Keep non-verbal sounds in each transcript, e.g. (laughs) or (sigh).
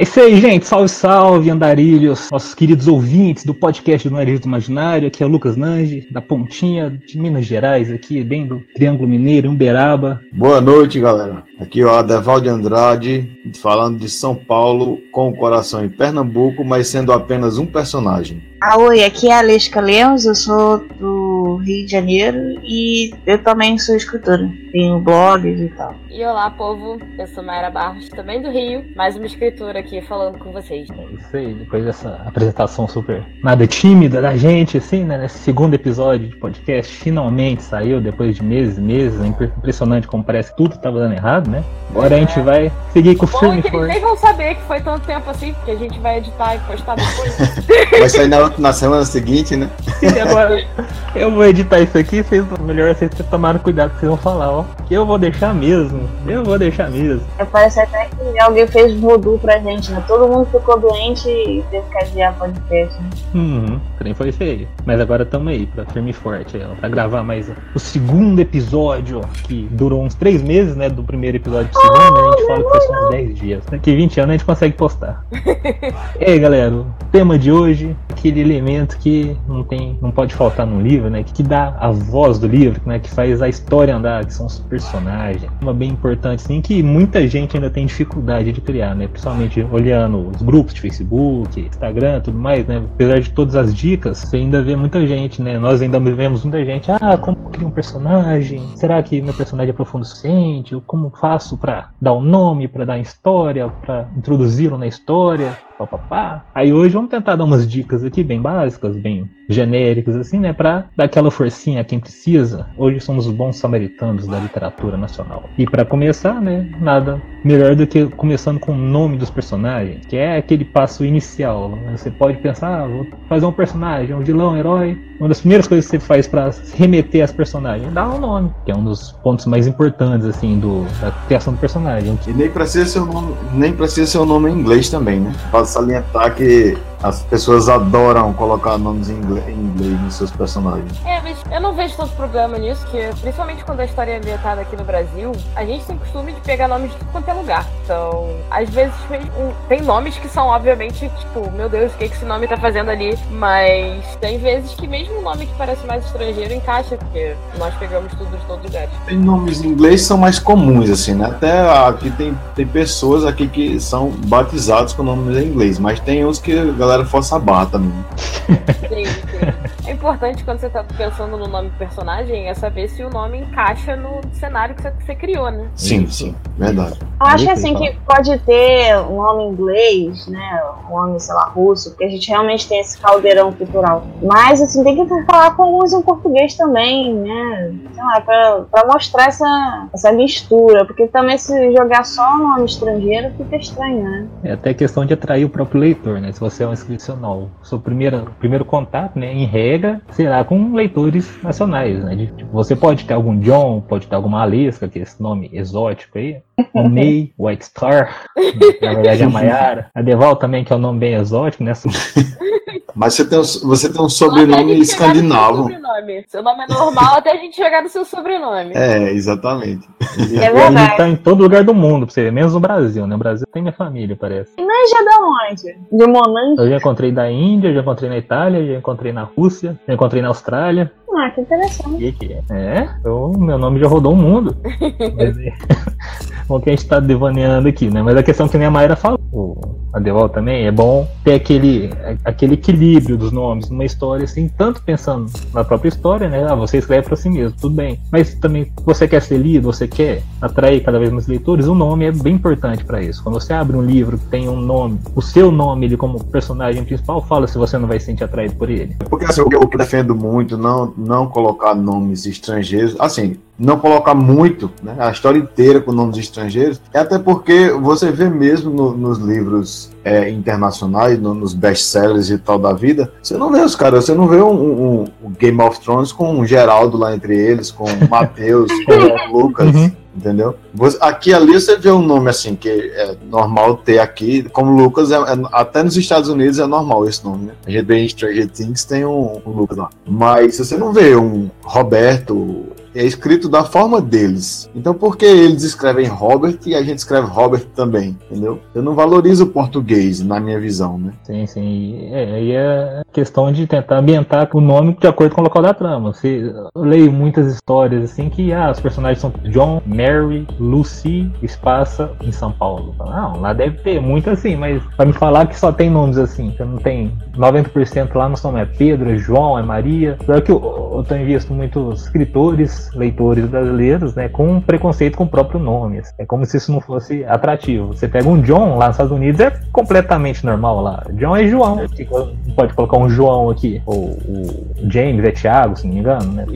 É isso aí, gente. Salve, salve, andarilhos, nossos queridos ouvintes do podcast do Nariz do Imaginário. Aqui é o Lucas Nange, da Pontinha de Minas Gerais, aqui, bem do Triângulo Mineiro, Umberaba. Boa noite, galera. Aqui é o Adevalde Andrade, falando de São Paulo, com o coração em Pernambuco, mas sendo apenas um personagem. Ah, oi, aqui é a Alesca Lemos, eu sou do Rio de Janeiro e eu também sou escritora. Tenho blogs e tal. E olá, povo, eu sou Mayra Barros, também do Rio, mais uma escritora aqui falando com vocês. É isso aí, depois dessa apresentação super nada tímida da gente, assim, né? Nesse segundo episódio de podcast, finalmente saiu, depois de meses e meses. É impressionante como parece que tudo estava dando errado, né? Agora é. a gente é. vai seguir com o filme. Bom, eles nem vão saber que foi tanto tempo assim, porque a gente vai editar e postar depois. (laughs) vai sair na na semana seguinte, né? E agora eu vou editar isso aqui, vocês, melhor vocês tomarem cuidado que vocês vão falar, ó. Eu vou deixar mesmo, eu vou deixar mesmo. É, parece até que alguém fez voodoo pra gente, né? Todo mundo ficou doente e teve que adiar podcast, né? Uhum, nem foi feio. Mas agora estamos aí, pra firme e forte, ó, pra gravar mais o segundo episódio, que durou uns três meses, né? Do primeiro episódio pro segundo, né? A gente fala que foi só uns 10 dias. Daqui 20 anos a gente consegue postar. e aí, galera, o tema de hoje, aquele aquele elemento que não tem, não pode faltar no livro, né? Que dá a voz do livro, né? Que faz a história andar, que são os personagens. Uma bem importante, sim, que muita gente ainda tem dificuldade de criar, né? Principalmente olhando os grupos de Facebook, Instagram, tudo mais, né? Apesar de todas as dicas, você ainda vê muita gente, né? Nós ainda vemos muita gente, ah, como criar um personagem? Será que meu personagem é profundo o suficiente? Como faço para dar um nome, para dar história, para introduzi-lo na história? Pá, Aí hoje vamos tentar dar umas dicas aqui bem básicas, bem genéricas, assim, né? Pra dar aquela forcinha a quem precisa. Hoje somos os bons samaritanos da literatura nacional. E para começar, né? Nada melhor do que começando com o nome dos personagens, que é aquele passo inicial. Né? Você pode pensar, ah, vou fazer um personagem, um vilão, um herói. Uma das primeiras coisas que você faz para remeter as personagens é dar um nome, que é um dos pontos mais importantes, assim, do, da criação do personagem. E nem precisa ser o nome, nem precisa ser o nome em inglês também, né? Salientar que as pessoas adoram colocar nomes em inglês, em inglês nos seus personagens. É, mas eu não vejo tanto problema nisso, que principalmente quando a história é ambientada aqui no Brasil, a gente tem costume de pegar nomes de tudo quanto é lugar. Então, às vezes tem nomes que são, obviamente, tipo, meu Deus, o que, que esse nome tá fazendo ali? Mas tem vezes que mesmo um nome que parece mais estrangeiro encaixa, porque nós pegamos tudo de todos os lugares. Tem nomes em inglês que são mais comuns, assim, né? Até aqui tem, tem pessoas aqui que são batizados com nomes em inglês, mas tem uns que a galera força a barra também. Sim, sim. É importante quando você tá pensando no nome do personagem é saber se o nome encaixa no cenário que você criou, né? Sim, sim, verdade. Eu acho assim que pode ter um nome inglês, né? Um nome, sei lá, russo, porque a gente realmente tem esse caldeirão cultural. Mas assim, tem que falar com alguns em português também, né? Sei lá, pra, pra mostrar essa, essa mistura. Porque também se jogar só nome estrangeiro fica estranho, né? É até questão de atrair o próprio leitor, né? Se você é um inscricional. Seu primeiro, primeiro contato, né? Em regra será com leitores nacionais, né? De, tipo, você pode ter algum John, pode ter alguma Alesca, que é esse nome exótico aí, o May, (laughs) White Star, na verdade é a Mayara, a Deval também, que é um nome bem exótico, né? Mas você tem, um, você tem um sobrenome escandinavo. Sobrenome. Seu nome é normal até a gente chegar no seu sobrenome. É, exatamente. É verdade. Ele tá em todo lugar do mundo, pra você ver, menos no Brasil, né? O Brasil tem minha família, parece. Já da onde? De Monange? Eu já encontrei da Índia, já encontrei na Itália, já encontrei na Rússia, já encontrei na Austrália. Ah, que interessante. Que é? É, eu, meu nome já rodou o mundo. (laughs) Mas, é, (laughs) bom que a gente tá devaneando aqui, né? Mas a questão que nem a Mayra falou, a Deval também, é bom ter aquele, aquele equilíbrio dos nomes numa história, assim, tanto pensando na própria história, né? Ah, você escreve para si mesmo, tudo bem. Mas também, você quer ser lido, você quer atrair cada vez mais leitores, o nome é bem importante para isso. Quando você abre um livro que tem um nome, o seu nome, ele como personagem principal, fala se você não vai se sentir atraído por ele. Porque assim, eu defendo muito não, não colocar nomes estrangeiros, assim, não colocar muito, né, a história inteira com nomes estrangeiros, é até porque você vê mesmo no, nos livros é, internacionais, no, nos best-sellers e tal da vida, você não vê os caras, você não vê um, um, um, Game of Thrones com um Geraldo lá entre eles, com o Matheus, com o (laughs) Lucas. Uhum. Entendeu? Aqui ali você vê um nome assim, que é normal ter aqui, como Lucas, é, é, até nos Estados Unidos é normal esse nome, né? A gente vê Stranger Things tem um, um Lucas lá. Mas você não vê um Roberto, é escrito da forma deles. Então por que eles escrevem Robert e a gente escreve Robert também, entendeu? Eu não valorizo o português, na minha visão, né? Sim, sim. É, aí é questão de tentar ambientar o nome de acordo com o local da trama. Você, leio muitas histórias assim que ah, os personagens são John, Mary, Lucy, espaça em São Paulo. Não, lá deve ter muito assim, mas pra me falar que só tem nomes assim, que não tem 90% lá não são é Pedro, é João, é Maria. Só que eu, eu tenho visto muitos escritores, leitores brasileiros, né, com preconceito com o próprio nome. Assim. É como se isso não fosse atrativo. Você pega um John lá nos Estados Unidos, é completamente normal lá. John é João. Não pode colocar um João aqui. Ou o James é Thiago, se não me engano, né?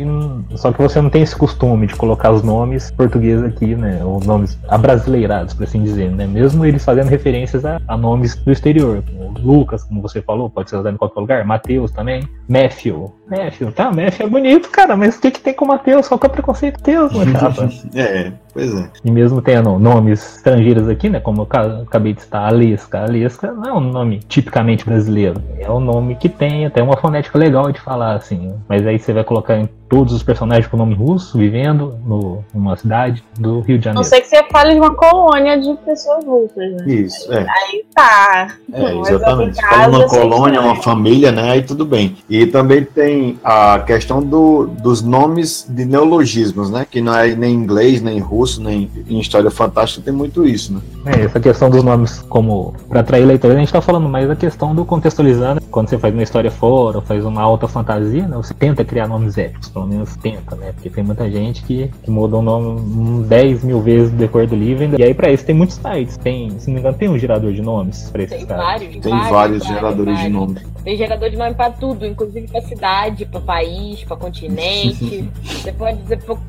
Só que você não tem esse costume de colocar os nomes portugueses aqui, né? Os nomes abrasileirados, por assim dizer, né? Mesmo eles fazendo referências a, a nomes do exterior. Como Lucas, como você falou, pode ser usado em qualquer lugar. Mateus também. Matthew. Matthew, tá, Matthew é bonito, cara, mas o que, que tem com Mateus? Qual que é preconceito teu, (laughs) meu chapa? é, pois é. E mesmo tendo nomes estrangeiros aqui, né? Como eu acabei de citar, Alesca. Alesca não é um nome tipicamente brasileiro. É um nome que tem até uma fonética legal de falar, assim. Mas aí você vai colocar em todos os personagens com nome russo vivendo no, numa cidade do Rio de Janeiro. Não sei que você fale de uma colônia de pessoas russas, né? Isso, é. Aí tá. É, exatamente. Se fala uma colônia, uma família, né? Aí tudo bem. E também tem a questão do, dos nomes de neologismos, né? Que não é nem inglês, nem russo, nem em História Fantástica tem muito isso, né? É, essa questão dos nomes como para atrair leitores, a gente tá falando mais da questão do contextualizando. Quando você faz uma história fora, ou faz uma alta fantasia, né? Você tenta criar nomes épicos, pelo menos tenta, né? Porque tem muita gente que, que muda o nome 10 mil vezes no decorrer do livro. E aí, para isso, tem muitos sites. Tem, se não me engano, tem um gerador de nomes pra esses Tem caras. vários. Tem vários, vários, vários, geradores de vários. nome. Tem gerador de nome pra tudo, inclusive pra cidade, pra país, pra continente. você pode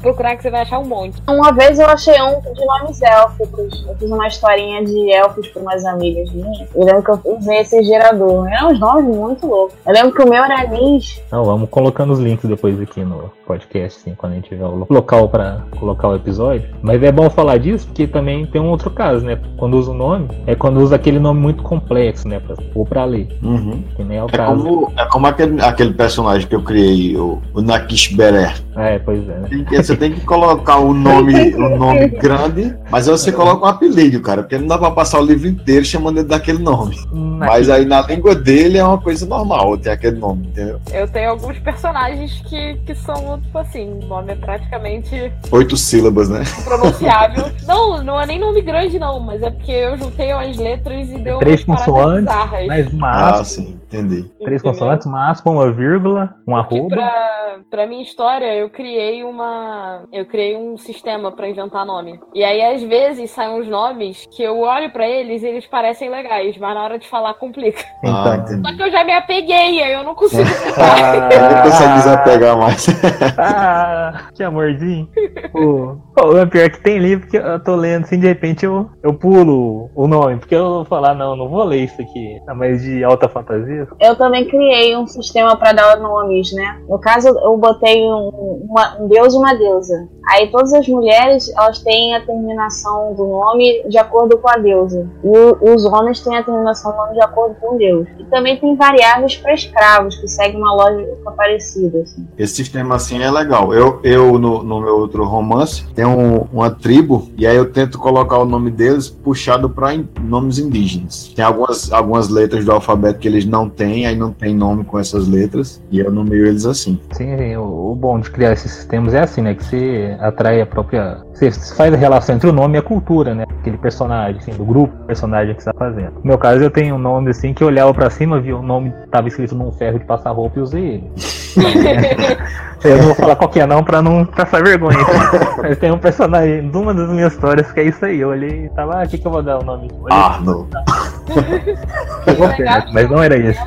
procurar que você vai achar um monte. Uma vez eu achei um de nomes élficos. Eu fiz uma historinha de elfos para umas amigas minhas. Eu lembro que eu usei esse gerador. Eram uns nomes muito loucos. Eu lembro que o meu era Nis. Então, vamos colocando os links depois aqui no podcast, assim, quando a gente tiver o lo- local para colocar o episódio. Mas é bom falar disso porque também tem um outro caso, né? Quando usa o nome, é quando usa aquele nome muito complexo, né? Pra, ou pra ler. Uhum. Que nem é o É caso. como, é como aquele, aquele personagem que eu criei, o, o Nakish Beret. É, pois é, né? Tem que- Você tem que colocar o nome, (laughs) o nome grande, mas você coloca um apelido, cara, porque não dá pra passar o livro inteiro chamando ele daquele nome. Mas aí na língua dele é uma coisa normal ter aquele nome, entendeu? Eu tenho alguns personagens que, que são, tipo assim, o nome é praticamente Oito sílabas, né? pronunciável. (laughs) não, não é nem nome grande, não, mas é porque eu juntei as letras e deu Três umas consoantes, bizarras. mais uma Ah, sim, entendi. três consoantes, uma aspa, uma vírgula, um arroba. pra, pra minha história, eu criei uma. Eu criei um sistema pra inventar nome. E aí, às vezes, saem uns nomes que eu olho pra eles e eles parecem legais, mas na hora de falar complica. Ah, Então, Só que eu já me apeguei, aí eu não consigo (laughs) Ah, Não consegue desapegar mais. (laughs) Ah, que amorzinho. Pô, pô, é pior que tem livro que eu tô lendo assim, de repente eu, eu pulo o nome, porque eu vou falar, não, não vou ler isso aqui. É mais de alta fantasia. Eu também criei um sistema para dar nomes, né? No caso, eu botei um, uma- um deus e uma deusa. Aí todas as mulheres, elas têm a terminação do nome de acordo com a deusa. E o- os homens têm a terminação do nome de acordo com deus. E também tem variáveis para escravos, que seguem uma lógica parecida. assim. Esse sistema assim é legal. Eu, eu no, no meu outro romance, tenho um- uma tribo, e aí eu tento colocar o nome deles puxado para nomes indígenas. Tem algumas, algumas letras do alfabeto que eles não têm, aí não tem nome com essas letras, e eu nomeio eles assim. Sim, sim, o, o bom de criar esses sistemas é assim, né? Que você atrai a própria. Você faz a relação entre o nome e a cultura, né? Aquele personagem, assim, do grupo, personagem que você tá fazendo. No meu caso, eu tenho um nome assim que eu olhava pra cima, vi o nome tava escrito num ferro de passar roupa e usei ele. (laughs) Eu não vou falar qual que é não pra não passar vergonha. (laughs) Mas tem um personagem de uma das minhas histórias que é isso aí. Eu olhei e tava, ah, o que, que eu vou dar o nome? Olhei, Arno. pegou (laughs) perto, mas não era isso.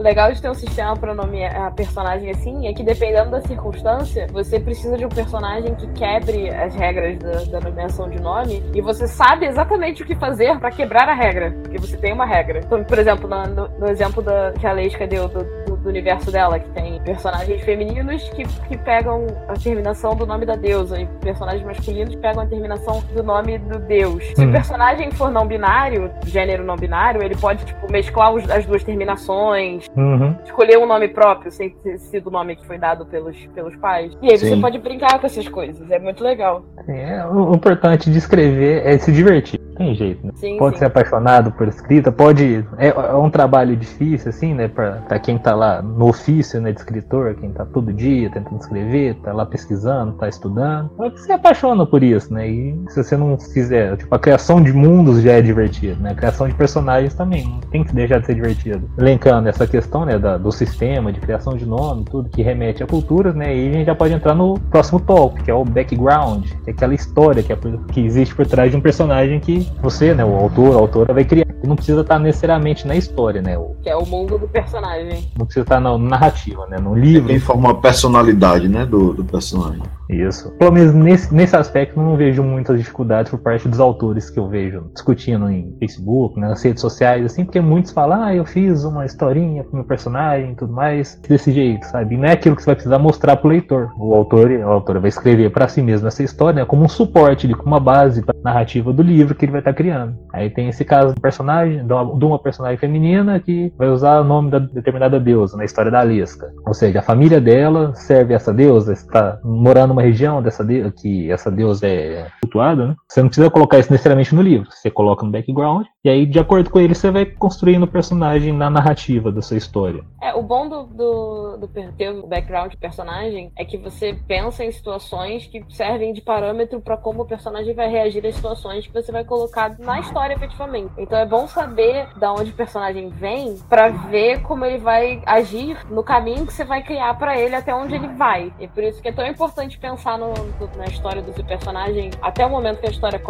O legal de ter um sistema pra nomear personagem assim é que dependendo da circunstância, você precisa de um personagem que quebre as regras da, da nomeação de nome e você sabe exatamente o que fazer pra quebrar a regra, porque você tem uma regra. Então, por exemplo, no, no exemplo da, que a Leisca deu do, do universo dela, que tem personagens femininos que, que pegam a terminação do nome da deusa e personagens masculinos que pegam a terminação do nome do deus. Se Hum. o personagem for não binário, gênero não binário, ele pode, tipo, mesclar os- as duas terminações, Uhum. escolher um nome próprio, sem ter sido o nome que foi dado pelos, pelos pais. E aí você Sim. pode brincar com essas coisas, é muito legal. É, o o importante de escrever é se divertir. Tem jeito, né? Sim, Pode sim. ser apaixonado por escrita, pode. É, é um trabalho difícil, assim, né? Pra, pra quem tá lá no ofício, né, de escritor, quem tá todo dia tentando escrever, tá lá pesquisando, tá estudando. Mas você apaixona por isso, né? E se você não fizer, tipo, a criação de mundos já é divertido, né? A criação de personagens também não tem que deixar de ser divertido. Elencando essa questão, né, da- do sistema de criação de nome, tudo que remete a culturas, né? E a gente já pode entrar no próximo tópico, que é o background, que é aquela história que, é que existe por trás de um personagem que você, né, o autor, a autora, vai criar. E não precisa estar necessariamente na história, né? o- Que é o mundo do personagem. Não precisa estar na narrativa, né? No livro. Quem forma a personalidade, né, do, do personagem. Isso. Pelo menos nesse, nesse aspecto, eu não vejo muitas dificuldades por parte dos autores que eu vejo discutindo em Facebook, né, nas redes sociais, assim, porque muitos falam, ah, eu fiz uma historinha pro meu personagem e tudo mais, desse jeito, sabe? E não é aquilo que você vai precisar mostrar pro leitor. O autor, a autora vai escrever para si mesmo essa história né, como um suporte, ali, como uma base para narrativa do livro que ele vai estar criando. Aí tem esse caso do personagem, de uma, de uma personagem feminina que vai usar o nome da determinada deusa na história da Alisca. Ou seja, a família dela serve essa deusa, está morando numa região dessa de, que essa deusa é cultuada, né? Você não precisa colocar isso necessariamente no livro, você coloca no background, e aí, de acordo com ele, você vai construindo o personagem na narrativa da sua história. É, o bom do, do, do ter o background personagem é que você pensa em situações que servem de parâmetro pra como o personagem vai reagir às situações que você vai colocar na história efetivamente. Então é bom saber da onde o personagem vem pra ver como ele vai agir no caminho que você vai criar pra ele até onde ele vai. E por isso que é tão importante pensar no- no- na história do seu personagem até o momento que a história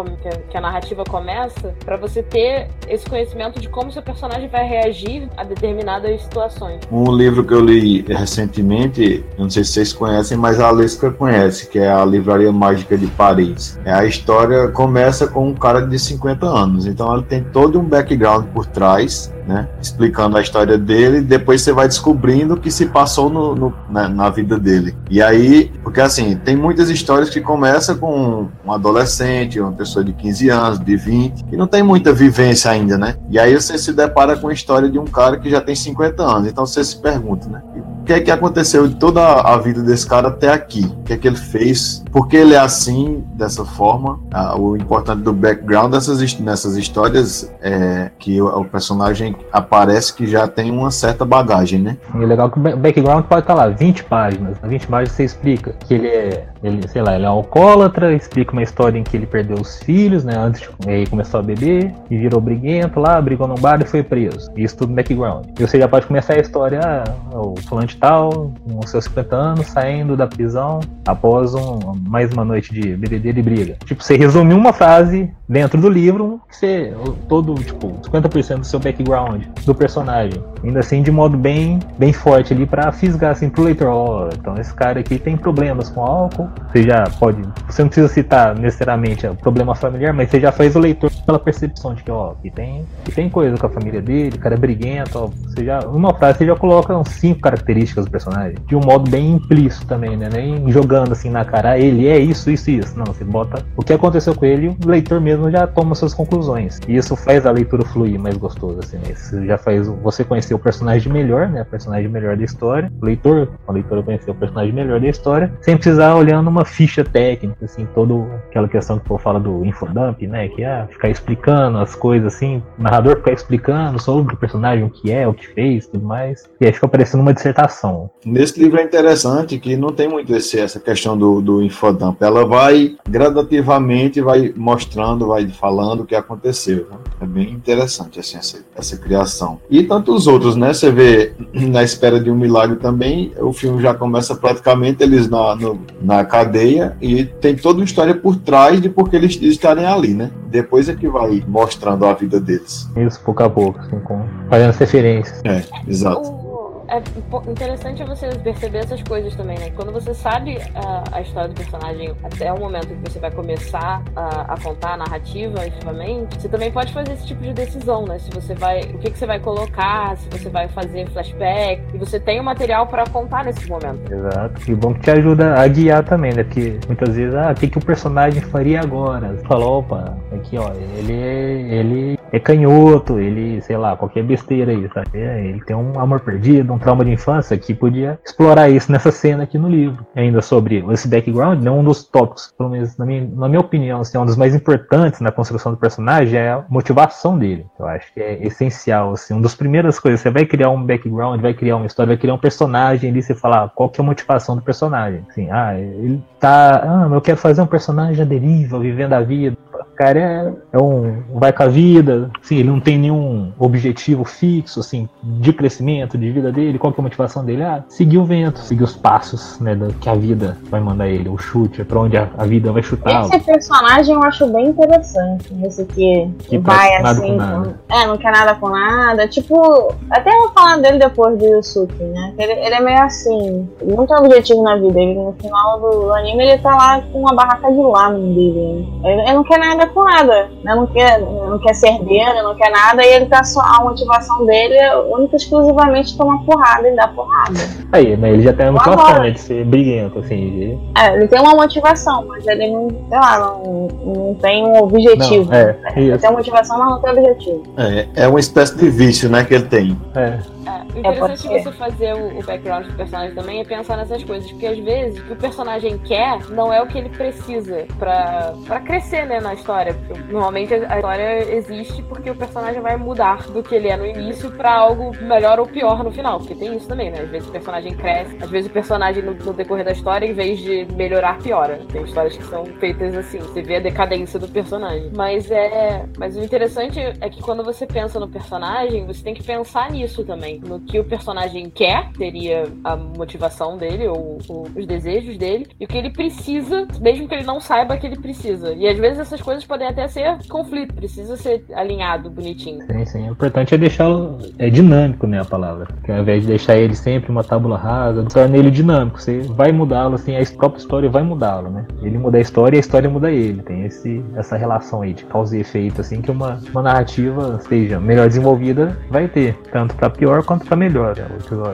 que a, narrativa começa, pra você ter esse conhecimento de como seu personagem vai reagir a determinadas situações. Um livro que eu li recentemente, não sei se vocês conhecem, mas a Alesca conhece, que é a Livraria Mágica de Paris. É, a história começa com um cara de 50 anos, então ele tem todo um background por trás, né, explicando a história dele, depois você vai descobrindo o que se passou no, no- na, na vida dele. E aí, porque assim, tem muitas histórias que começam com um adolescente, uma pessoa de 15 anos, de 20, que não tem muita vivência ainda, né? E aí você se depara com a história de um cara que já tem 50 anos. Então você se pergunta, né? Que é que aconteceu de toda a vida desse cara até aqui? O que é que ele fez? Por que ele é assim, dessa forma? Ah, o importante do background dessas, nessas histórias é que o, o personagem aparece que já tem uma certa bagagem, né? E o legal é que o ba- background pode estar lá, 20 páginas. Na 20 páginas você explica que ele é, ele, sei lá, ele é alcoólatra, explica uma história em que ele perdeu os filhos, né, antes de aí começou a beber, e virou briguento lá, brigou num bar e foi preso. Isso tudo no background. E você já pode começar a história, ah, o fulano tal, com seus 50 anos, saindo da prisão após um, mais uma noite de bebedeira e briga. Tipo, você resume uma frase dentro do livro, que você, todo, tipo, 50% do seu background do personagem. Ainda assim, de modo bem, bem forte ali pra fisgar assim pro leitor. Ó, então esse cara aqui tem problemas com álcool. Você já pode. Você não precisa citar necessariamente o problema familiar, mas você já faz o leitor pela percepção de que, ó, que tem, que tem coisa com a família dele, o cara é briguento, ó. Você já. Uma frase você já coloca uns cinco características do personagem. De um modo bem implícito também, né? Nem jogando assim na cara, ah, ele é isso, isso e isso. Não, você bota o que aconteceu com ele o leitor mesmo já toma suas conclusões. E isso faz a leitura fluir mais gostoso, assim, né? Isso já faz você conhecer o personagem melhor, né? O personagem melhor da história. O leitor, a leitora conhecer o personagem melhor da história, sem precisar olhando uma ficha técnica, assim, toda aquela questão que o povo fala do infodump, né? Que é ficar explicando as coisas assim, o narrador ficar explicando sobre o personagem, o que é, o que fez, tudo mais. E aí fica parecendo uma dissertação. Nesse livro é interessante que não tem muito esse, essa questão do, do infodump. Ela vai gradativamente, vai mostrando, vai falando o que aconteceu. né? É bem interessante assim, essa, essa criação. E tantos outros, né? Você vê (clears throat) na espera de um milagre também, o filme já começa praticamente eles na, no- na cadeia e tem toda uma história por trás de porque eles estarem ali, né? Depois é que vai mostrando a vida deles. Isso pouco a pouco, assim, com, fazendo as referências. É, exato. É interessante você perceber essas coisas também, né? Quando você sabe a, a história do personagem até o momento que você vai começar a, a contar a narrativa, efetivamente, você também pode fazer esse tipo de decisão, né? Se você vai. O que, que você vai colocar, se você vai fazer flashback. E você tem o material para contar nesse momento. Exato. E bom que te ajuda a guiar também, né? Porque muitas vezes, ah, o que, que o personagem faria agora? Você fala, opa, aqui ó, ele é, ele é canhoto, ele, sei lá, qualquer besteira aí, sabe? É, ele tem um amor perdido, um trauma de infância que podia explorar isso nessa cena aqui no livro. Ainda sobre esse background, né, um dos tópicos, pelo menos na minha, na minha opinião, assim, um dos mais importantes na construção do personagem é a motivação dele. Eu acho que é essencial, assim, uma das primeiras coisas, você vai criar um background, vai criar uma história, vai criar um personagem ali, você fala ah, qual que é a motivação do personagem. Assim, ah, ele tá, ah, eu quero fazer um personagem à deriva, vivendo a vida cara é, é um vai com a vida, assim, ele não tem nenhum objetivo fixo, assim, de crescimento, de vida dele. Qual que é a motivação dele? Ah, seguir o vento, seguir os passos, né, que a vida vai mandar ele, o chute, é pra onde a, a vida vai chutar. Esse personagem eu acho bem interessante, esse que, que vai assim, com, é, não quer nada com nada. Tipo, até eu vou falar dele depois do Yusuke, né? Ele, ele é meio assim, muito objetivo na vida. Ele no final do anime ele tá lá com uma barraca de lama dele. Ele, ele não quer nada com nada, né? Não quer, não quer ser herdeiro, não quer nada, e ele tá só. A motivação dele é única e exclusivamente tomar porrada e dar porrada. Aí, mas ele já tem a motivação, né? De ser briguento, assim. De... É, ele tem uma motivação, mas ele não, sei lá, não, não tem um objetivo. Não, é, né? Ele tem uma motivação, mas não tem objetivo. É, é uma espécie de vício, né, que ele tem. É. É, o interessante é você fazer o, o, background do personagem também é pensar nessas coisas, porque às vezes o que o personagem quer não é o que ele precisa pra, pra crescer, né, na história. Porque, normalmente a história existe porque o personagem vai mudar do que ele é no início pra algo melhor ou pior no final, porque tem isso também, né? Às vezes o personagem cresce, às vezes o personagem no, no decorrer da história, em vez de melhorar, piora. Tem histórias que são feitas assim, você vê a decadência do personagem. Mas é. Mas o interessante é que quando você pensa no personagem, você tem que pensar nisso também no que o personagem quer, seria a motivação dele ou, ou, os desejos dele, e o que ele precisa, mesmo que ele não saiba que ele precisa. E às vezes essas coisas podem até ser conflito, precisa ser alinhado bonitinho. Sim, sim. O importante é deixá-lo é dinâmico, né, a palavra. Que ao invés de deixar ele sempre uma tábula rasa, torna ele dinâmico. Você vai mudá-lo, assim, a própria história vai mudá-lo, né? Ele muda a história e a história muda ele. Tem esse, essa relação aí de causa e efeito, assim, que uma, uma narrativa seja melhor desenvolvida vai ter, tanto para pior quanto para melhor né,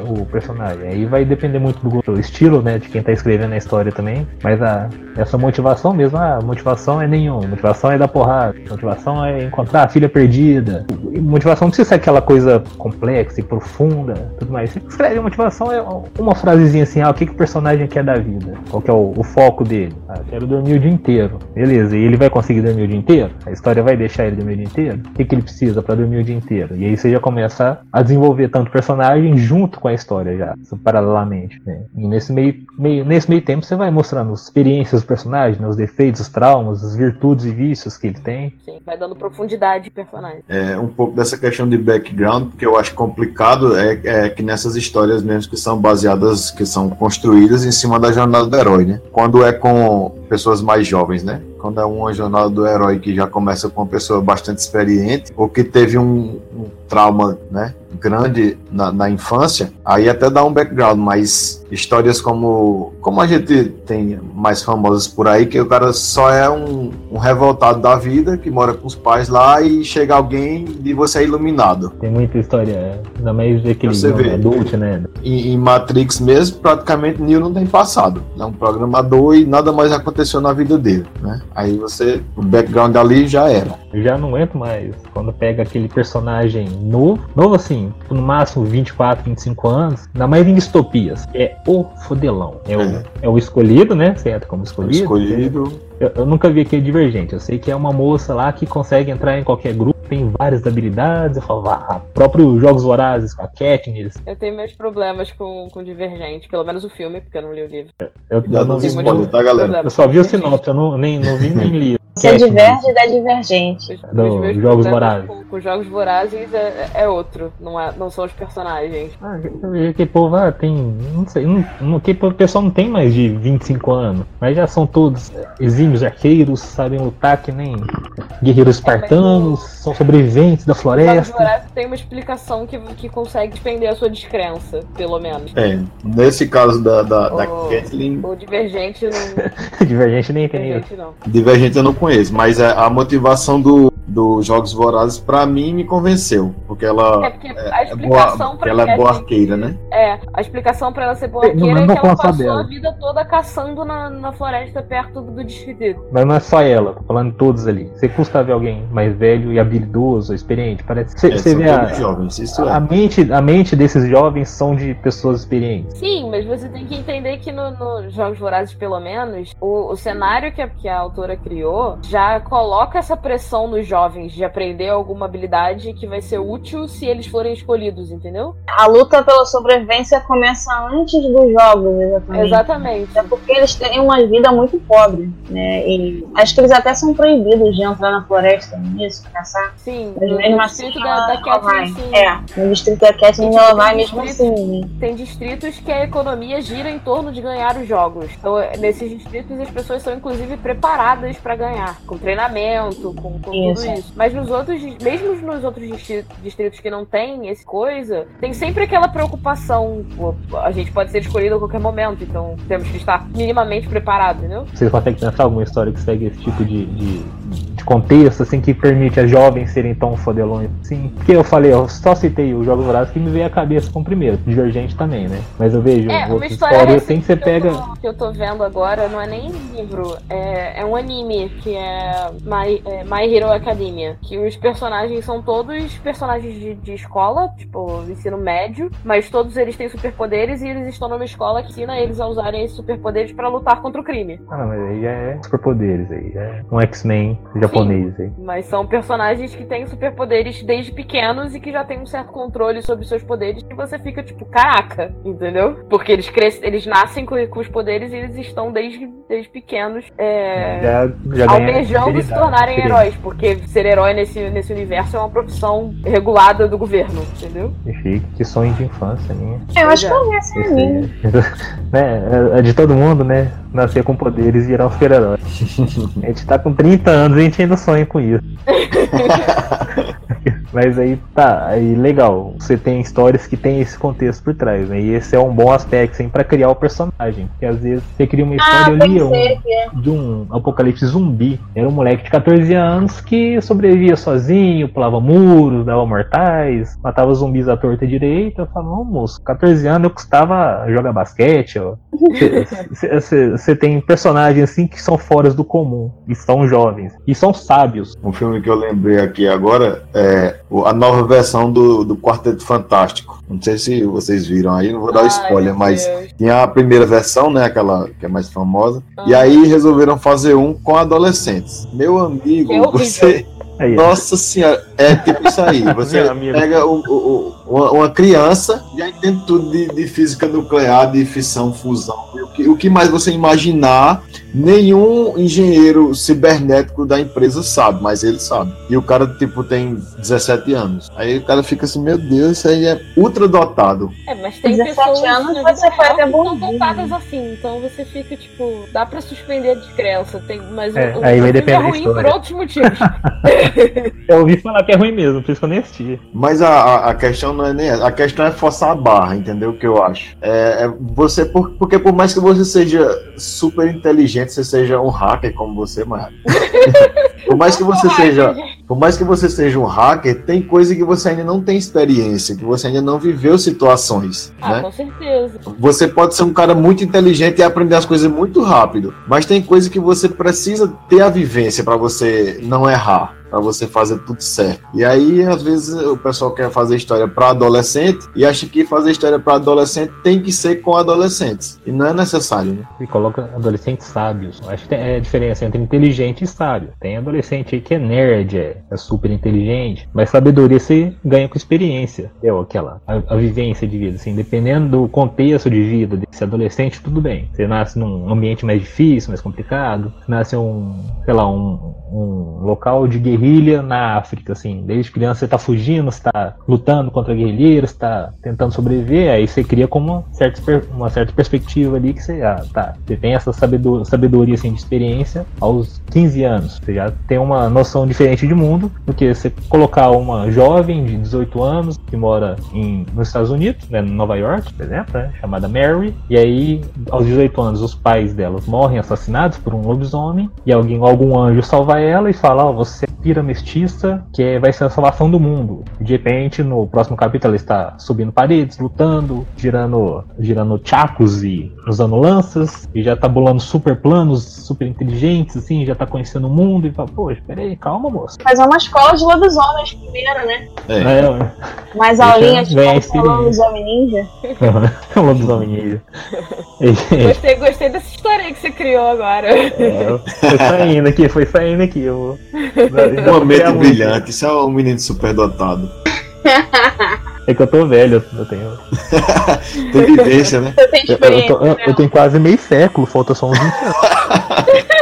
o, o, personagem. Aí vai depender muito do estilo, né, de quem tá escrevendo a história também. Mas a, essa motivação mesmo, a motivação é nenhuma. Motivação é dar porrada. Motivação é encontrar a filha perdida. Motivação não precisa ser aquela coisa complexa e profunda, tudo mais. Você escreve a motivação é uma frasezinha assim, ah, o que, que o personagem quer da vida? Qual que é o, o foco dele? Ah, quero dormir o dia inteiro. Beleza, e ele vai conseguir dormir o dia inteiro? A história vai deixar ele dormir o dia inteiro? O que, que ele precisa para dormir o dia inteiro? E aí você já começa a desenvolver tanto o personagem junto com a história já, paralelamente. Né? E nesse meio, meio, nesse meio tempo você vai mostrando as experiências do personagem, né? os defeitos, os traumas, as virtudes e vícios que ele tem. Sim, vai dando profundidade pro personagem. É, um pouco dessa questão de background, porque eu acho complicado é, é que nessas histórias mesmo que são baseadas, que são construídas em cima da jornada do herói, né? Quando é com pessoas mais jovens, né? Quando é uma jornada do herói que já começa com uma pessoa bastante experiente, ou que teve um, um trauma, né? grande na, na, infância, aí até dá um background, mas histórias como como a gente tem mais famosas por aí, que o cara só é um, um revoltado da vida, que mora com os pais lá e chega alguém e você é iluminado. Tem muita história, ainda mais daquele você vê, adulto, né? Em, em, Matrix mesmo, praticamente Neo não tem passado. É um programador e nada mais aconteceu na vida dele, né? Aí você, o background ali já era. Eu já não entro mais quando pega aquele personagem novo, novo assim, no máximo 24, 25 anos, na maioria em distopias, é o fodelão. É, é. O, é o escolhido, né? Você entra como escolhido. escolhido. Eu, eu, nunca vi aquele divergente. Eu sei que é uma moça lá que consegue entrar em qualquer grupo, tem várias habilidades. Eu falo, ah, próprio Jogos Vorazes com a Katniss. Eu tenho meus problemas com, com Divergente, pelo menos o filme, porque eu não li o livro. Eu, eu, eu não vi spoiler, tá, galera? Eu só vi o sinopse, eu não, nem, não vi nem li. Você diverge da divergente. Os, Do, os Jogos Vorazes. Com, com Jogos Vorazes é, é, outro, não, é, não são os personagens. Ah, que povo ah, tem. Não sei, não, que o pessoal não tem mais de 25 anos, mas já são todos exímios arqueiros, sabem lutar que nem guerreiros espartanos são sobreviventes da Jogos floresta. Vorazes tem uma explicação que, que consegue defender a sua descrença, pelo menos. É, nesse caso da, da, da Oh. Kathleen, O Divergente não. (laughs) Divergente nem tem. Divergente não. Divergente eu não conheço, mas a, a motivação do, dos Jogos Vorazes, pra mim, me convenceu. Porque É ela porque a é boa, ela é Kathleen- boa arqueira, né? É, a explicação pra ela ser boa Não, arqueira é que ela passou dela. a vida toda caçando na, na floresta perto do, do distrito. Mas não é só ela, tô falando todos ali. Você custa ver alguém mais velho e habilidoso, experiente. Parece. Você É, você vê a, jovens, isso a é. mente, a mente desses jovens são de pessoas experientes. Sim, mas você tem que entender que no, no Jogos Vorazes, pelo menos, o, o cenário que a, que a autora criou já coloca essa pressão nos jovens de aprender alguma habilidade que vai ser útil se eles forem escolhidos, entendeu? A luta pela sobrevivência começa antes dos jogos, exatamente. Exatamente. É porque eles têm uma vida muito pobre, né? E acho que eles até são proibidos de entrar na floresta nisso, caçar. Sim, Mas no, mesmo no assim, distrito da, da. Kathleen, sim. É, no distrito da Kathleen E, ela vai mesmo assim. né? Tem distritos que a economia gira em torno de ganhar os jogos. Então, é, nesses distritos, as pessoas são inclusive preparadas pra ganhar, com treinamento, com, com Isso. tudo isso. Mas nos outros, mesmo nos outros distri- distritos que não tem esse coisa, tem sempre aquela preocupação. pô, a gente pode ser escolhido a qualquer momento, então temos que estar minimamente preparados, entendeu? Vocês conseguem pensar alguma história que segue esse tipo de, de, de contexto, assim, que permite a jovens serem tão fodelões assim? Porque eu falei, eu só citei o Jogos Vorazes que me veio à cabeça com o primeiro, Divergente também, né? Mas eu vejo É, uma história histórias assim que você que, pega. eu tô, que eu tô vendo agora não é nem livro, é, é um anime que é My, é My Hero Academia. Que os personagens são todos personagens de, de escola, tipo, ensino médio, mas todos eles têm superpoderes e eles estão numa escola que ensina eles a usarem esses superpoderes pra lutar contra o crime. Ah, não, mas aí já é superpoderes aí, já é um X-Men japonês aí. Mas são personagens que têm superpoderes desde pequenos e que já têm um certo controle sobre seus poderes e você fica tipo, caraca, entendeu? Porque eles crescem, eles nascem com, com os poderes e eles estão desde, desde pequenos é, Já, já almejando se habilidade, tornarem heróis, porque ser herói nesse, nesse universo é uma profissão regulada do governo, entendeu? Chique, que sonho de infância minha. Eu acho que eu esse Esse anime. aí, (laughs) né, é de todo mundo, né? Nascer com poderes e virar um super-herói. (laughs) A gente tá com 30 anos e a gente ainda sonha com isso. (laughs) Mas aí tá, aí legal. Você tem histórias que tem esse contexto por trás, né? E esse é um bom aspecto, assim, pra criar o personagem. Porque às vezes você cria uma Ah, história ali, um, é. de um apocalipse zumbi. Era um moleque de 14 anos que sobrevivia sozinho, pulava muros, dava mortais, matava zumbis à torta e direita. Eu falava, moço, 14 anos eu custava jogar basquete, ó. Você tem personagens assim que são fora do comum, e são jovens, e são sábios. Um filme que eu lembrei aqui agora é a nova versão do, do Quarteto Fantástico. Não sei se vocês viram aí, não vou dar o Ai, spoiler, mas Deus. tinha a primeira versão, né? Aquela que é mais famosa. E Ah. aí resolveram fazer um com adolescentes. Meu amigo, você. Aí, Nossa senhora, é tipo isso aí. (laughs) Você pega o- o- uma, uma criança, já entende tudo de, de física nuclear, de fissão, fusão. O que, o que mais você imaginar, nenhum engenheiro cibernético da empresa sabe, mas ele sabe. E o cara, tipo, tem 17 anos. Aí o cara fica assim, meu Deus, isso aí é ultra dotado. É, mas tem 17 pessoas anos você foi real até bonzinho. dotadas assim, então você fica tipo, dá pra suspender a descrença, tem, mas É, o, o aí vai depender é ruim por outros motivos. (laughs) Eu ouvi falar que é ruim mesmo, por isso que eu nem assisti. Mas a, a, questão não é nem essa. A questão é forçar a barra, entendeu? O que eu acho. É, é você, por, porque por mais que você seja super inteligente, você seja um hacker como você, Mara. (laughs) por mais que você seja. Por mais que você seja um hacker, tem coisa que você ainda não tem experiência, que você ainda não viveu situações, Ah, né? com certeza. Você pode ser um cara muito inteligente e aprender as coisas muito rápido, mas tem coisa que você precisa ter a vivência para você não errar, para você fazer tudo certo. E aí, às vezes, o pessoal quer fazer história para adolescente e acha que fazer história para adolescente tem que ser com adolescentes. E não é necessário, né? E coloca adolescentes sábios. Acho que tem é a diferença entre inteligente e sábio. Tem adolescente aí que é nerd, é, é super inteligente, mas sabedoria você ganha com experiência. É aquela, a, a vivência de vida. Assim, dependendo do contexto de vida desse adolescente, tudo bem. Você nasce num ambiente mais difícil, mais complicado, nasce um, sei lá, um, um local de guerrilha na África, assim. Desde criança você tá fugindo, você tá lutando contra guerrilheiros, tá tentando sobreviver, aí você cria como uma certa, uma certa perspectiva ali que você, ah, tá, você tem essa sabedoria, sabedoria assim, de experiência aos 15 anos. Você já tem uma noção diferente de mundo do que você colocar uma jovem de 18 anos que mora em, nos Estados Unidos, né, em Nova York, por exemplo, né, chamada Mary, e aí aos 18 anos os pais delas morrem assassinados por um lobisomem e alguém, algum anjo salva ela e fala, ó, oh, você é pira mestiça que é, vai ser a salvação do mundo. De repente, no próximo capítulo ela está subindo paredes, lutando, girando, girando chacos e usando lanças, e já tá bolando super planos, super inteligentes, assim, já tá conhecendo o mundo, e fala, poxa, peraí, calma, moça. Fazer uma escola de lobisomens primeiro, né? É. É, Mais Deixa aulinha de como lobisomem ninja. é (laughs) lobisomem ninja. Gostei, gostei dessa história aí que você criou agora. É, foi saindo aqui, foi saindo aqui. Eu, Um momento brilhante, isso é um menino superdotado. É que eu tô velho, eu tenho. Tem vivência, né? Eu, eu tô- eu- eu tenho quase meio século, falta só uns 20 anos. (laughs)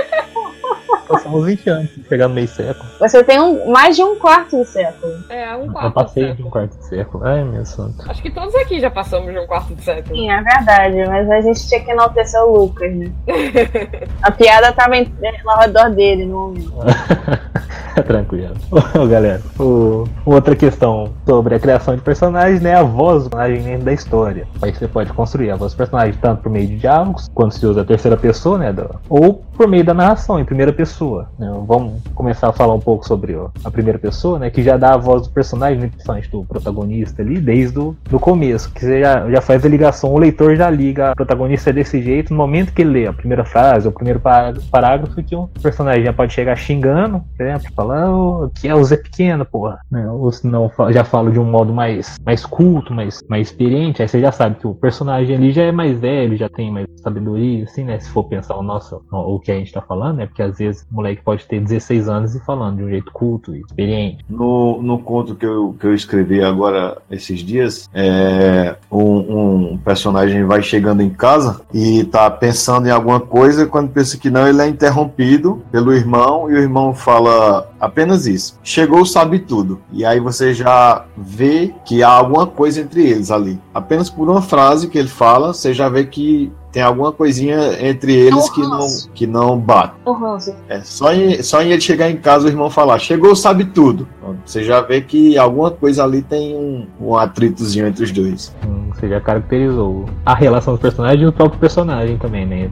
uns 20 anos pra chegar no meio século. Você tem um, mais de um quarto de século. É, um quarto Eu passei de de um quarto de século. Ai, meu santo. Acho que todos aqui já passamos de um quarto de século. Sim, é verdade, mas a gente tinha que enaltecer o Lucas, né? (laughs) A piada tava em, ao redor dele no momento. (laughs) Tranquilo. Ô, galera, o- outra questão sobre a criação de personagens, né? A voz do personagem dentro da história. Aí você pode construir a voz do personagem tanto por meio de diálogos, quando se usa a terceira pessoa, né? do- ou por meio da narração, em primeira pessoa. Né? Vamos começar a falar um pouco sobre ó, a primeira pessoa, né? Que já dá a voz do personagem, né, principalmente do protagonista ali, desde o do começo. Que você já, já faz a ligação, o leitor já liga o protagonista desse jeito no momento que ele lê a primeira frase, o primeiro pará- parágrafo, que um personagem já pode chegar xingando, por exemplo, falando que é o Zé Pequeno, porra. Né? Ou se não, já fala de um modo mais, mais culto, mais, mais experiente, aí você já sabe que o personagem ali já é mais velho, já tem mais sabedoria, assim, né? Se for pensar o nosso, o que a gente tá falando, né? Porque às vezes o moleque pode ter 16 anos e falando de um jeito culto e experiente. No, no conto que eu, que eu escrevi agora esses dias, é, um, um personagem vai chegando em casa e tá pensando em alguma coisa, quando pensa que não, ele é interrompido pelo irmão e o irmão fala apenas isso. Chegou, sabe tudo. E aí você já vê que há alguma coisa entre eles ali. Apenas por uma frase que ele fala, você já vê que tem alguma coisinha entre eles que não, que não bate. O ranço. É, só em, só em ele chegar em casa o irmão falar, chegou, sabe tudo. Você já vê que alguma coisa ali tem um, um atritozinho entre os dois. Hum, Você já caracterizou a relação dos personagens e o próprio personagem também, né?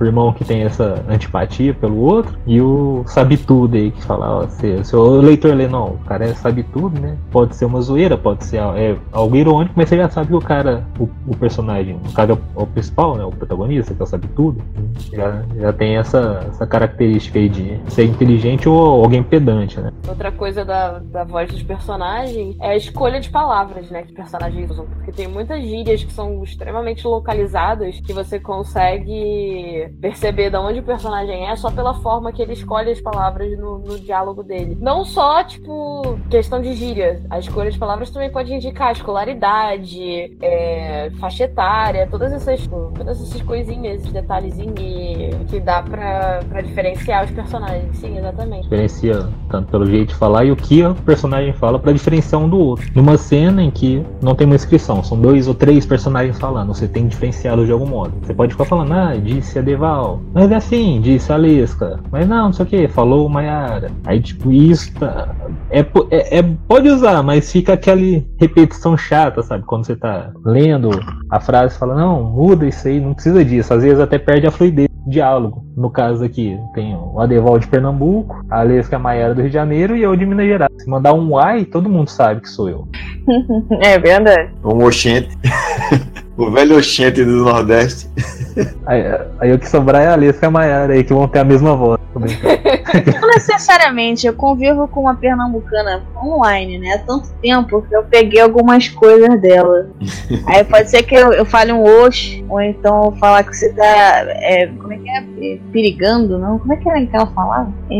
O irmão que tem essa antipatia pelo outro e o sabe tudo aí que fala, ó, se, se o leitor lê, não, o cara é sabe tudo, né? Pode ser uma zoeira, pode ser é, algo irônico, mas você já sabe que o cara, o, o personagem, o cara é o, o principal, né? O protagonista, que é o sabe tudo, já, já tem essa, essa característica aí de ser inteligente ou alguém pedante, né? Outra coisa da, da voz dos personagens é a escolha de palavras, né, que os personagens usam. Porque tem muitas gírias que são extremamente localizadas que você consegue perceber de onde o personagem é só pela forma que ele escolhe as palavras no, no diálogo dele. Não só, tipo, questão de gíria. A escolha de palavras também pode indicar escolaridade, é, faixa etária, todas essas, todas essas coisinhas, esses detalhezinhos que dá pra, pra diferenciar os personagens. Sim, exatamente. diferencia tanto pelo jeito de falar e o que o personagem fala pra diferenciar um do outro. Numa cena em que não tem uma inscrição, são dois ou três personagens falando, você tem que diferenciá-los de algum modo. Você pode ficar falando, ah, disse a Deval, mas é assim, disse a Lesca, mas não, não sei o que, falou o Mayara. Aí, tipo, isso tá- é, é, é- pode usar, mas fica aquela repetição chata, sabe? Quando você tá lendo a frase, fala, não, muda isso aí, não precisa disso. Às vezes até perde a fluidez do diálogo. No caso aqui, tem o Adeval de Pernambuco, a Lesca Maiara do Rio de Janeiro e eu de Minas Gerais. Se mandar um ai, todo mundo sabe que sou eu. (laughs) É verdade. Um oxente. (laughs) o velho oxente do Nordeste. (laughs) Aí, aí o que sobrar é a Lesca Maiara aí, que vão ter a mesma voz. Não necessariamente, eu convivo com uma pernambucana online, né? Há tanto tempo que eu peguei algumas coisas dela. Aí pode ser que eu, eu fale um oxe, ou então falar que você tá. É, como é que é? É, perigando, não? Como é que era que ela falava? Não,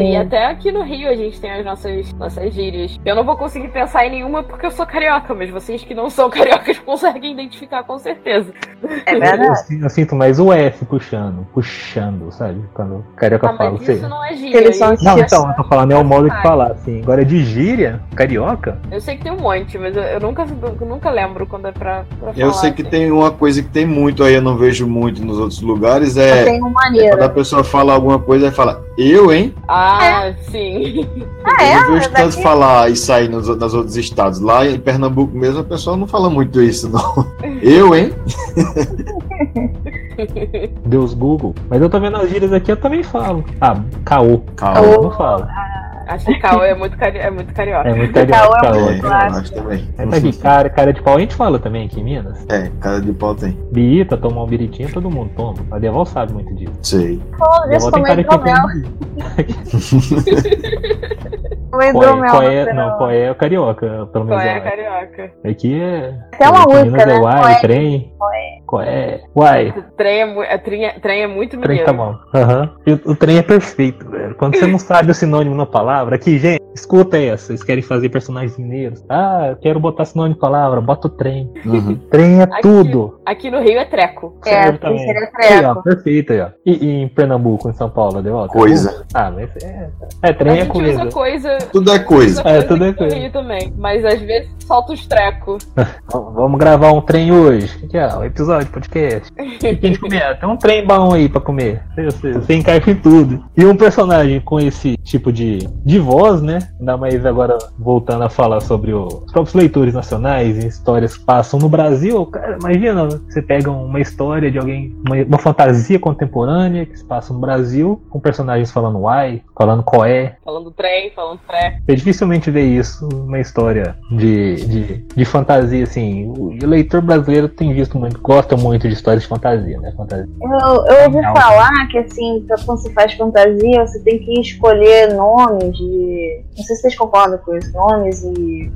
E É... até aqui no Rio a gente tem as nossas, nossas gírias. Eu não vou conseguir pensar em nenhuma porque eu sou carioca, mas vocês que não são (laughs) cariocas conseguem identificar com certeza. é Eu, verdade. sinto- eu sinto mais o F puxando, puxando, sabe? Quando o carioca Ah, fala. mas Você... isso não é gíria. Eles são Não, então, eu tô falando é o modo de falar, assim. Agora de gíria, carioca, Eu sei que tem um monte, mas eu, eu nunca, eu nunca lembro quando é pra, pra Eu falar, sei que assim. tem uma coisa que tem muito aí, eu não vejo muito nos outros lugares, é, Tem uma é quando maneira. a pessoa fala alguma coisa e fala, eu, hein? Ah, sim. Ah, eu é? não vejo tanto Daqui- falar isso aí nos, nos outros estados. Lá em Pernambuco mesmo, a pessoa não fala muito isso, não. (laughs) Eu, hein? Deus Google. Mas eu tô vendo as gírias aqui, eu também falo. Ah, caô. Calma. Eu não falo. Acho que Caô é muito, cari é muito carioca. É muito Caô carioca, é caô. muito É, eu clássico. acho também. É, cara, cara de pau a gente fala também aqui em Minas. É, cara de pau tem. Birita, tomar um biritinho, todo mundo toma. A Deval sabe muito disso. Sei. Disso, Deval tem cara que hidromel. tem Tomei Qual é, qual é, não, qual é o carioca, pelo Qual menos. é é. carioca? Aqui é. Tem uma música, Minas né? É uai, Qual é? trem. Qual é? Uai, Trem é, é, trem, é, trem é muito trem mineiro. tá bom. Aham. E O, o trem é perfeito, velho. Quando você não sabe o sinônimo na palavra, aqui, gente, escuta essa. Vocês querem fazer personagens mineiros? Ah, eu quero botar sinônimo de palavra, bota o trem. Uhum. (laughs) Trem é Aqui- tudo. Aqui no Rio é treco. É, seria Aí, ó, treco. perfeito aí, ó. E, e em Pernambuco, em São Paulo, deu ó, Coisa. Ah, mas é. É, A trem é coisa. usa coisa. Tudo é coisa. É, tudo é coisa. Rio também. Mas às vezes solta os trecos. (laughs) V- Vamos gravar um trem hoje. O que, é? Um episódio, podcast. (laughs) O que, que a gente comer? Tem um trem bom aí pra comer. Você, você, você encaixa em tudo. E um personagem com esse tipo de, de voz, né? Ainda mais agora voltando a falar sobre o- os próprios leitores nacionais e histórias que passam no Brasil. Cara, imagina, você pega uma história de alguém, uma, uma fantasia contemporânea que se passa no Brasil, com personagens falando uai, falando coé, Falando trem, falando treco. você dificilmente vê isso numa história de, de, de fantasia, assim. O leitor brasileiro tem visto muito, gosta muito de histórias de fantasia, né? Fantasia. Eu, eu ouvi falar que, assim, pra quando você faz fantasia, você tem que escolher nomes de. Não sei se vocês concordam com isso, nomes e,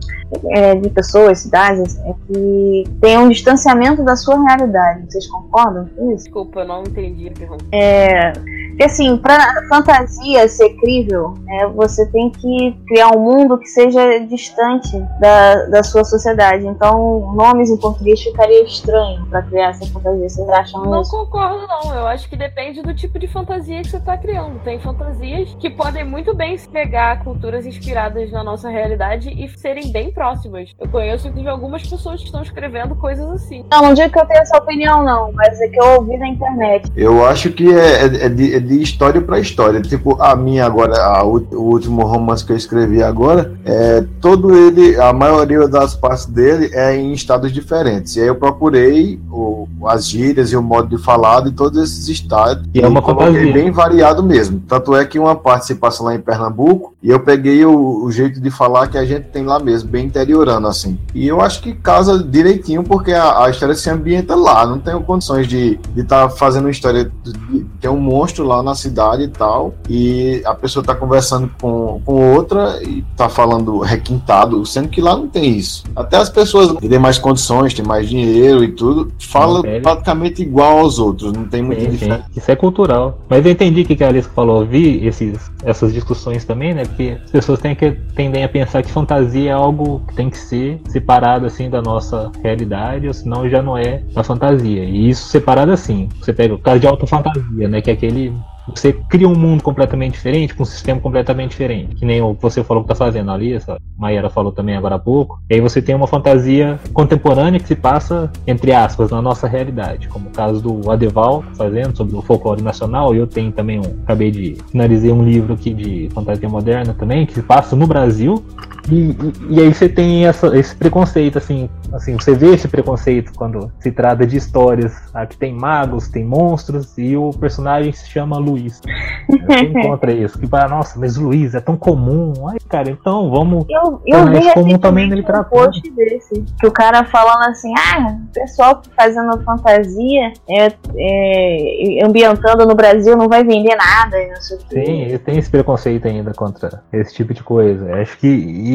é, de pessoas, cidades, é que tem um distanciamento da sua realidade. Vocês concordam com isso? Desculpa, eu não entendi a pergunta. É, porque assim, pra fantasia ser crível, né, você tem que criar um mundo que seja distante da, da sua sociedade. Então, nomes em português ficaria estranho pra criar essa fantasia. Vocês acham Não isso? concordo, não. Eu acho que depende do tipo de fantasia que você tá criando. Tem fantasias que podem muito bem se pegar culturas inspiradas na nossa realidade e serem bem próximas. Eu conheço, inclusive, algumas pessoas que estão escrevendo coisas assim. Não, não digo que eu tenho essa opinião, não, mas é que eu ouvi na internet. Eu acho que é, é- é de, é de história pra história. Tipo, a minha agora, a ú- o último romance que eu escrevi agora, é todo ele, a maioria das partes dele é em estados diferentes. E aí eu procurei o- as gírias e o modo de falar de todos esses estados. E é uma coloquei bem variado mesmo. Tanto é que uma parte se passa lá em Pernambuco e eu peguei o, o jeito de falar que a gente tem lá mesmo, bem interiorano assim. E eu acho que casa direitinho porque a, a história se ambienta lá. Não tenho condições de estar fazendo uma história de, ter um monstro lá na cidade e tal. E a pessoa tá conversando com, com outra e tá falando requintado, sendo que lá não tem isso. Até as pessoas que têm mais condições, têm mais dinheiro e tudo, falam praticamente igual aos outros. Não tem muita diferença. Isso é cultural. Mas eu entendi o que que a Alice falou. Eu vi esses, essas discussões também, né? Porque as pessoas têm que, tendem a pensar que fantasia é algo que tem que ser separado assim da nossa realidade, ou senão já não é a fantasia. E isso separado assim. Você pega o caso de alta fantasia, né? Que é aquele. Você cria um mundo completamente diferente, com um sistema completamente diferente. Que nem o que você falou que tá fazendo ali, essa Maíra falou também agora há pouco. E aí você tem uma fantasia contemporânea que se passa, entre aspas, na nossa realidade. Como o caso do Adeval fazendo sobre o folclore nacional. E eu tenho também um. Acabei de finalizar um livro aqui de fantasia moderna também, que se passa no Brasil. E, e- aí você tem essa- esse preconceito, assim, assim, você vê esse preconceito quando se trata de histórias ah, que tem magos, tem monstros, e o personagem se chama Luiz. Você (laughs) encontra isso, que fala, nossa, mas Luiz é tão comum. Ai, cara, então vamos. Eu, eu vi comum também na um post desse, que o cara falando assim, ah, o pessoal fazendo fantasia, é, é, ambientando no Brasil não vai vender nada, não sei o quê. Sim, tem esse preconceito ainda contra esse tipo de coisa. Acho que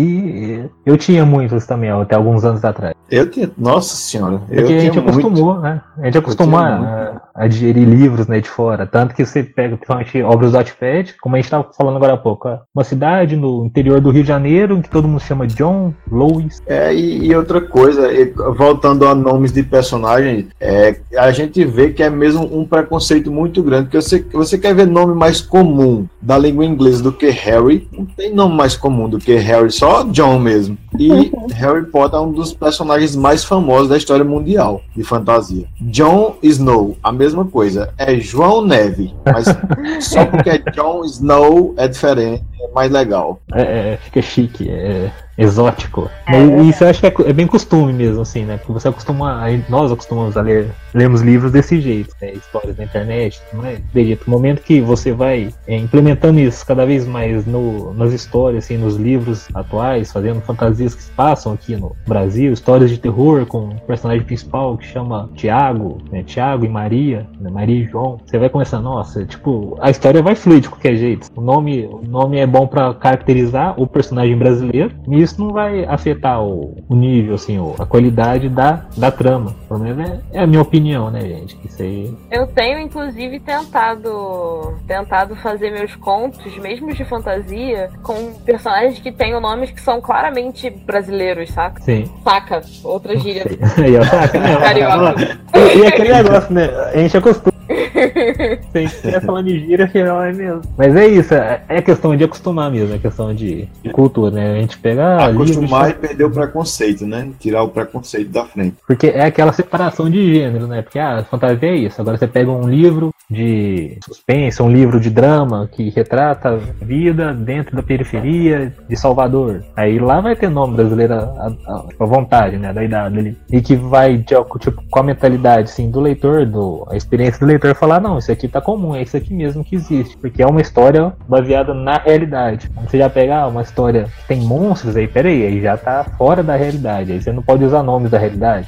E eu tinha muitos também, até alguns anos atrás. Eu tinha, nossa senhora, eu Porque a gente acostumou, muito. né? A gente acostumou a, a digerir livros né, de fora. Tanto que você pega, principalmente, obras do Wattpad, como a gente estava falando agora há pouco. Uma cidade no interior do Rio de Janeiro, que todo mundo chama John, Louis. É, e, e outra coisa, voltando a nomes de personagens, é, a gente vê que é mesmo um preconceito muito grande, porque você, você quer ver nome mais comum da língua inglesa do que Harry, não tem nome mais comum do que Harry, só John mesmo. E Harry Potter é um dos personagens mais famosos da história mundial de fantasia. Jon Snow, a mesma coisa, é João Neve, mas (laughs) só porque é Jon Snow é diferente, é mais legal. É, é, fica chique, é exótico. É, E isso eu acho que é, é bem costume mesmo, assim, né? Porque você acostuma, nós acostumamos a ler, lermos livros desse jeito, né? Histórias na internet, não é? Acredito, no momento que você vai é, implementando isso cada vez mais no, nas histórias, assim, nos livros atuais, fazendo fantasias que se passam aqui no Brasil, histórias de terror com o personagem principal que chama Tiago, né? Tiago e Maria, né? Maria e João, você vai começar, nossa, tipo, a história vai fluir de qualquer jeito. O nome, o nome é bom pra caracterizar o personagem brasileiro e isso não vai afetar o, o nível, assim, o- a qualidade da, da trama. Pelo menos é, é a minha opinião, né, gente? Que isso aí. Eu tenho, inclusive, tentado tentado fazer meus contos, mesmo de fantasia, com personagens que tenham nomes que são claramente brasileiros, saca? Sim. Saca? Outra gíria. (laughs) Aí, ó, saca? É, Carioca. E, e aquele negócio, né? A gente acostuma. (laughs) Sem ser falando de gíria, afinal é mesmo. Mas é isso, é é questão de acostumar mesmo, é questão de, cultura, né? A gente pega. ah, Acostumar livros- e perder o preconceito, né? Tirar o preconceito da frente. Porque é aquela separação de gênero, né? Porque a fantasia é isso. Agora você pega um livro de suspense, um livro de drama que retrata a vida dentro da periferia de Salvador. Aí lá vai ter nome brasileiro à, vontade, né? Da idade ali. E que vai tipo, com a mentalidade assim, do leitor, do, a experiência do leitor falar, não, isso aqui tá comum, é isso aqui mesmo que existe. Porque é uma história baseada na realidade. Quando você já pegar uma história que tem monstros, aí peraí, aí já tá fora da realidade. Aí você não pode usar nomes da realidade.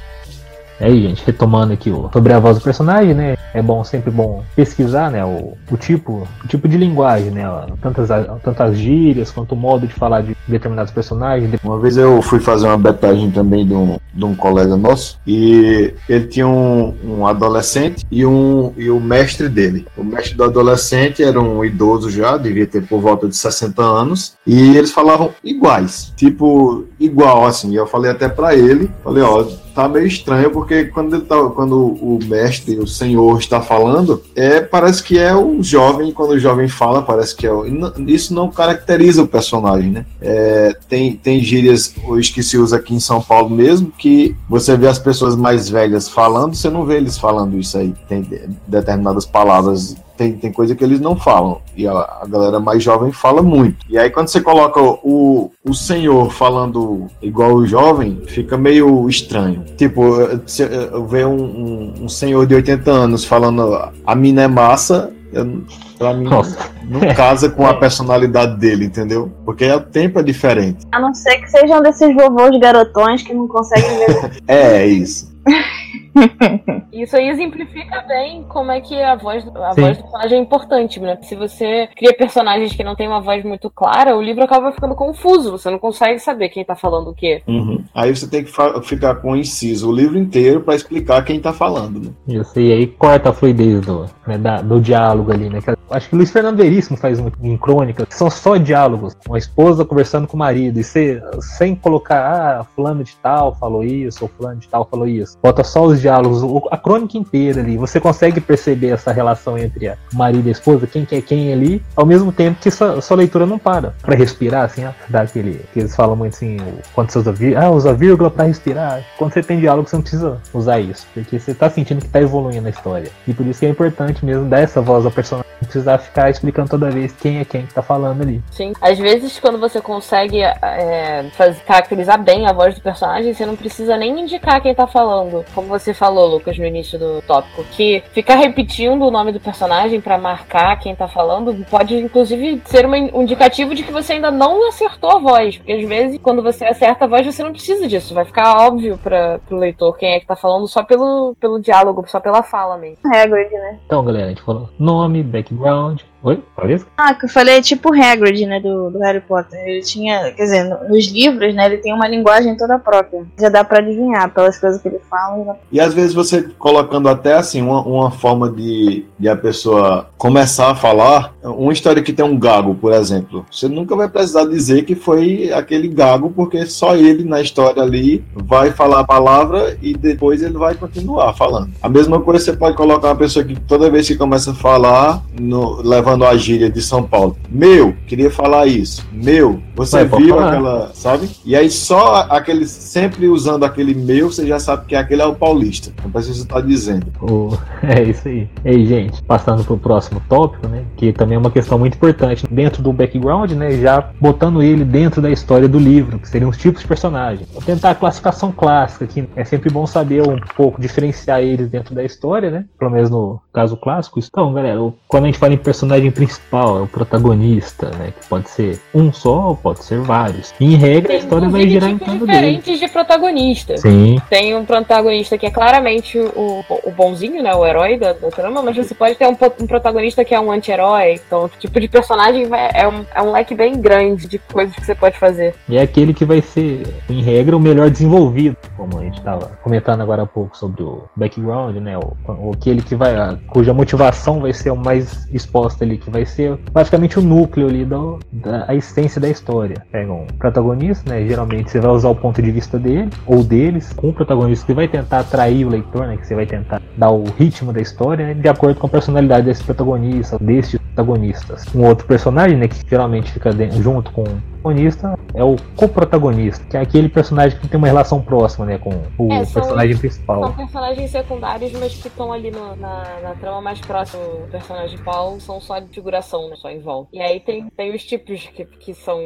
Aí, gente, retomando aqui o, sobre a voz do personagem, né? É bom, sempre bom pesquisar, né? O, o tipo, o tipo de linguagem, né? Tantas, tantas gírias quanto o modo de falar de determinados personagens. Uma vez eu fui fazer uma betagem também de um, de um colega nosso e ele tinha um, um adolescente e, um, e o mestre dele. O mestre do adolescente era um idoso já, devia ter por volta de 60 anos, e eles falavam iguais, tipo, igual assim. Eu falei até pra ele, falei, ó, tá meio estranho porque quando tá, quando o mestre, o senhor está falando, é parece que é o jovem, quando o jovem fala, parece que é o, isso não caracteriza o personagem, né? É, tem, tem gírias hoje que se usa aqui em São Paulo mesmo, que você vê as pessoas mais velhas falando, você não vê eles falando isso aí. Tem de- determinadas palavras, tem, tem coisa que eles não falam. E a, a galera mais jovem fala muito. E aí quando você coloca o, o senhor falando igual o jovem, fica meio estranho. Tipo, você vê um, um, um senhor de 80 anos falando a mina é massa, eu, pra mim Nossa, não casa com a personalidade dele, entendeu? Porque o tempo é diferente. A não ser que sejam desses vovôs garotões que não conseguem ver. É, (laughs) é isso. (laughs) (laughs) Isso aí exemplifica bem como é que a voz, a Sim. voz do personagem é importante, né? Se você cria personagens que não têm uma voz muito clara, o livro acaba ficando confuso, você não consegue saber quem tá falando o quê. Aí você tem que ficar com o inciso o livro inteiro pra explicar quem tá falando, né? Isso, e aí corta a fluidez do, né, da- do diálogo ali, né? Que eu Acho que o Luiz Fernando Veríssimo faz muito em crônicas, que são só diálogos. Uma esposa conversando com o marido, e você, sem colocar, ah, fulano de tal falou isso, ou fulano de tal falou isso. Bota só os diálogos, o- a crônica inteira ali. Você consegue perceber essa relação entre a marido e a esposa, quem que é quem ali, ao mesmo tempo que sua, sua leitura não para. Pra respirar, assim, ah, dá aquele. que eles falam muito assim, quando você usa vírgula, ah, usa vírgula pra respirar. Quando você tem diálogo, você não precisa usar isso, porque você tá sentindo que tá evoluindo a história. E por isso que é importante mesmo dar essa voz ao personagem, não precisar ficar explicando toda vez quem é quem que tá falando ali. Sim. Às vezes, quando você consegue é, faz- caracterizar bem a voz do personagem, você não precisa nem indicar quem tá falando. Como você falou, Lucas, no início do tópico. Que ficar repetindo o nome do personagem pra marcar quem tá falando pode, inclusive, ser um indicativo de que você ainda não acertou a voz. Porque às vezes, quando você acerta a voz, você não precisa disso. Vai ficar óbvio para pro leitor quem é que tá falando só pelo, pelo diálogo, só pela fala mesmo. Hagrid, né? Então, galera, a gente falou nome, background, Oi? Ah, que eu falei é tipo o Hagrid, né, do, do Harry Potter. Ele tinha, quer dizer, no- nos livros, né, ele tem uma linguagem toda própria. Já dá pra adivinhar pelas coisas que ele fala. já- E às vezes você colocando até assim uma, uma forma de, de a pessoa começar a falar, uma história que tem um gago, por exemplo. Você nunca vai precisar dizer que foi aquele gago, porque só ele na história ali vai falar a palavra e depois ele vai continuar falando. A mesma coisa você pode colocar uma pessoa que toda vez que começa a falar, no- levando a gíria de São Paulo. Meu, queria falar isso. Meu, você pode viu aquela, sabe? E aí só aquele, sempre usando aquele meu, você já sabe que aquele é o paulista. Não precisa estar dizendo. O- (laughs) É isso aí. E aí, gente, passando pro próximo tópico, né? Que também é uma questão muito importante dentro do background, né? Já botando ele dentro da história do livro, que seriam os tipos de personagem. Vou tentar a classificação clássica, que é sempre bom saber um pouco, diferenciar eles dentro da história, né? Pelo menos no caso clássico. Então, galera, quando a gente fala em personagem principal, é o protagonista, né? Que pode ser um só, ou pode ser vários. E, em regra, a Tem história vai girar em torno dele. diferentes de protagonista. Sim, Tem um protagonista que é claramente o, o bonzinho, né? O herói da, da trama, mas você pode ter um, um protagonista que é um anti-herói. Então, o tipo de personagem vai- é um, é um leque bem grande de coisas que você pode fazer. E é aquele que vai ser, em regra, o melhor desenvolvido, como a gente estava comentando agora há pouco sobre o background, né? O, o aquele que vai, a- cuja motivação vai ser o mais exposta ali, que vai ser praticamente o núcleo ali da a essência da história. Pega um protagonista, né? Geralmente você vai usar o ponto de vista dele ou deles, com o protagonista que vai tentar atrair o leitor, né? Que você vai tentar dar o ritmo da história, né, de acordo com a personalidade desse protagonista, destes protagonistas. Um outro personagem, né, que geralmente fica junto com protagonista é o coprotagonista, que é aquele personagem que tem uma relação próxima, né, com o É, são- personagem São principal. personagens secundários, mas que estão ali no- na, na trama mais próxima do personagem Paulo, são só de figuração, né? Só em volta. E aí tem, tem os tipos que, que são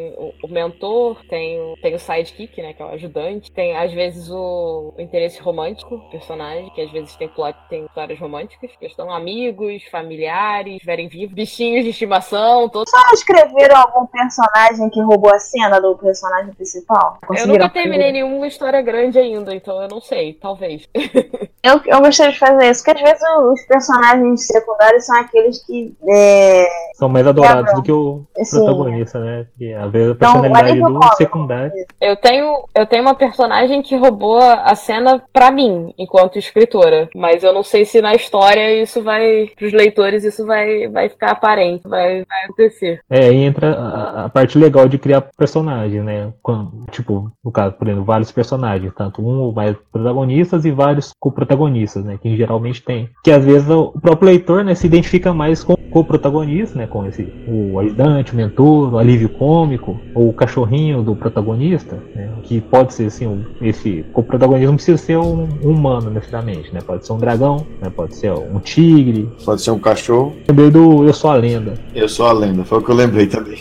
o, mentor, tem o, tem o sidekick, né? Que é o ajudante. Tem, às vezes, o, o interesse romântico do personagem, que às vezes tem plot, tem histórias românticas, que estão amigos, familiares, estiverem vivos, bichinhos de estimação, todos. Só escreveram algum personagem que roubou a cena do personagem principal? Eu nunca terminei nenhuma história grande ainda, então eu não sei, talvez. (laughs) Eu, eu gostaria de fazer isso, porque às vezes os personagens secundários são aqueles que. É, São mais adorados Quebram. do que o assim, protagonista, né? E às vezes a Então, personalidade alívio do secundário. Eu tenho, eu tenho uma personagem que roubou a cena pra mim, enquanto escritora. Mas eu não sei se na história isso vai. Pros leitores isso vai, vai ficar aparente, vai, vai acontecer. É, aí entra a, a parte legal de criar personagem, né? Quando, tipo, no caso, por exemplo, vários personagens, tanto um ou mais protagonistas e vários co-protagonistas, né? Que geralmente tem. Que às vezes o próprio leitor, né, se identifica mais com o co-protagonista, né? Com esse, o ajudante, o mentor, o alívio cômico, ou o cachorrinho do protagonista, né? Que pode ser, assim, um- esse co-protagonismo não precisa ser um humano, necessariamente, né? Pode ser um dragão, né? Pode ser um tigre. Pode ser um cachorro. Lembrei do Eu Sou a Lenda. Eu sou a lenda, foi o que eu lembrei também.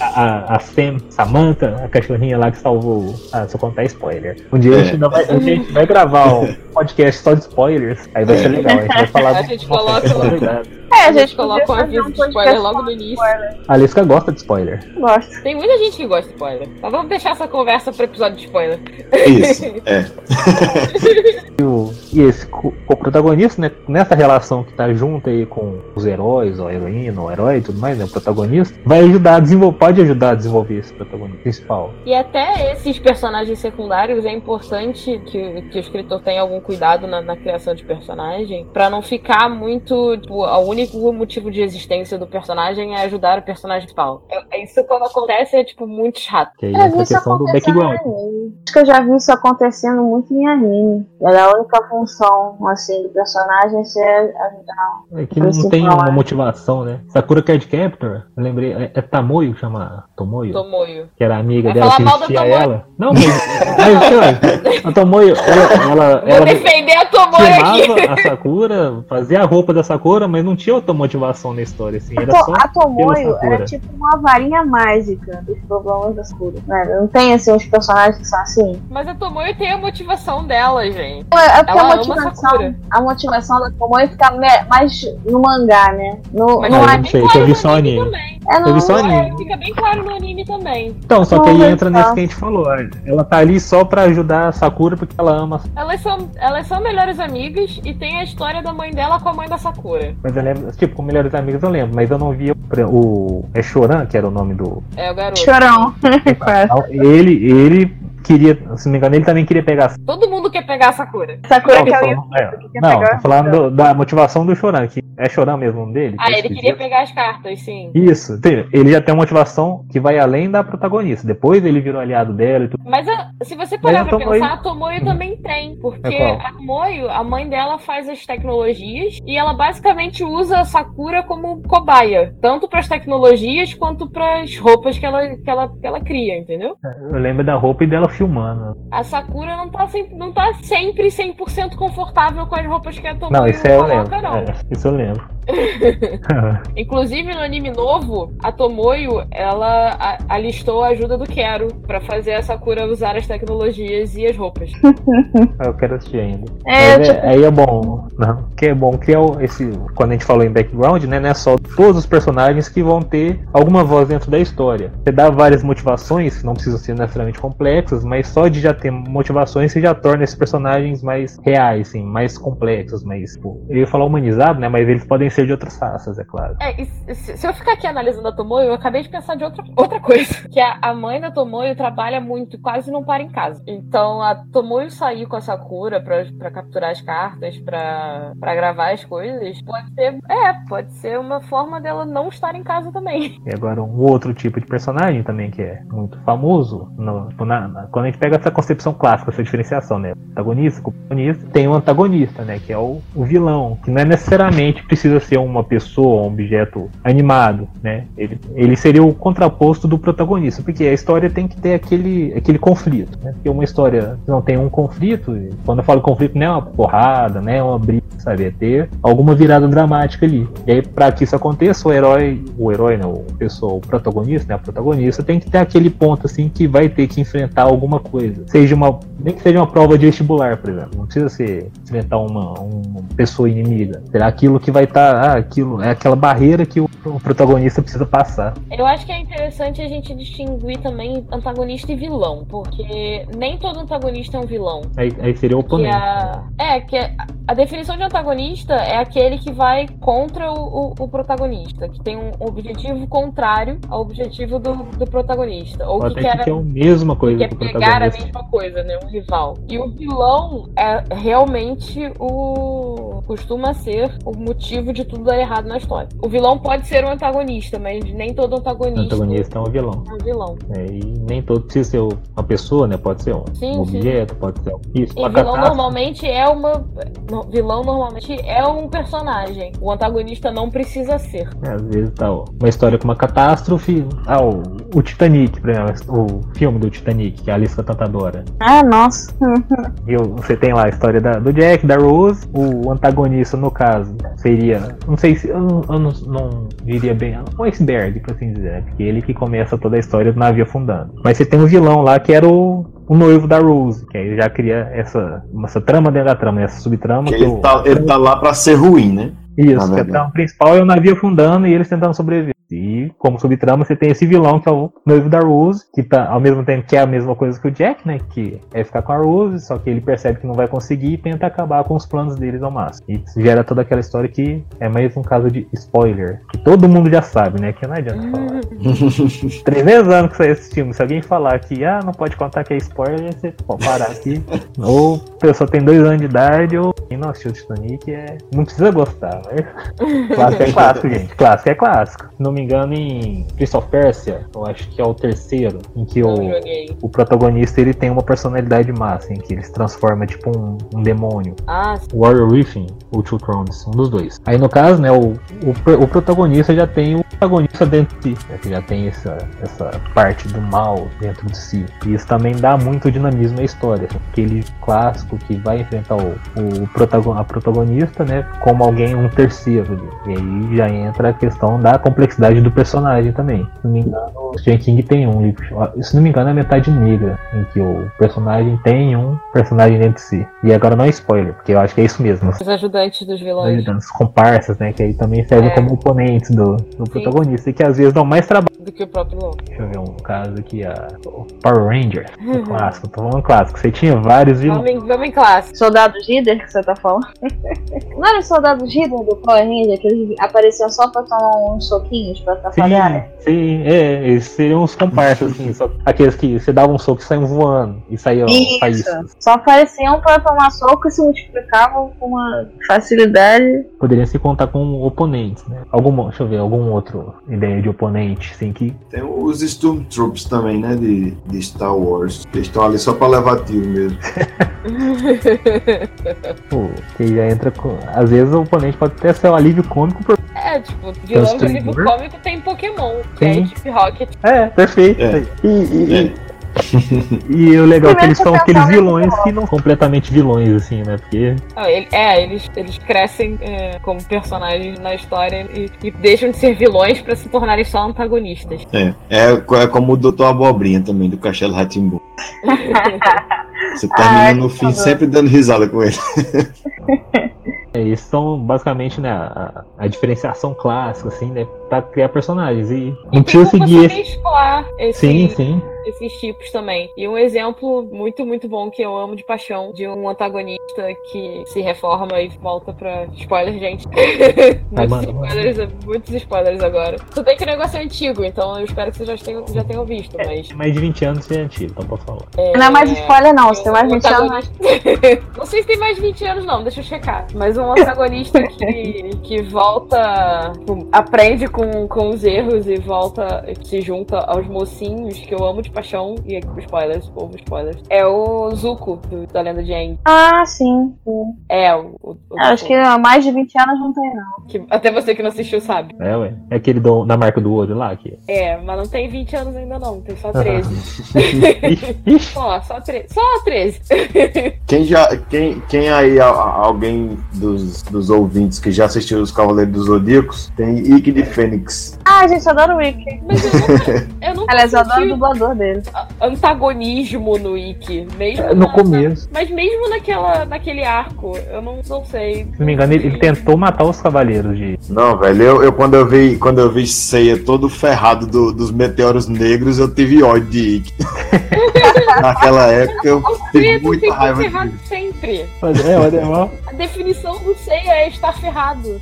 a, a Sam, Samantha, a cachorrinha lá que salvou. Ah, se eu contar spoiler. Um dia a É. gente, ainda vai, a gente vai gravar um podcast só de spoilers. Aí vai ser legal. A gente vai falar (laughs) A do- gente coloca é. É, A gente coloca um aviso de spoiler logo no início. A Aliska gosta de spoiler. Gosto. Tem muita gente que gosta de spoiler. Mas vamos deixar essa conversa pro episódio de spoiler. Isso, é. (laughs) E, o- e esse co-protagonista, né, nessa relação que tá junto aí com os heróis, ou a heroína, ou o herói e tudo mais, né, o protagonista, vai ajudar a desenvolver, pode ajudar a desenvolver esse protagonista principal. E até esses personagens secundários é importante que, que o escritor tenha algum cuidado na, na criação de personagem pra não ficar muito. Tipo, o único motivo de existência do personagem é ajudar o personagem principal. É- Isso quando acontece é tipo muito chato. Que aí Eu entra vi a isso questão do background. anime. Acho que eu já vi isso acontecendo muito em anime. Era a única função, assim, do personagem ser ajudar. É que não tem uma é. motivação, né? Sakura Card Captor, lembrei, é, é Tamoio que chama Tomoyo? Tomoyo. que era amiga Vai dela que mal da vestia Tomoyo. ela. Não, mas, a Tomoyo, ela, ela, Vou ela defender a Tomoyo aqui. a Sakura, fazia a roupa da Sakura, mas não tinha outra motivação na história, assim, era To- só a Tomoyo era tipo uma varinha mágica dos problemas da Sakura. né? Não tem assim uns personagens que pensar assim. Mas a Tomoe tem a motivação dela, gente. É porque Ela a motivação, a motivação da Tomoe fica mais no mangá, né? No, Mas no Ah, anime. não eu vi só anime. também. É, Eu vi não, só É, anime. fica bem claro no anime também. Então, só que aí entra nesse que a gente falou. Ela tá ali só pra ajudar a Sakura porque ela ama. Elas são, elas são melhores amigas e tem a história da mãe dela com a mãe da Sakura. Mas eu lembro, tipo, com melhores amigos eu lembro, mas eu não via o. o é Choran, que era o nome do. É o garoto. Chorão. (laughs) Ele, ele queria, se não me engano, ele também queria pegar Todo mundo quer pegar a Sakura. Sakura Não, que é o é, quer não, pegar? tô falando do- da motivação do Choran, que é Choran mesmo o nome dele. Ah, que é ele queria pegar as cartas, sim. Isso, ele já tem uma motivação que vai além da protagonista. Depois ele virou aliado dela e tudo. Mas a- se você parar Mas pra pensar, a Tomoyo também tem. Porque É a Tomoyo, a mãe dela faz as tecnologias e ela basicamente usa a Sakura como cobaia. Tanto pras tecnologias quanto pras roupas que ela, que, ela, que ela cria, entendeu? Eu lembro da roupa e dela filmando. A Sakura não tá sempre, não tá sempre 100% confortável com as roupas que a Tomoyo Não, isso é eu lembro. não. É, isso eu lembro. (laughs) Inclusive no anime novo, a Tomoyo, ela alistou a ajuda do Quero pra fazer a Sakura usar as tecnologias e as roupas. eu quero assistir ainda. É, Mas é- tipo, aí é bom, não, que é bom que é o- esse, quando a gente falou em background, né, não é só todos os personagens que vão ter alguma voz dentro da história. Você dá várias motivações, que não precisam ser necessariamente complexas, mas só de já ter motivações você já torna esses personagens mais reais, assim, mais complexos, mais, tipo, eu ia falar humanizado, né, mas eles podem ser de outras raças, é claro. É, e se, eu ficar aqui analisando a Tomoyo, eu acabei de pensar de outra, outra coisa. (laughs) Que a, a mãe da Tomoyo trabalha muito, quase não para em casa. Então a Tomoyo sair com a Sakura pra, pra capturar as cartas, pra, pra gravar as coisas, pode ser. É, pode ser uma forma dela não estar em casa também. (laughs) E agora um outro tipo de personagem também que é muito famoso, no- tipo, na- na- quando a gente pega essa concepção clássica, essa diferenciação, né? Protagonista, protagonista, tem um antagonista, né? Que é o, o vilão, que não é necessariamente precisa ser uma pessoa, um objeto animado, né? Ele, ele seria o contraposto do protagonista, porque a história tem que ter aquele, aquele conflito, né? Porque uma história que não tem um conflito, quando eu falo conflito não é uma porrada, né? É uma briga, sabe? É ter alguma virada dramática ali. E aí, pra que isso aconteça, o herói, o herói, né? O pessoa, o protagonista, né? A protagonista tem que ter aquele ponto assim que vai ter que enfrentar alguma coisa. Seja uma. Nem que seja uma prova de vestibular, por exemplo. Não precisa ser enfrentar uma, uma pessoa inimiga. Será aquilo que vai estar. Ah, aquilo. É aquela barreira que o, protagonista precisa passar. Eu acho que é interessante a gente distinguir também antagonista e vilão, porque nem todo antagonista é um vilão. Aí, aí seria o Que oponente. a, é, que a, a definição de antagonista é aquele que vai contra o, o- o protagonista, que tem um objetivo contrário ao objetivo do, do protagonista. Ou Ou que até que quer, quer a mesma coisa quer que o pegar a mesma coisa, né? Um rival. E o vilão é realmente o. costuma ser o motivo de tudo dar errado na história. O vilão pode ser um antagonista, mas nem todo O antagonista, antagonista é um vilão. é um vilão. É, e nem todo precisa ser uma pessoa, né? Pode ser um, Sim, um sim. objeto, pode ser um. Isso, E vilão catástrofe. normalmente é uma. no- Vilão normalmente é um personagem. O antagonista não precisa ser. É, às vezes tá ó, uma história com uma catástrofe. Ah, o, o Titanic, por exemplo, o filme do Titanic, que a Alice Tentadora. ah, nossa. (laughs) E você tem lá a história da- do Jack, da Rose, o antagonista, no caso, seria. Não sei se. Eu, não- eu não, não diria bem. Um iceberg, por assim dizer, né? Porque ele que começa toda a história do navio afundando. Mas você tem um vilão lá que era o. O noivo da Rose, que aí já cria essa, essa trama dentro da trama, né? essa subtrama Que que ele, tá, ele tá lá pra ser ruim, né? Isso, que a verdade. trama principal é o navio afundando e eles tentando sobreviver. E como subtrama você tem esse vilão que é o noivo da Rose, que tá ao mesmo tempo que é a mesma coisa que o Jack, né? Que é ficar com a Rose, só que ele percebe que não vai conseguir e tenta acabar com os planos deles ao máximo. E gera toda aquela história que é mais um caso de spoiler, que todo mundo já sabe, né? Que não adianta falar. (laughs) 300 anos que saiu esse filme, se alguém falar que ah, não pode contar que é spoiler, você pode parar aqui. (laughs) ou a pessoa tem dois anos de idade, ou quem não assistiu Titanic é. Não precisa gostar, mas (laughs) clássico é clássico, gente. Clássico é clássico. Não me engano, em Prince of Persia, eu acho que é o terceiro, em que o, o protagonista ele tem uma personalidade massa, em que ele se transforma tipo um, um demônio. Ah, Warrior Griffin ou Two Thrones, um dos dois. Aí no caso, né, o, o, o protagonista já tem o protagonista dentro de si, né, que já tem essa, essa parte do mal dentro de si. E isso também dá muito dinamismo à história, assim, porque ele clássico que vai enfrentar o, o protagon, a protagonista, né? Como alguém, um terceiro. ali. E aí já entra a questão da complexidade do personagem também. Se não me engano, o Stephen King tem um livro, se não me engano, é Metade Negra, em que o personagem tem um personagem dentro de si. E agora não é spoiler, porque eu acho que é isso mesmo. Os ajudantes dos vilões. As comparsas, né? Que aí também servem É. como oponentes do, do protagonista e que às vezes dão mais trabalho. Do que o próprio vilão. Deixa eu ver um caso aqui, a o Power Rangers, o clássico, tô falando clássico. Você tinha vários vilões. Vamos em, vamos em classe. Soldado Líder que você tá falando? (laughs) Não era o Soldado Líder do Power Ranger que eles apareciam só pra tomar uns soquinhos pra atrapalhar? né? Sim, sim, é, eles seriam os comparsas, assim, só aqueles que você dava um soco e saíam voando, e saíam Isso. faíscas. Só apareciam pra tomar soco e se multiplicavam com uma facilidade. Poderiam se contar com oponentes, né? Algum, deixa eu ver, algum outro ideia de oponente, assim, que Tem os Stormtroopers também, né? De, de Star Wars. Eles estão ali só pra levar tiro mesmo. (laughs) Pô, que já entra com. Às vezes o oponente pode até ser um alívio cômico. Por... É, tipo, vilão de Tremor. livro cômico tem Pokémon, que é Sim. Chip Rocket. É, perfeito. É. E, e- É. (laughs) e- o legal é que eles são aqueles no vilões que não são completamente vilões, assim, né? Porque Ah, ele- é, eles, eles crescem é, como personagens na história e, e deixam de ser vilões pra se tornarem só antagonistas. É, é, é como o Dr. Abobrinha também, do Castelo Ratimbu. (laughs) Você termina Ai, no fim favor. sempre dando risada com ele. (laughs) é, esses são basicamente né, a, a diferenciação clássica, assim, né? Pra criar personagens. E não precisa seguir esse. esse, Sim, sim. Esses tipos também. E um exemplo muito, muito bom que eu amo de paixão de um antagonista que se reforma e volta pra. Spoiler, gente. (laughs) Muitos, spoilers, muitos spoilers agora. Tudo bem que o negócio é antigo, então eu espero que vocês já tenham, já tenham visto, mas. Tem mais de 20 anos é antigo, então pode falar. É, Não é mais spoiler, não. Se tem mais um 20 anos. (laughs) Não sei se tem mais de 20 anos, não, deixa eu checar. Mas um antagonista que, que volta, aprende com, com os erros e volta, se junta aos mocinhos, que eu amo de paixão, e aqui, spoilers, povo, spoilers. É o Zuko, do- da lenda de Aang. Ah, sim. sim. É, o. o- o Acho Zuko, que há mais de 20 anos não tem, não. que até você que não assistiu sabe. É, ué. É aquele do- da marca do olho lá, que. É, mas não tem 20 anos ainda não, tem só (laughs) 13. Ixi, ixi. Só, só 13. Só 13. Quem já. Quem, quem aí, alguém dos, dos ouvintes que já assistiu os Cavaleiros dos Zodíacos, tem Ike de Fênix. Ah, gente, eu adoro o Wiki. Mas eu nunca, eu (laughs) nunca Aliás, eu adoro o dublador dele. antagonismo no Ikki. Mesmo É, No na- começo. Mas mesmo naquela, naquele arco, eu não, não sei. Se não me engano, ele, ele tentou matar os cavaleiros de. Não, velho, eu, eu quando eu vi quando eu vi Seiya todo ferrado do- dos meteoros negros, eu tive ódio de Ike. (laughs) Naquela época eu tive muita tem que raiva ser de ferrado sempre. Mas é, olha mal. A definição do Seiya é estar ferrado.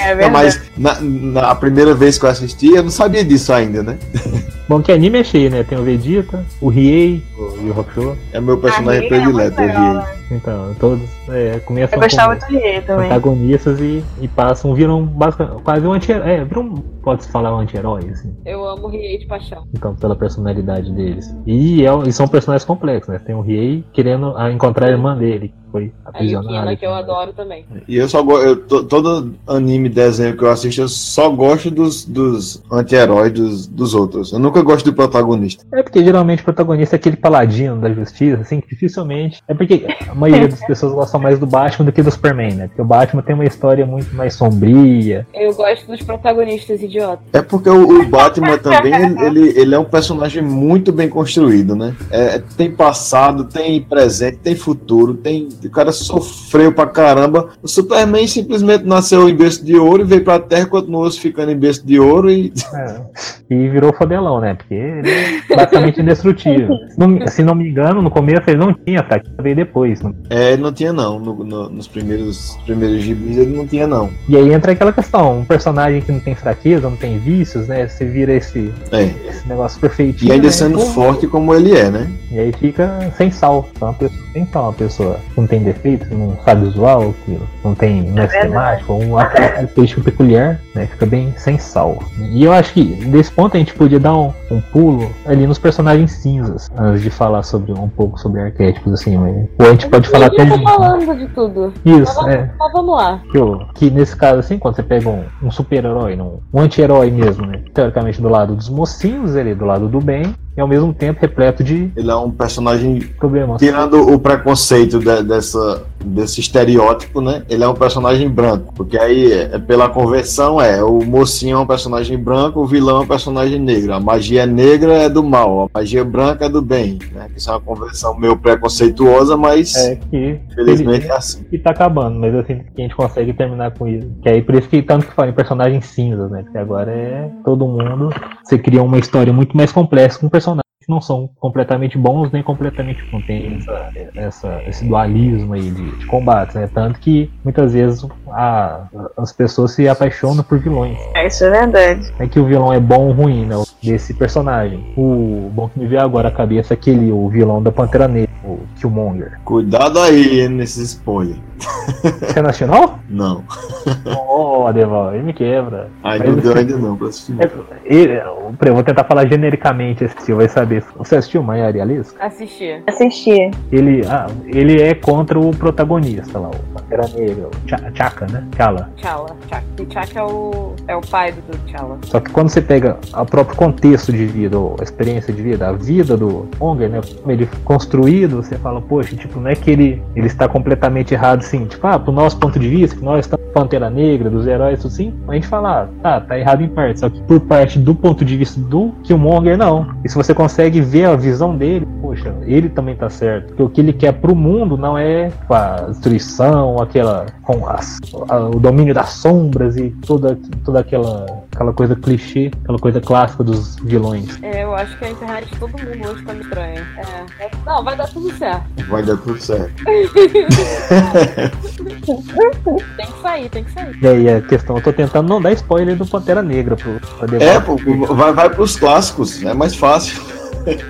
É (laughs) Não, mas na, na primeira vez que eu assisti, eu não sabia disso ainda, né? (laughs) Bom, que anime é cheio, né? Tem o Vegeta, o Riei o Yu Hakusho. É meu personagem Riei é predileto, legal, vi. né? Então, todos é, começam Eu gostava como antagonistas e, e passam, viram basicamente, quase um anti-herói. É, viram, pode-se falar um anti-herói, assim. Eu amo o Riei de paixão. Então, pela personalidade deles. E, é- e são personagens complexos, né? Tem o Riei querendo encontrar a irmã dele, foi A aprisionada. Yukina, e que eu adoro também. E eu só gosto. Todo anime, desenho que eu assisto, eu só gosto dos, dos anti-heróis dos, dos outros. Eu nunca gosto do protagonista. É porque geralmente o protagonista é aquele paladino da justiça, assim, que dificilmente. É porque a maioria das pessoas gostam mais do Batman do que do Superman, né? Porque o Batman tem uma história muito mais sombria. Eu gosto dos protagonistas idiotas. É porque o, o Batman também, ele, ele, ele é um personagem muito bem construído, né? É, tem passado, tem presente, tem futuro, tem. O cara sofreu pra caramba. O Superman simplesmente nasceu em berço de ouro e veio pra Terra, continuou se ficando em berço de ouro e. (laughs) É. E virou fodelão, né? Porque ele é basicamente indestrutível. Se não, se não me engano, no começo ele não tinha ataque, veio depois. não- É, não tinha não. No- no- nos primeiros, primeiros gibis ele não tinha não. E aí entra aquela questão, um personagem que não tem fraqueza, não tem vícios, né? Você vira esse, É. esse negócio perfeitinho. E ainda né? sendo Pô, forte como ele é, né? E aí fica sem sal. Então, uma pessoa, uma pessoa não tem defeito, que não sabe visual, que não tem é verdade. sistemático, uma característica peculiar, né? Fica bem sem sal. E eu acho que desse ponto a gente podia dar um, um pulo ali nos personagens cinzas, antes de falar sobre um pouco sobre arquétipos, assim, mas. Ou a gente pode falar até de. falando de tudo. Isso, Mas, é. mas vamos lá. Que, que nesse caso, assim, quando você pega um, um super-herói, não, um anti-herói mesmo, né? Teoricamente do lado dos mocinhos, ele do lado do bem, e ao mesmo tempo repleto de Ele é um personagem problemas. tirando o preconceito de- dessa, desse estereótipo, né? Ele é um personagem branco. Porque aí, é, pela conversão, é o mocinho é um personagem branco, o vilão é um personagem negro. A magia negra é do mal, a magia branca é do bem. Né? Isso é uma conversão meio preconceituosa, mas É que infelizmente é assim. que tá acabando, mas assim, que a gente consegue terminar com isso. Que aí por isso que tanto que fala em personagens cinzas, né? Porque agora é todo mundo. Você cria uma história muito mais complexa com personagens que não são completamente bons nem completamente bons. Tem essa, essa- esse dualismo aí de, de combates, né? Tanto que muitas vezes a- as pessoas se apaixonam por vilões. É, isso é verdade. É que o vilão é bom ou ruim, né? Desse personagem. O bom que me veio agora à cabeça é aquele, o vilão da Pantera Negra, o Killmonger. Cuidado aí hein, nesse spoiler. Você é nacional? Não, Oh, Adeval, ele me quebra. ainda Mas, não deu ainda não pra assistir. é- ele- eu vou tentar falar genericamente, assim, vai saber. Você assistiu Maiara e Alice? Assistir. Assisti. Ele, ah, ele é contra o protagonista lá, o Pantera Negra, o Cha- Chaka, né? Chala. E T'Chaka é o, é o pai do T'Challa. Só que quando você pega o próprio contexto de vida, ou a experiência de vida, a vida do Onger, né? como Ele construído, você fala, poxa, tipo, não é que ele, ele está completamente errado, assim, tipo, ah, pro nosso ponto de vista, que nós estamos Pantera Negra, dos heróis, isso sim, a gente fala, ah, tá, tá errado em parte. Só que por parte do ponto de vista do Killmonger, não. E se você consegue ver a visão dele, poxa, ele também tá certo. Porque o que ele quer pro mundo não é tipo, a destruição, aquela. com as- a- o domínio das sombras e toda, toda aquela, aquela coisa clichê, aquela coisa clássica dos vilões. É, eu acho que a internet de todo mundo hoje tá me estranha. É. Não, vai dar tudo certo. Vai dar tudo certo. (laughs) Tem que sair, tem que sair. E aí a questão, eu tô tentando não dar spoiler do Pantera Negra pro, pra É, pô, vai, vai pros clássicos, é mais fácil.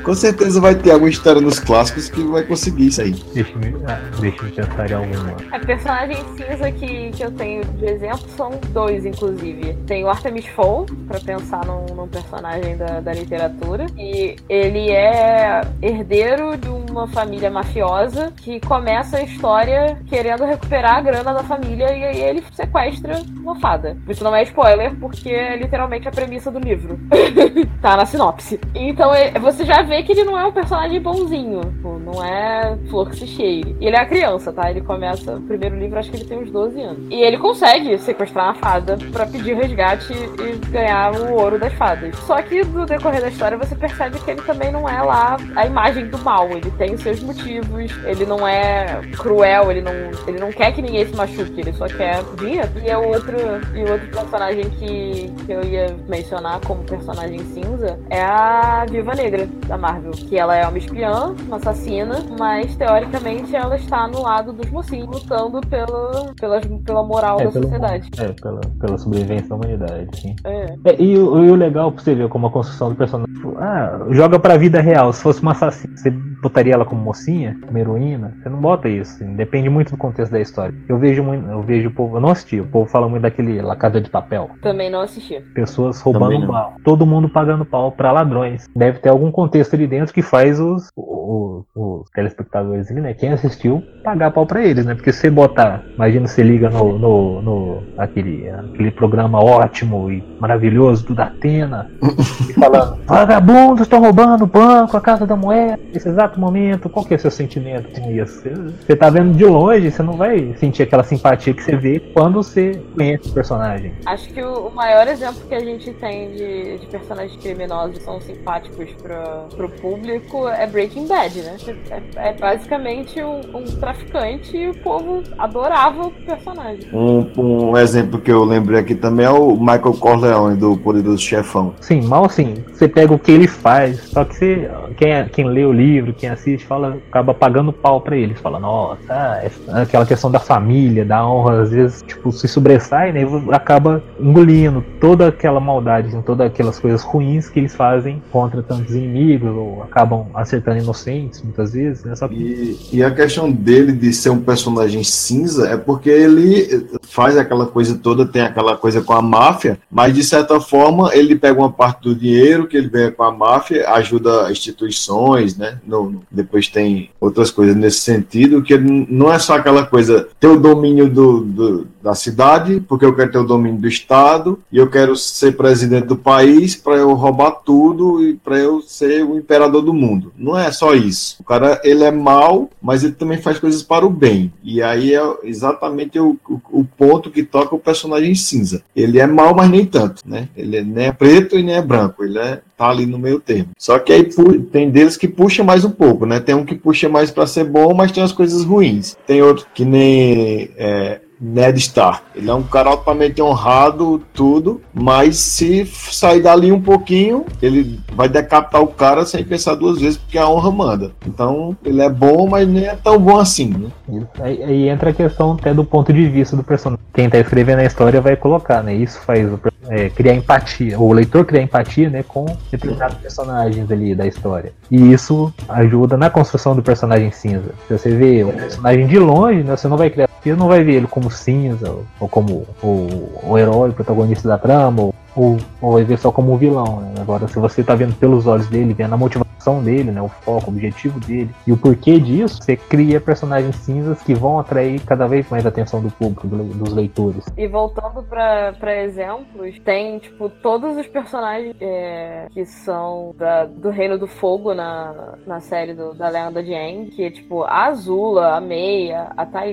Com certeza vai ter alguma história nos clássicos que vai conseguir isso aí. Deixa ah, deixa eu pensar em alguma. A personagem cinza que, que eu tenho de exemplo são dois, inclusive. Tem o Artemis Fowl, pra pensar num, num personagem da, da literatura. E ele é herdeiro de uma família mafiosa que começa a história querendo recuperar a grana da família e aí ele sequestra uma fada. Isso não é spoiler, porque é literalmente a premissa do livro. (laughs) tá na sinopse. Então é- você já vê que ele não é um personagem bonzinho. Tipo, Não é flor que se cheire. Ele é a criança, tá? Ele começa. O primeiro livro, acho que ele tem uns 12 anos. E ele consegue sequestrar uma fada pra pedir resgate e ganhar o ouro das fadas. Só que no decorrer da história você percebe que ele também não é lá a imagem do mal. Ele tem os seus motivos. Ele não é cruel. Ele não, ele não quer que ninguém se machuque. Ele só quer dinheiro. E é outro, e outro personagem que, que eu ia mencionar como personagem cinza é a Viva Negra da Marvel. Que ela é uma espiã, uma assassina, mas teoricamente ela está no lado dos mocinhos, lutando pela, pela, pela moral É, da pelo- sociedade. É, pela, pela sobrevivência da humanidade, sim. É. É, e, o, e o legal pra você ver como a construção do personagem. tipo, Ah, joga pra vida real. Se fosse uma assassina, você botaria ela como mocinha, como heroína? Você não bota isso. assim, depende muito do contexto da história. Eu vejo muito, eu vejo o povo. Eu não assisti, o povo fala muito daquele La Casa de Papel. Também não assisti. Pessoas roubando pau. Todo mundo pagando pau pra ladrões. Deve ter algum contexto ali dentro que faz os, os, os telespectadores ali, né? Quem assistiu, pagar pau pra eles, né? Porque se você botar, imagina você liga no, no, no aquele, aquele programa ótimo e maravilhoso do Datena, (laughs) e falando, vagabundos estão roubando o banco, a casa da moeda, nesse exato momento, qual que é o seu sentimento com isso? Você, tá vendo de longe, você não vai sentir aquela simpatia que você vê quando você conhece o personagem. Acho que o, o maior exemplo que a gente tem de, de personagens criminosos que são simpáticos pra, pro público é Breaking Bad, né? É, é basicamente um, um traficante e o povo adorava o personagem. Um, um exemplo que eu lembrei aqui também é o Michael Corleone do Poderoso Chefão. Sim, mal assim, você pega o que ele faz, só que você, quem, é- quem lê o livro, quem assiste, fala, acaba pagando pau pra eles, fala, nossa, aquela questão da família, da honra, às vezes, tipo, se sobressai, né, acaba engolindo toda aquela maldade, todas aquelas coisas ruins que eles fazem contra tantos inimigos, ou acabam acertando inocentes, muitas vezes, né, só E, e a questão dele de ser um personagem cinza é porque ele faz aquela coisa toda, tem aquela coisa com a máfia, mas de certa forma ele pega uma parte do dinheiro que ele ganha com a máfia, ajuda instituições, né? No- no- depois tem outras coisas nesse sentido, que não é só aquela coisa, ter o domínio do, do- da cidade, porque eu quero ter o domínio do Estado, e eu quero ser presidente do país para eu roubar tudo e para eu ser o imperador do mundo. Não é só isso. O cara, ele é mal, mas ele também faz coisas para o bem. E aí é exatamente o, o, o ponto que toca o personagem cinza. Ele é mal, mas nem tanto, né? Ele nem é preto e nem é branco. Ele é tá ali no meio termo. Só que aí tem deles que puxa mais um pouco, né? Tem um que puxa mais para ser bom, mas tem as coisas ruins. Tem outro que nem é, Ned Stark. Ele é um cara altamente honrado, tudo, mas se sair dali um pouquinho, ele vai decapitar o cara sem pensar duas vezes, porque a honra manda. Então, ele é bom, mas nem é tão bom assim, né? Aí, aí entra a questão até do ponto de vista do personagem. Quem tá escrevendo a história vai colocar, né? Isso faz o, é, criar empatia, o leitor criar empatia, né, com determinados personagens ali da história. E isso ajuda na construção do personagem cinza. Se você vê o personagem de longe, né, você não vai criar, você não vai ver ele como cinza, ou como o, o herói, o protagonista da trama, ou ou, ou vai ver só como um vilão. Né? Agora, se você tá vendo pelos olhos dele, vendo a motivação dele, né? o foco, o objetivo dele e o porquê disso, você cria personagens cinzas que vão atrair cada vez mais a atenção do público, do, dos leitores. E voltando para exemplos, tem tipo todos os personagens é, que são da, do Reino do Fogo na, na série do, da Lenda de Aang, que é tipo a Azula, a Meia, a Ty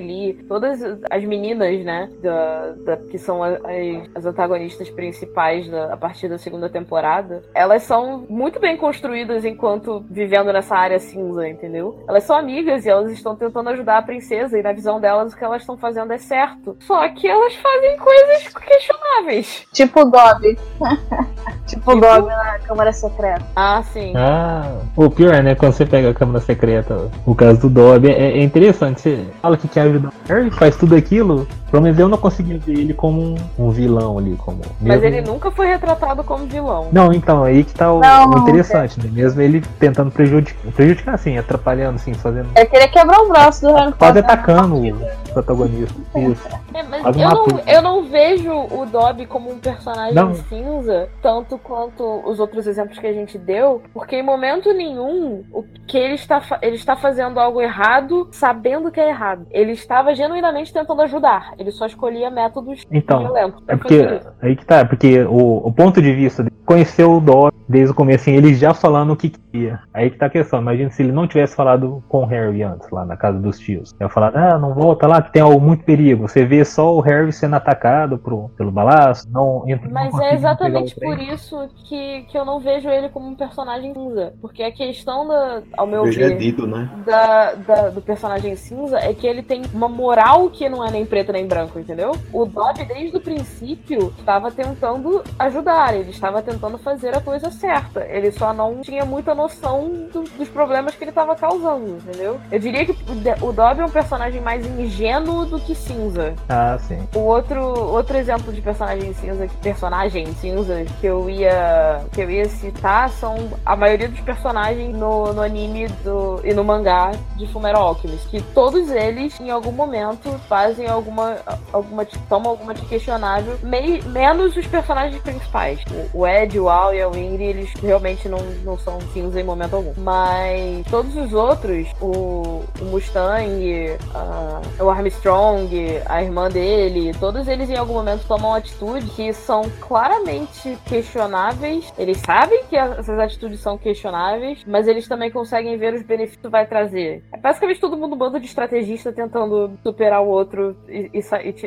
todas as meninas, né, da, da que são as, as antagonistas principais a partir da segunda temporada, elas são muito bem construídas enquanto vivendo nessa área cinza, entendeu? Elas são amigas e elas estão tentando ajudar a princesa, e na visão delas o que elas estão fazendo é certo. Só que elas fazem coisas questionáveis. Tipo o Dobby. (laughs) tipo o Dobby na Câmara Secreta. Ah, sim. Ah, o pior, né? Quando você pega a Câmara Secreta, o caso do Dobby, é, é interessante. Você fala que quer ajudar o Harry, faz tudo aquilo. Pelo menos eu não conseguia ver ele como um, um vilão ali. como Mas ele nunca nunca foi retratado como vilão. Não, então, aí que tá o, não, o interessante, né? Mesmo ele tentando prejudicar, prejudicar assim, atrapalhando, assim, fazendo. É querer quebrar o braço do Harry Quase atacando o protagonista. Isso. É, mas eu não, eu não vejo o Dobby como um personagem não. cinza, tanto quanto os outros exemplos que a gente deu, porque em momento nenhum o que ele está, ele está fazendo algo errado, sabendo que é errado. Ele estava genuinamente tentando ajudar. Ele só escolhia métodos então, violentos. É porque aí que tá, porque o, o ponto de vista de conhecer o Dó desde o começo, assim, ele já falando o que queria. Aí que tá a questão. Imagina se ele não tivesse falado com o Harry antes, lá na casa dos tios. Eu falar, ah, não volta lá que tem algo muito perigo. Você vê só o Harry sendo atacado pro, pelo balaço, não entra Mas não é exatamente por isso que, que eu não vejo ele como um personagem cinza. Porque a questão da, ao meu ver, é dito, né? da, da, do personagem cinza é que ele tem uma moral que não é nem preto nem branco, entendeu? O Dobby, desde o princípio, estava tentando ajudar, ele estava tentando fazer a coisa certa. Ele só não tinha muita noção do, dos problemas que ele estava causando, entendeu? Eu diria que o Dobby é um personagem mais ingênuo do que cinza. Ah, sim. O outro, outro exemplo de personagem cinza, que personagem cinza que eu ia que eu ia citar são a maioria dos personagens no, no anime do, e no mangá de Fumero Alchemist, que todos eles em algum momento fazem alguma alguma tomam alguma de questionável, mei, menos os personagens principais. O, Ed, o Al e a Winry, eles realmente não, não são cinza em momento algum. Mas todos os outros, o, o Mustang, o Armstrong, a irmã dele, todos eles em algum momento tomam atitudes que são claramente questionáveis. Eles sabem que essas atitudes são questionáveis, mas eles também conseguem ver os benefícios que vai trazer. É basicamente todo mundo um bando de estrategista tentando superar o outro e, e,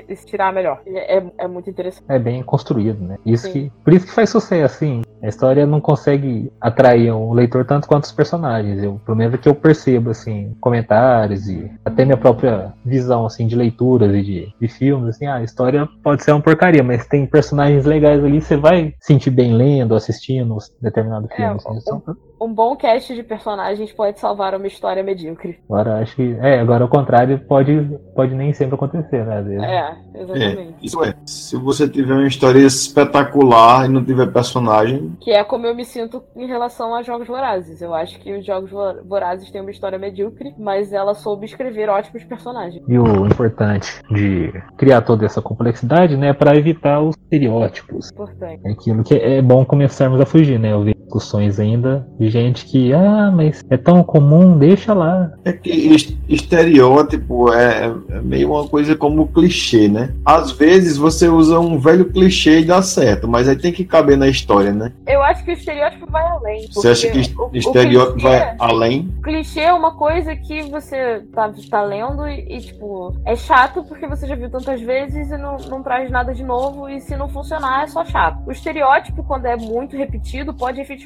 e, tirar melhor. É, é, muito interessante. É bem construído, né? Isso que, por isso que faz sucesso, assim. A história não consegue atrair o leitor tanto quanto os personagens. Eu, pelo menos é que eu percebo, assim, comentários e até minha própria visão, assim, de leituras e de, de filmes, assim, ah, a história pode ser uma porcaria, mas tem personagens legais ali, você vai sentir bem lendo, assistindo determinado filme. É, assim, então, um bom cast de personagens pode salvar uma história medíocre. Agora acho que. É, agora o contrário pode, pode nem sempre acontecer, né? Às vezes. É, exatamente. É, isso é. Se você tiver uma história espetacular e não tiver personagem. Que é como eu me sinto em relação a Jogos Vorazes. Eu acho que os Jogos Vorazes têm uma história medíocre, mas ela soube escrever ótimos personagens. E o importante de criar toda essa complexidade, né, é para evitar os estereótipos. Importante. É aquilo que é bom começarmos a fugir, né? Eu vejo discussões ainda de gente que, ah, mas é tão comum, deixa lá. É que estereótipo é, é meio uma coisa como clichê, né? Às vezes você usa um velho clichê e dá certo, mas aí tem que caber na história, né? Eu acho que o estereótipo vai além. Você acha que o, estereótipo clichê, vai além? Clichê é uma coisa que você tá, tá lendo e, e, tipo, é chato porque você já viu tantas vezes e não, não traz nada de novo e se não funcionar é só chato. O estereótipo, quando é muito repetido, pode efetivamente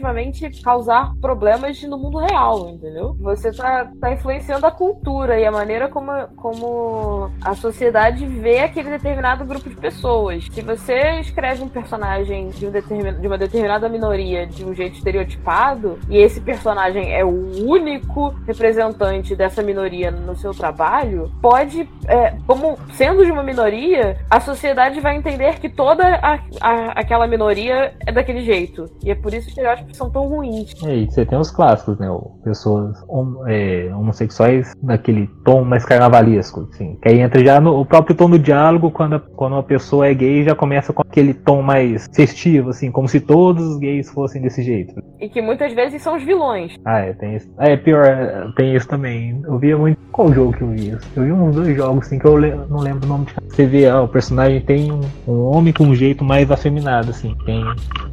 causar problemas no mundo real, entendeu? Você tá, tá influenciando a cultura e a maneira como, como a sociedade vê aquele determinado grupo de pessoas. Se você escreve um personagem de, um de uma determinada minoria de um jeito estereotipado e esse personagem é o único representante dessa minoria no seu trabalho, pode, é, como sendo de uma minoria, a sociedade vai entender que toda a, a, aquela minoria é daquele jeito. E é por isso que os estereótipos são tão ruins. É, e você tem os clássicos, né? Pessoas hom é, homossexuais naquele tom mais carnavalesco, assim. Que aí entra já no o próprio tom do diálogo, quando, a, quando uma pessoa é gay, já começa com aquele tom mais festivo, assim, como se todos os gays fossem desse jeito. E que muitas vezes são os vilões. Ah, é, tem isso. Ah, é pior, tem isso também. Eu via muito. Qual jogo que eu vi isso? Eu vi uns dois jogos, assim, que eu le... não lembro o nome de. Você vê, ah, o personagem tem um, um homem com um jeito mais afeminado, assim. Tem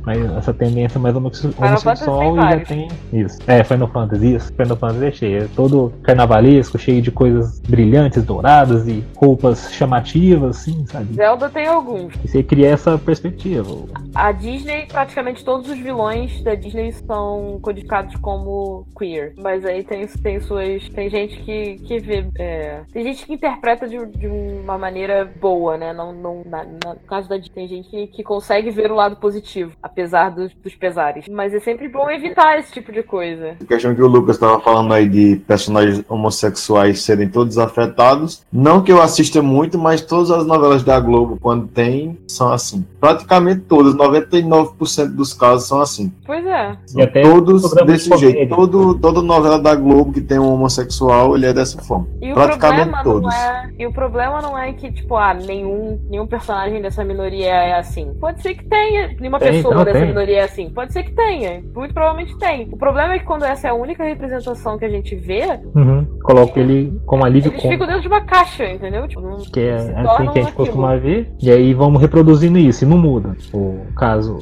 mais, essa tendência mais homossexual e já tem. Isso. É, Final Fantasy, isso. Final Fantasy é cheio. É todo carnavalesco, cheio de coisas brilhantes, douradas e roupas chamativas, assim, sabe? Zelda tem alguns. E você cria essa perspectiva. A Disney, praticamente todos os vilões da Disney são codificados como queer. Mas aí tem, tem suas. Tem gente que, que vê. É, tem gente que interpreta de, de uma maneira boa, né? Não, não, na, na, no caso da Disney, tem gente que, que consegue ver o lado positivo, apesar dos, dos pesares. Mas é sempre bom evitar esse tipo de coisa. A questão que o Lucas estava falando aí de personagens homossexuais serem todos afetados. Não que eu assista muito, mas todas as novelas da Globo, quando tem, são assim. Praticamente todas, 99% dos casos são assim. Pois é. E até todos desse jeito. Todo, toda novela da Globo que tem um homossexual, ele é dessa forma. E Praticamente todos. É, e o problema não é que, tipo, ah, nenhum, nenhum personagem dessa minoria é assim. Pode ser que tenha. Nenhuma tem, pessoa dessa tem. minoria é assim. Pode ser que tenha. Muito provavelmente tem. O problema é que quando essa é a única representação que a gente vê. Uhum. Coloca ele como alívio Eles ficam dentro de uma caixa, entendeu? Tipo, não, que é assim que a gente costuma ver. E aí vamos reproduzindo isso e não muda. O caso,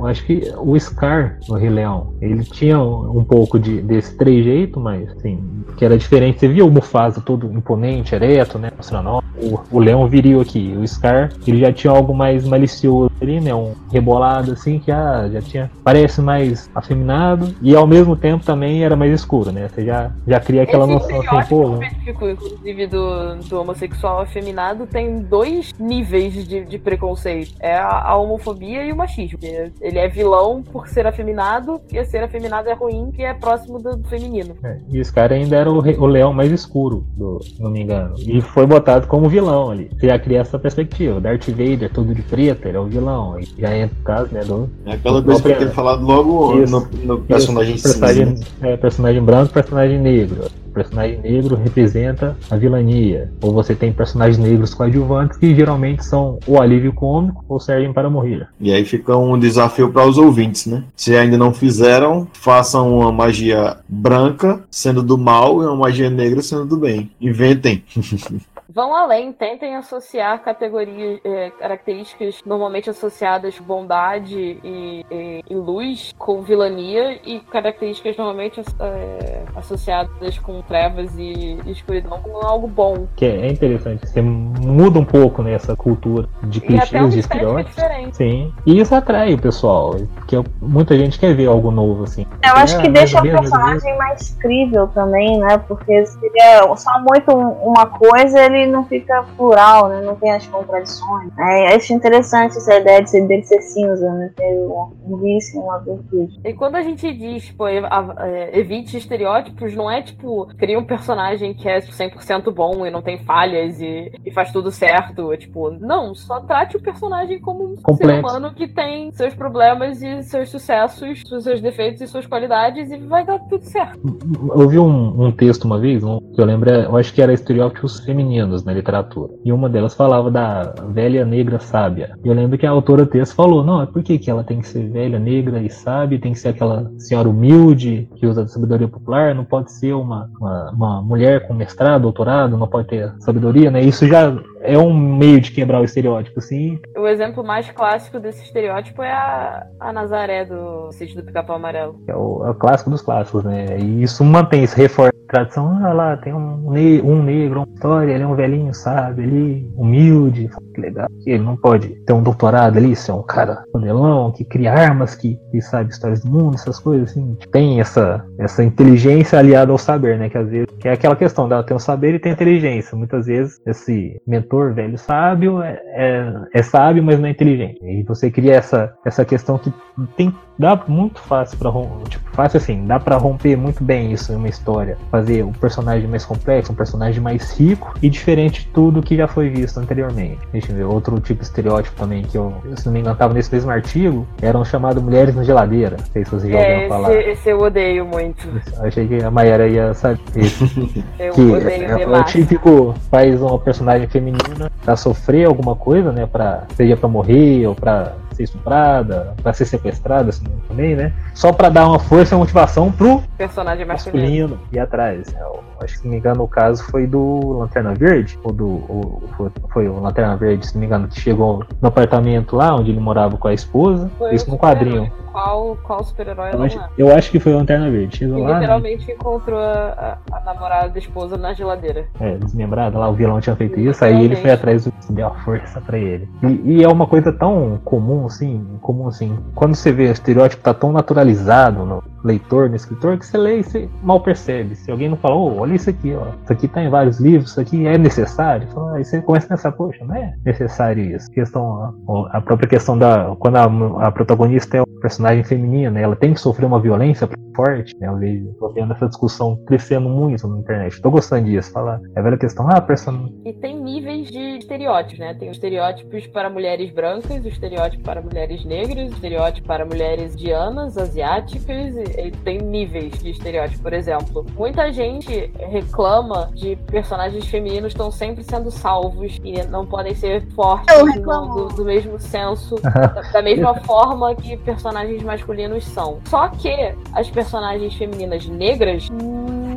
eu acho que o Scar no Rei Leão, ele tinha um pouco de, desse trejeito, mas assim, que era diferente. Você via o Mufasa todo imponente, ereto, né? Mostrando, o, o leão viril aqui. O Scar, ele já tinha algo mais malicioso ali, né? Um rebolado assim, que ah, já tinha. Parece mais afeminado e ao mesmo tempo também era mais escuro, né? Você já, já cria aquela Esse noção assim, pô. específico, inclusive, do, do homossexual afeminado tem dois níveis de, de preconceito. É a, a homofobia e o machismo. Ele é vilão por ser afeminado, e ser afeminado é ruim, que é próximo do, do feminino. É, e esse cara ainda era o, o leão mais escuro, do, se não me engano. E foi botado como vilão ali. Você já cria essa perspectiva. Darth Vader, todo de preto, ele é o vilão. E já entra no caso, né? Do, é aquela coisa que eu ter falado logo isso, no, no personagem isso, personagem, é, personagem branco personagem negro. Personagem negro representa a vilania. Ou você tem personagens negros coadjuvantes que geralmente são o alívio cômico ou servem para morrer. E aí fica um desafio para os ouvintes, né? Se ainda não fizeram, façam uma magia branca sendo do mal e uma magia negra sendo do bem. Inventem. (laughs) vão além, tentem associar categorias, é, características normalmente associadas bondade e, e, e, luz com vilania e características normalmente é, associadas com trevas e, escuridão com algo bom. Que é interessante, você muda um pouco nessa né, cultura de clichês, de estereótipos. Sim, e isso atrai o pessoal, porque muita gente quer ver algo novo assim. Eu acho que é, deixa o personagem mais crível também, né? Porque seria só muito uma coisa, ele não fica plural, né? Não tem as contradições. É, acho interessante essa ideia de ser, dele ser cinza, né? Ter um vício, uma virtude. E quando a gente diz, tipo, evite estereótipos, não é tipo, cria um personagem que é 100% bom e não tem falhas e, e faz tudo certo. É, tipo, não, só trate o personagem como um Complexo. ser humano que tem seus problemas e seus sucessos, seus defeitos e suas qualidades e vai dar tudo certo. Eu vi um, um texto uma vez, um, que eu lembro, eu acho que era estereótipos femininos na literatura. E uma delas falava da velha negra sábia. E eu lembro que a autora texto falou, não, é por que, que ela tem que ser velha, negra e sábia, tem que ser aquela senhora humilde que usa sabedoria popular, não pode ser uma, uma, uma mulher com mestrado, doutorado, não pode ter sabedoria, né? Isso já é um meio de quebrar o estereótipo, assim. O exemplo mais clássico desse estereótipo é a, a Nazaré do sítio do Pica-Pau Amarelo. É o, é o clássico dos clássicos, né? E isso mantém, se reforça a tradição. Ah lá, tem um, ne um negro, uma história, ele é um velhinho, sabe? Ele humilde, que legal. Ele não pode ter um doutorado ali, ser um cara panelão, que cria armas, que, que sabe histórias do mundo, essas coisas assim. Tem essa, essa inteligência aliada ao saber, né? Que às vezes que é aquela questão dela tem o saber e tem a inteligência. Muitas vezes esse mentor velho sábio é, é, é sábio, mas não é inteligente. E você cria essa, essa questão que tem dá muito fácil para tipo fácil assim dá para romper muito bem isso em uma história. Fazer um personagem mais complexo um personagem mais rico e diferente de tudo que já foi visto anteriormente. Deixa eu ver outro tipo de estereótipo também que eu se não me engano tava nesse mesmo artigo eram chamados mulheres na geladeira. Não sei se vocês já É, ouviram esse, falar. esse eu odeio muito. eu achei que a Mayara ia saber. (laughs) Eu que odeio é, é o típico faz uma personagem feminina pra sofrer alguma coisa, né? Pra, seja pra morrer ou pra ser estuprada, pra ser sequestrada assim, também, né? Só pra dar uma força e motivação pro Personagem masculino. masculino ir atrás. Eu acho que, se não me engano, o caso foi do Lanterna Verde, ou do. ou foi, foi o Lanterna Verde, se não me engano, que chegou no apartamento lá onde ele morava com a esposa. Foi isso no quadrinho. Qual, qual super-herói Eu acho, é? eu acho que foi o Lanterna Verde. Chegou Que lá, né? literalmente encontrou a, a, a namorada da esposa na geladeira. é, desmembrada lá, o vilão tinha feito isso, aí ele foi atrás do deu a força pra ele. E, e é uma coisa tão comum, assim, comum assim. Quando você vê o estereótipo tá tão naturalizado no leitor, no escritor, que você lê e você mal percebe. Se alguém não fala, ô, olha isso aqui, ó. Isso aqui tá em vários livros, isso aqui é necessário. Fala, Aí você começa a pensar, poxa, não é necessário isso. Questão, a, a própria questão da. Quando a, a protagonista é personagem feminina, ela tem que sofrer uma violência forte, né? Eu vejo, tô vendo essa discussão crescendo muito na internet. Tô gostando disso. Fala, é a velha questão, ah, a person... E tem níveis de estereótipos, né? Tem os estereótipos para mulheres brancas, o estereótipo para mulheres negras, o estereótipo para mulheres indianas, asiáticas, e, e tem níveis de estereótipo. Por exemplo, muita gente reclama de personagens femininos estão sempre sendo salvos e não podem ser fortes Eu no- reclamo. do, do mesmo senso, (laughs) da, da mesma forma que personagens masculinos são. Só que as personagens femininas negras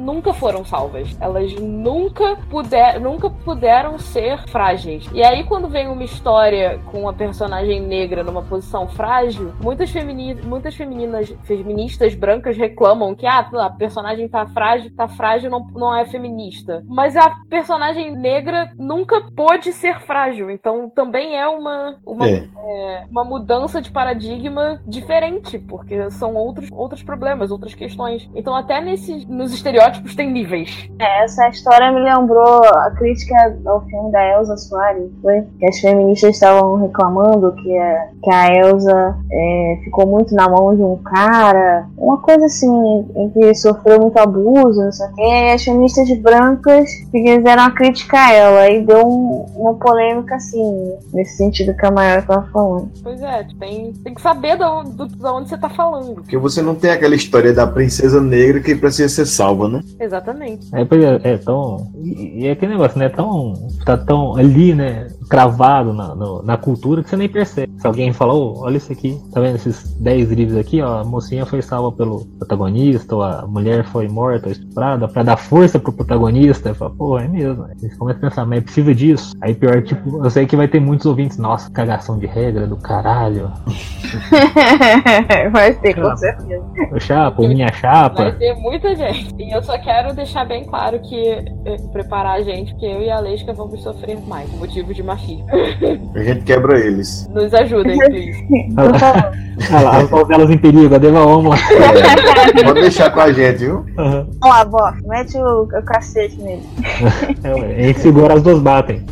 nunca foram salvas. Elas nunca, puder, nunca puderam ser frágeis. E aí, quando vem uma história com a personagem negra numa posição frágil, muitas, femini muitas femininas, feministas brancas reclamam que ah, a personagem tá frágil, tá frágil, não, não é feminista. Mas a personagem negra nunca pôde ser frágil. Então também é uma, uma É. é, uma mudança de paradigma diferente, porque são outros, outros problemas, outras questões. Então, até nesses, nos estereótipos tem níveis. É, Essa história me lembrou a crítica ao filme da Elsa Soares, foi? Que as feministas estavam reclamando que a, que a Elsa é, ficou muito na mão de um cara, uma coisa assim, em que sofreu muito abuso, não sei o quê. E as feministas brancas fizeram uma crítica a ela e deu um- uma polêmica assim, nesse sentido que a Maior estava falando. Pois é, tem, tem que saber da onde, do- da onde você tá falando. Porque você não tem aquela história da princesa negra que precisa ser salva, né? Exatamente. É, é, é tão. E, e é aquele negócio, né? Tão. Tá tão ali, né? Cravado na, no- na cultura que você nem percebe. Se alguém fala, ô, olha isso aqui, tá vendo esses 10 livros aqui, ó, a mocinha foi salva pelo protagonista, ou a mulher foi morta, ou estuprada, pra dar força pro protagonista. Eu falo, pô, é mesmo. Aí você começa a pensar, mas precisa disso. Aí pior, tipo, eu sei que vai ter muitos ouvintes, nossa, cagação de regra do caralho. (laughs) Vai ter, com certeza. O chapa, o minha Vai chapa. ter muita gente. E eu só quero deixar bem claro que eh, preparar a gente, porque eu e a Leisca vamos sofrer mais, motivo de machismo. A gente quebra eles. Nos ajudem, please. (laughs) Olha lá, as novelas em perigo, a Deva Homo. É, pode deixar com a gente, viu? Aham. Vamos lá, bó. Mete o, o cacete nele. É, a gente segura, as duas batem.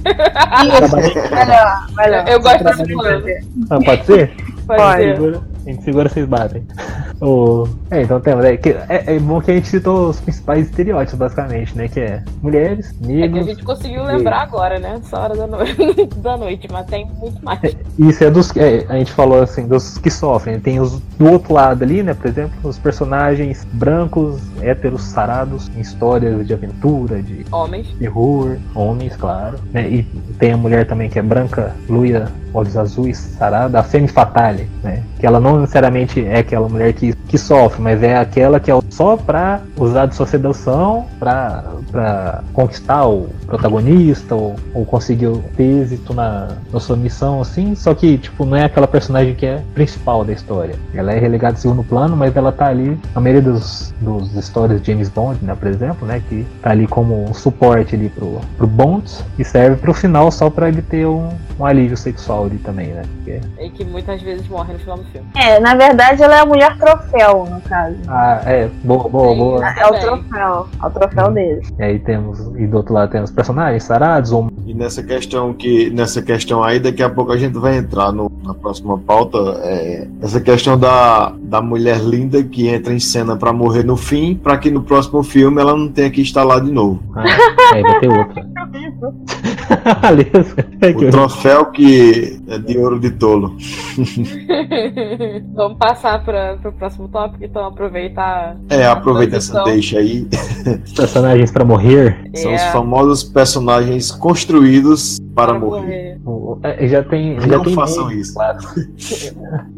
Isso, melhor, melhor. Eu gosto desse plano. Ah, pode ser? Pode Pode. ser. A gente segura, vocês batem. (laughs) o... É, então temos. É, que, é, é, bom que a gente citou os principais estereótipos, basicamente, né? Que é mulheres, negros. É que a gente conseguiu lembrar agora, né? Essa hora da noite, (laughs) da noite mas tem muito mais. É, isso é dos. É, a gente falou assim, dos que sofrem. Tem os do outro lado ali, né? Por exemplo, os personagens brancos, héteros, sarados, em histórias de aventura, de homens. terror, homens, claro. Né? E tem a mulher também que é branca, loira, olhos azuis, sarada, a femme fatale, né? Que ela não necessariamente é aquela mulher que, que sofre, mas é aquela que é só pra usar de sua sedução pra, pra conquistar o protagonista ou, ou conseguir o êxito na, na sua missão, assim. Só que, tipo, não é aquela personagem que é principal da história. Ela é relegada em segundo plano, mas ela tá ali, a maioria dos, dos histórias de James Bond, né, por exemplo, né? Que tá ali como um suporte ali pro, pro Bond e serve pro final só pra ele ter um, um alívio sexual ali também, né? Porque... E que muitas vezes morre no final do filme. É, na verdade ela é a mulher troféu, no caso. Ah, é, boa, boa, boa. É o troféu, é o troféu hum. dele. E aí temos, e do outro lado temos personagens sarados ou... E nessa questão que, nessa questão aí, daqui a pouco a gente vai entrar no, na próxima pauta, é, essa questão da, da mulher linda que entra em cena para morrer no fim, para que no próximo filme ela não tenha que estar lá de novo. Ah, aí vai ter outra. o troféu que é de ouro de tolo. (laughs) Vamos passar para o próximo tópico, então aproveitar. É, aproveita essa deixa aí. Personagens para morrer. São os é. famosos personagens construídos para, para morrer. morrer. É, já tem. Já Não tem façam memes, isso. Claro.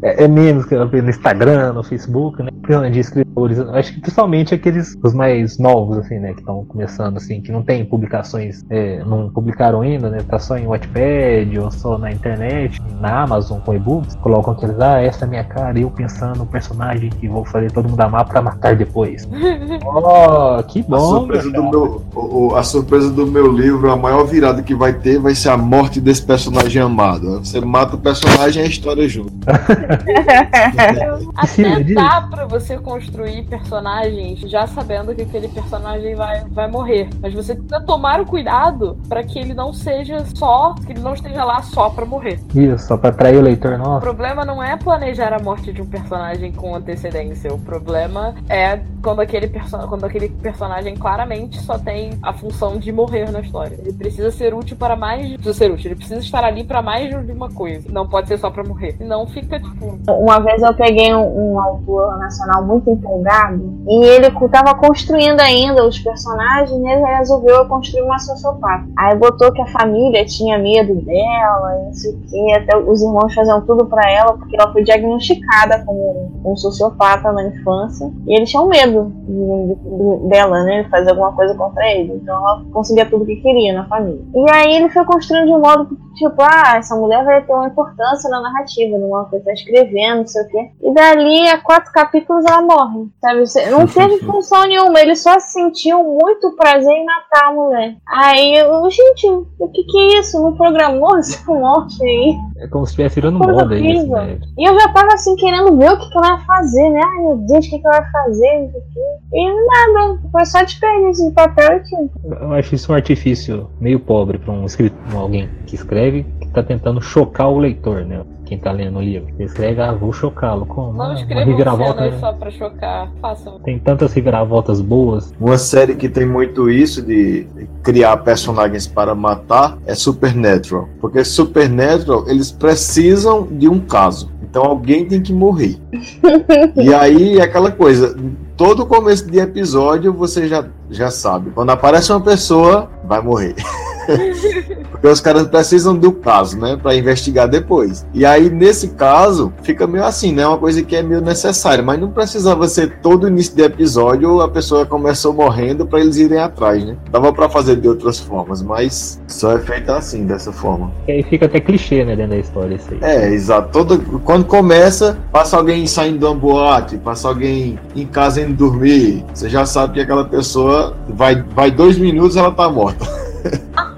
É, é menos que no Instagram, no Facebook, né? De escritores. Acho que principalmente aqueles os mais novos, assim, né? Que estão começando, assim, que não tem publicações, é, não publicaram ainda, né? Tá só em Wattpad ou só na internet, na Amazon com e-books. Colocam aqueles, ah, essa é a minha cara, eu pensando no personagem que vou fazer todo mundo amar pra matar depois. (laughs) oh, que bom! A surpresa, do meu, o, a surpresa do meu livro, a maior virada que vai ter vai ser a morte desse personagem amado. Você mata o personagem e a história junto. (laughs) (laughs) Até dá pra você construir personagens já sabendo que aquele personagem vai, vai morrer. Mas você precisa tomar o cuidado para que ele não seja só, que ele não esteja lá só pra morrer. Isso, só pra atrair o leitor nosso. O problema não é planejar a morte de um personagem com antecedência. O problema é quando aquele, perso quando aquele personagem claramente só tem a função de morrer na história. Ele precisa ser útil para mais. Precisa ser útil, ele precisa estar ali para mais de uma coisa. Não pode ser só para morrer. Senão fica tipo. Uma vez eu peguei um, um autor nacional muito empolgado e ele tava construindo ainda os personagens e ele resolveu construir uma sociopata. Aí botou que a família tinha medo dela, e não sei o que, até os irmãos faziam tudo para ela porque ela foi diagnosticada como um sociopata na infância e eles tinham medo de, de, dela, né? Fazer alguma coisa contra ele. Então ela conseguia tudo que queria na família. E aí ele foi construindo de um modo que, tipo, ah, essa mulher vai ter uma importância na narrativa, numa coisa tá escrevendo, não sei o quê. E dali a quatro capítulos ela morre. Sabe? Não teve função nenhuma, ele só sentiu muito prazer em matar a mulher. Aí eu, gente, o que que é isso? Não programou (laughs) essa morte aí? É como se estivesse virando moda isso, né? E eu já tava assim querendo ver o que, que ela ia fazer, né? Ai meu Deus, o que, que ela vai fazer? E nada, foi só desperdício de papel e tinta. Eu acho isso um artifício meio pobre para um escritor, alguém que escreve, que tá tentando chocar o leitor, né? Quem tá lendo o livro. Escreve, ah, vou chocá-lo. Como? Não ah, escreva reviravolta, né? só pra chocar. Façam. Tem tantas reviravoltas boas. Uma série que tem muito isso de criar personagens para matar é Supernatural. Porque Supernatural, eles precisam de um caso. Então alguém tem que morrer. (laughs) e aí, aquela coisa, todo começo de episódio você já, já sabe. Quando aparece uma pessoa, vai morrer. (laughs) Porque os caras precisam do caso, né? Pra investigar depois. E aí, nesse caso, fica meio assim, né? Uma coisa que é meio necessária. Mas não precisava ser todo início de episódio a pessoa começou morrendo para eles irem atrás, né? Dava para fazer de outras formas, mas só é feita assim, dessa forma. E aí fica até clichê, né? Dentro da história isso aí. É, exato. Todo, quando começa, passa alguém saindo de uma boate, passa alguém em casa indo dormir. Você já sabe que aquela pessoa vai, vai dois minutos ela tá morta. (laughs)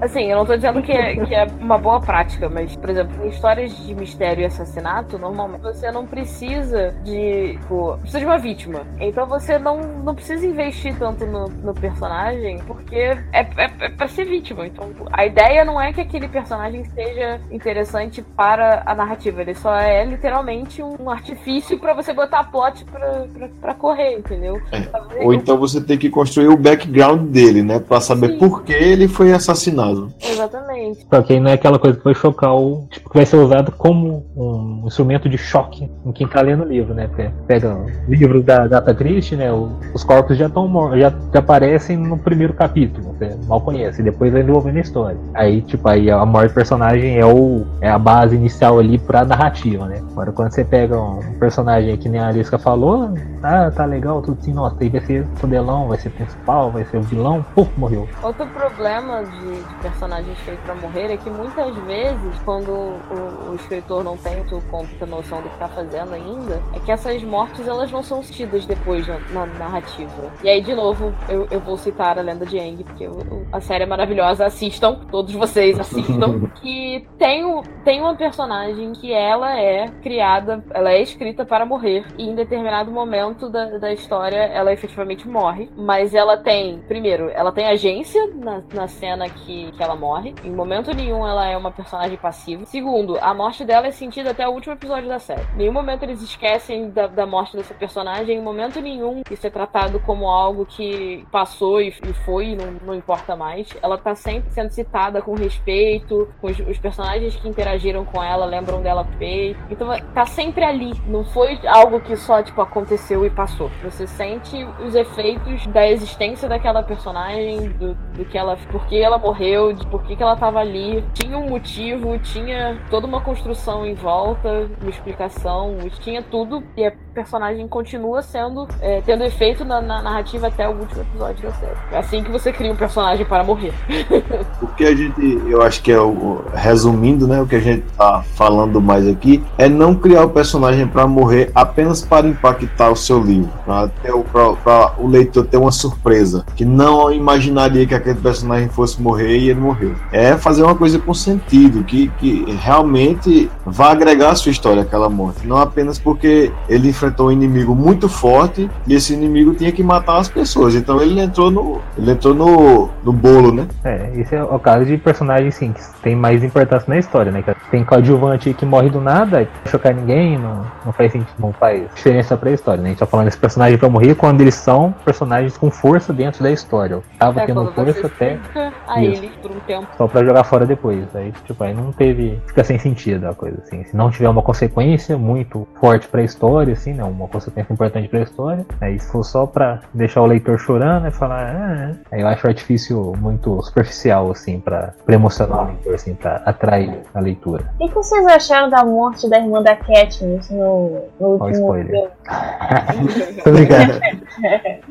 Assim, eu não tô dizendo que é, que é uma boa prática, mas, por exemplo, em histórias de mistério e assassinato, normalmente você não precisa de. Tipo, precisa de uma vítima. Então você não, não precisa investir tanto no, no personagem, porque é, é, é pra ser vítima. Então a ideia não é que aquele personagem seja interessante para a narrativa, ele só é literalmente um artifício para você botar plot pra, pra, pra correr, entendeu? É. Ou então você tem que construir o background dele, né? Pra saber Sim. por que ele foi assassinado. Exatamente. Só que aí não é aquela coisa que vai chocar o. Tipo, que vai ser usado como um instrumento de choque em quem tá lendo o livro, né? Pega o livro da Data Christie, né? Os corpos já estão mortos, já, já aparecem no primeiro capítulo, você mal conhece, e depois vai desenvolvendo a história. Aí, tipo, aí a morte do personagem é, o, é a base inicial ali pra narrativa, né? Agora quando você pega um personagem que nem a Aliska falou, ah, tá legal, tudo assim, nossa, aí vai ser fodelão, vai ser principal, vai ser o vilão, puf, morreu. Outro problema de, de personagens feitos pra morrer é que muitas vezes, quando o, o escritor não tem muita noção do que tá fazendo ainda, é que essas mortes elas não são tidas depois na, na narrativa. E aí, de novo, eu, eu vou citar a lenda de Aang, porque eu, a série é maravilhosa, assistam, todos vocês assistam, (laughs) que tem, tem uma personagem que ela é criada, ela é escrita para morrer, e em determinado momento da, da história ela efetivamente morre, mas ela tem, primeiro, ela tem agência na, na cena que, que ela morre, em momento nenhum ela é uma personagem passiva. Segundo, a morte dela é sentida até o último episódio da série. Em nenhum momento eles esquecem da, da morte dessa personagem, em momento nenhum isso é tratado como algo que passou e, e foi e não, não, importa mais. Ela tá sempre sendo citada com respeito, com os, os personagens que interagiram com ela lembram dela feito. Então tá sempre ali. Não foi algo que só, tipo, aconteceu e passou. Você sente os efeitos da existência daquela personagem, do, do que ela. por que ela morreu, de por que, que ela tava ali. Tinha um motivo, tinha toda uma construção em volta, uma explicação, tinha tudo. E a personagem continua sendo. É, tendo efeito na, na, narrativa até o último episódio da série. É assim que você cria um personagem para morrer. (laughs) o que a gente. Eu acho que é o. Resumindo, né? O que a gente tá falando mais aqui é não criar o personagem para morrer apenas para impactar o seu livro. Para o leitor ter uma surpresa. Que não imaginaria que aquele personagem fosse morrer e ele morreu. É fazer uma coisa com sentido, que, que realmente vai agregar a sua história aquela morte. Não apenas porque ele enfrentou um inimigo muito forte e esse inimigo tinha que matar as pessoas. Então ele entrou no, ele entrou no, no bolo, né? É, esse é o caso de personagem sim, que tem mais importância na história, né? Tem coadjuvante que morre do nada, não chocar ninguém, não, não faz sentido, não faz diferença pra história, né? A gente tá falando desse personagem pra morrer quando eles são personagens com força dentro da história. Eu tava é, tendo força até. A ele por um tempo. Só pra jogar fora depois. Aí, tipo, aí não teve. Fica sem sentido a coisa, assim. Se não tiver uma consequência muito forte pra história, assim, né? Uma consequência importante pra história. Aí se for só pra deixar o leitor chorando e falar, ah, é. aí eu acho o artifício muito superficial, assim, pra, pra emocionar o leitor, assim, pra atrair a leitura. O que vocês acharam da morte da irmã da Katniss no, no último spoiler. (laughs) Tô brincando.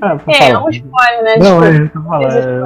ah, é, é um spoiler, né? Não, é, tô falando.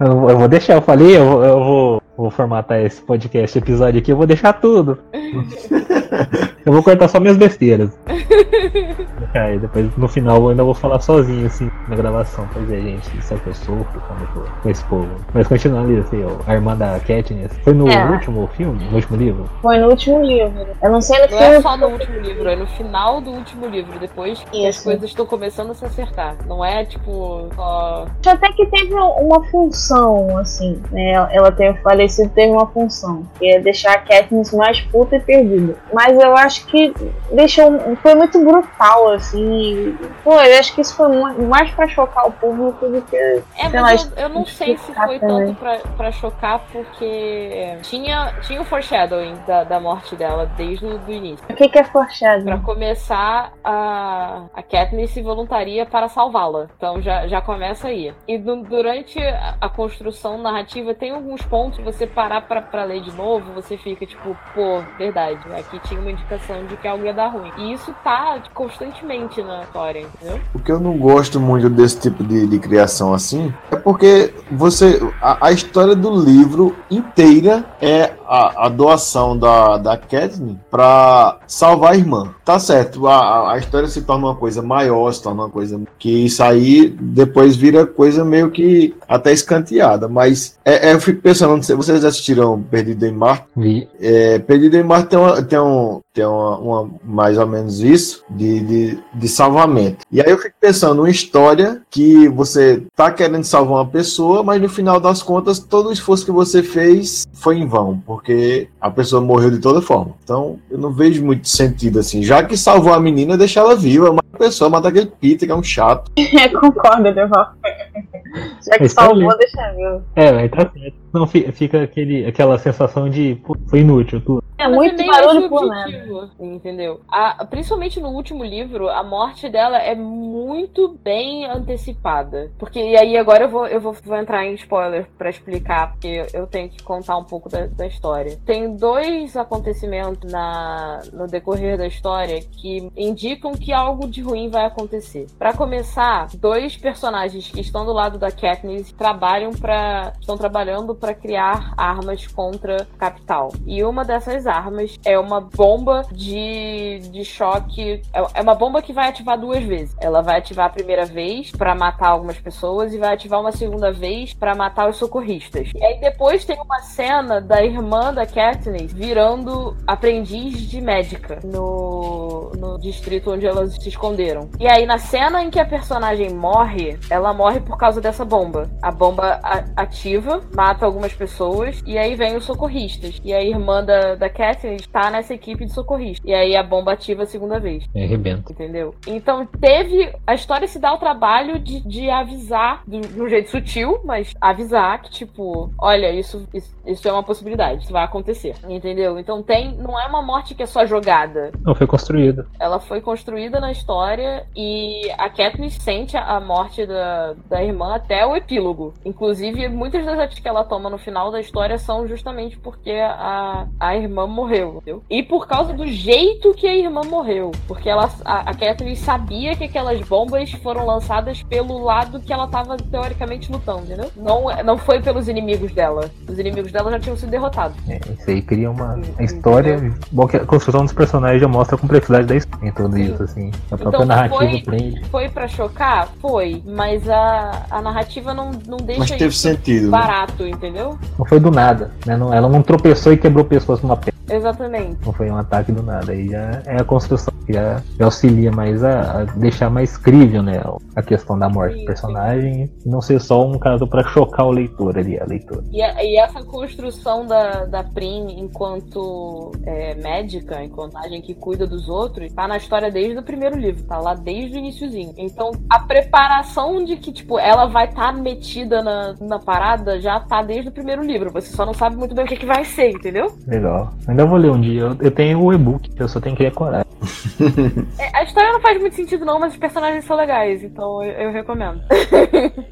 (laughs) eu vou deixar, eu falei, eu, eu vou, vou formatar esse podcast, episódio aqui, eu vou deixar tudo. (laughs) (laughs) eu vou cortar só minhas besteiras. (laughs) Aí depois no final eu ainda vou falar sozinho assim na gravação. Pois é, gente, isso é o que eu sofro quando eu tô com esse povo. Mas continuando ali, assim, ó, a irmã da Katniss. Foi no é. último filme? No último livro? Foi no último livro. Eu não sei no. Não é só no último livro, é no final do último livro. Depois que as coisas estão começando a se acertar. Não é tipo só. Até que teve uma função, assim, né? Ela ter falecido teve uma função. Que é deixar a Katniss mais puta e perdida. Mas eu acho que deixou. Foi muito brutal, assim. Pô, eu acho que isso foi mais pra chocar o público do que. É, mas eu, eu, não sei se foi tanto pra, pra chocar, porque tinha, tinha o foreshadowing da, da morte dela desde o início. O que, que é foreshadowing? Pra começar, a, a Katniss se voluntaria para salvá-la. Então já, já começa aí. E do, durante a, construção narrativa, tem alguns pontos, você parar pra, pra ler de novo, você fica tipo, pô, verdade. Aqui tinha uma indicação de que algo ia dar ruim. E isso tá constantemente na história, entendeu? O que eu não gosto muito desse tipo de, de criação assim é porque você. A, a história do livro inteira é a, a doação da, da Katniss pra salvar a irmã. Tá certo, a, a história se torna uma coisa maior, se torna uma coisa que isso aí depois vira coisa meio que até escanteada. Mas é, é, eu fico pensando, vocês assistiram Perdido em Marte? Vi. É, Perdido em Marte tem, uma, tem, um, tem uma, uma- mais ou menos isso de, de, de salvamento. E aí eu fico pensando, uma história que você tá querendo salvar uma pessoa, mas no final das contas todo o esforço que você fez foi em vão, porque a pessoa morreu de toda forma. Então eu não vejo muito sentido assim. Já que salvou a menina, deixa ela viva, mas a pessoa mata aquele Peter que é um chato. (laughs) Concordo, Deval. Já que tá salvou, ali. deixa viu. É, mas tá certo. Não, fi- fica aquele, aquela sensação de, pô, foi inútil tudo. É Mas muito meio barulho por nada. Entendeu? A- principalmente no último livro, a morte dela é muito bem antecipada. Porque, e aí agora eu vou, eu vou, vou entrar em spoiler pra explicar, porque eu tenho que contar um pouco da, da história. Tem dois acontecimentos na, no decorrer da história que indicam que algo de ruim vai acontecer. Pra começar, dois personagens que estão do lado da Katniss trabalham para estão trabalhando para criar armas contra a capital. E uma dessas armas é uma bomba de, de choque. É é uma bomba que vai ativar duas vezes. Ela vai ativar a primeira vez para matar algumas pessoas e vai ativar uma segunda vez para matar os socorristas. E aí depois tem uma cena da irmã da Katniss virando aprendiz de médica no, no distrito onde elas se esconderam. E aí na cena em que a personagem morre, ela morre por causa dessa bomba. A bomba ativa, mata algumas pessoas e aí vem os socorristas. E a irmã da, da Katniss tá nessa equipe de socorristas. E aí a bomba ativa a segunda vez. É, arrebenta. Entendeu? Então teve. A história se dá o trabalho de, de avisar, de, de um jeito sutil, mas avisar que, tipo, olha, isso, isso, isso é uma possibilidade, isso vai acontecer. Entendeu? Então tem. Não é uma morte que é só jogada. Não, foi construído. Ela foi construída na história e a Katniss sente a a morte da, da irmã até o epílogo. Inclusive, muitas das atitudes que ela toma no final da história são justamente porque a, a irmã morreu, entendeu? E por causa do jeito que a irmã morreu. Porque ela, a, a Katniss sabia que aquelas bombas foram lançadas pelo lado que ela tava teoricamente lutando, entendeu? Não, não foi pelos inimigos dela. Os inimigos dela já tinham sido derrotados. É, isso aí cria uma a história. Bom, que a construção dos personagens já mostra a complexidade da história em tudo isso, assim. A própria Então, narrativa foi- prende. Foi pra chocar? Foi. Mas a, a narrativa não, não deixa Mas teve isso sentido. né? barato, entendeu? Não foi do nada, né? Não- ela não tropeçou e quebrou pessoas numa pedra. Exatamente. Não foi um ataque do nada. Aí já é a construção que já, já auxilia mais a, a deixar mais crível, né? A questão da morte do personagem e não ser só um caso pra chocar o leitor ali, a leitora. E, a- e essa construção da, da Prim enquanto é, médica, enquanto agem que cuida dos outros, tá na história desde o primeiro livro, tá lá desde o iniciozinho. Então, a preparação de que, tipo, ela vai estar metida na, na parada já tá desde o primeiro livro. Você só não sabe muito bem o que, que vai ser, entendeu? Legal. Ainda vou ler um dia. Eu, eu tenho o e-book, eu só tenho que ter coragem. (laughs) É, a história não faz muito sentido, não, mas os personagens são legais, então eu, eu recomendo.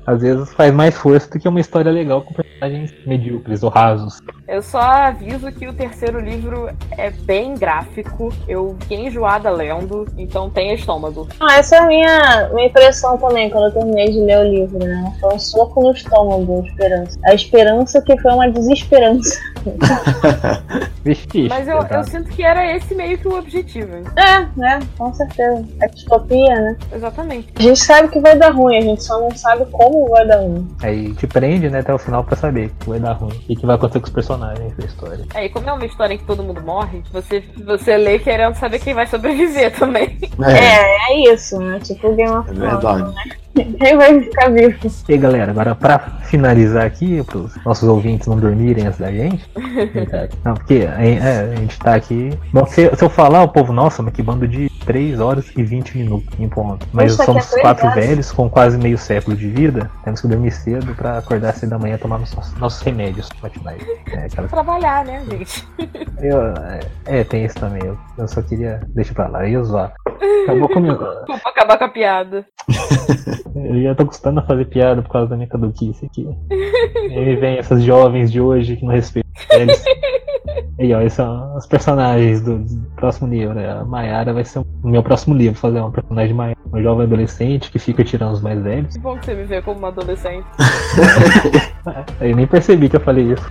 Às vezes faz mais força do que uma história legal com personagens medíocres ou rasos. Eu só aviso que o terceiro livro é bem gráfico. Eu fiquei enjoada lendo, então tenha estômago. Ah, essa é a minha, minha impressão também quando eu terminei de ler o livro, né? Foi um soco no estômago, a esperança. A esperança que foi uma desesperança. (laughs) Mas eu, eu sinto que era esse meio que o objetivo. É, né? Com certeza. É distopia, né? Exatamente. A gente sabe que vai dar ruim, a gente só não sabe como vai dar ruim. Aí te prende, né, até o final pra saber que vai dar ruim. E que vai acontecer com os personagens da história. É, e como é uma história em que todo mundo morre, você, você lê querendo saber quem vai sobreviver (laughs) também. É, É, é isso, né? Tipo Game of é Thrones. verdade. Quem vai ficar vivo? E aí, galera, agora pra finalizar aqui, pros nossos ouvintes não dormirem antes da gente. Verdade. (laughs) Não, porque é, é, a gente tá aqui. Bom, se, se eu falar, o povo, nossa, mas que bando de 3 horas e 20 minutos em ponto. Mas Isso somos é quatro horas. velhos com quase meio século de vida. Temos que dormir cedo pra acordar cedo da manhã e tomar nossos, nossos remédios matinais. É, aquela Trabalhar, né, gente? Eu, é, é, tem isso também. Eu, eu só queria. Deixa pra lá, eu ia zoar. Acabou comigo. (laughs) Desculpa acabar com a piada. (laughs) Eu já tô custando a fazer piada por causa da minha caduquice aqui. E aí vem essas jovens de hoje que não respeitam eles. E ó, esses são os personagens do, do próximo livro. né? A Mayara vai ser o meu próximo livro, fazer uma personagem Mayara, uma jovem adolescente que fica tirando os mais velhos. Que bom que você me vê como uma adolescente. (laughs) Eu nem percebi que eu falei isso.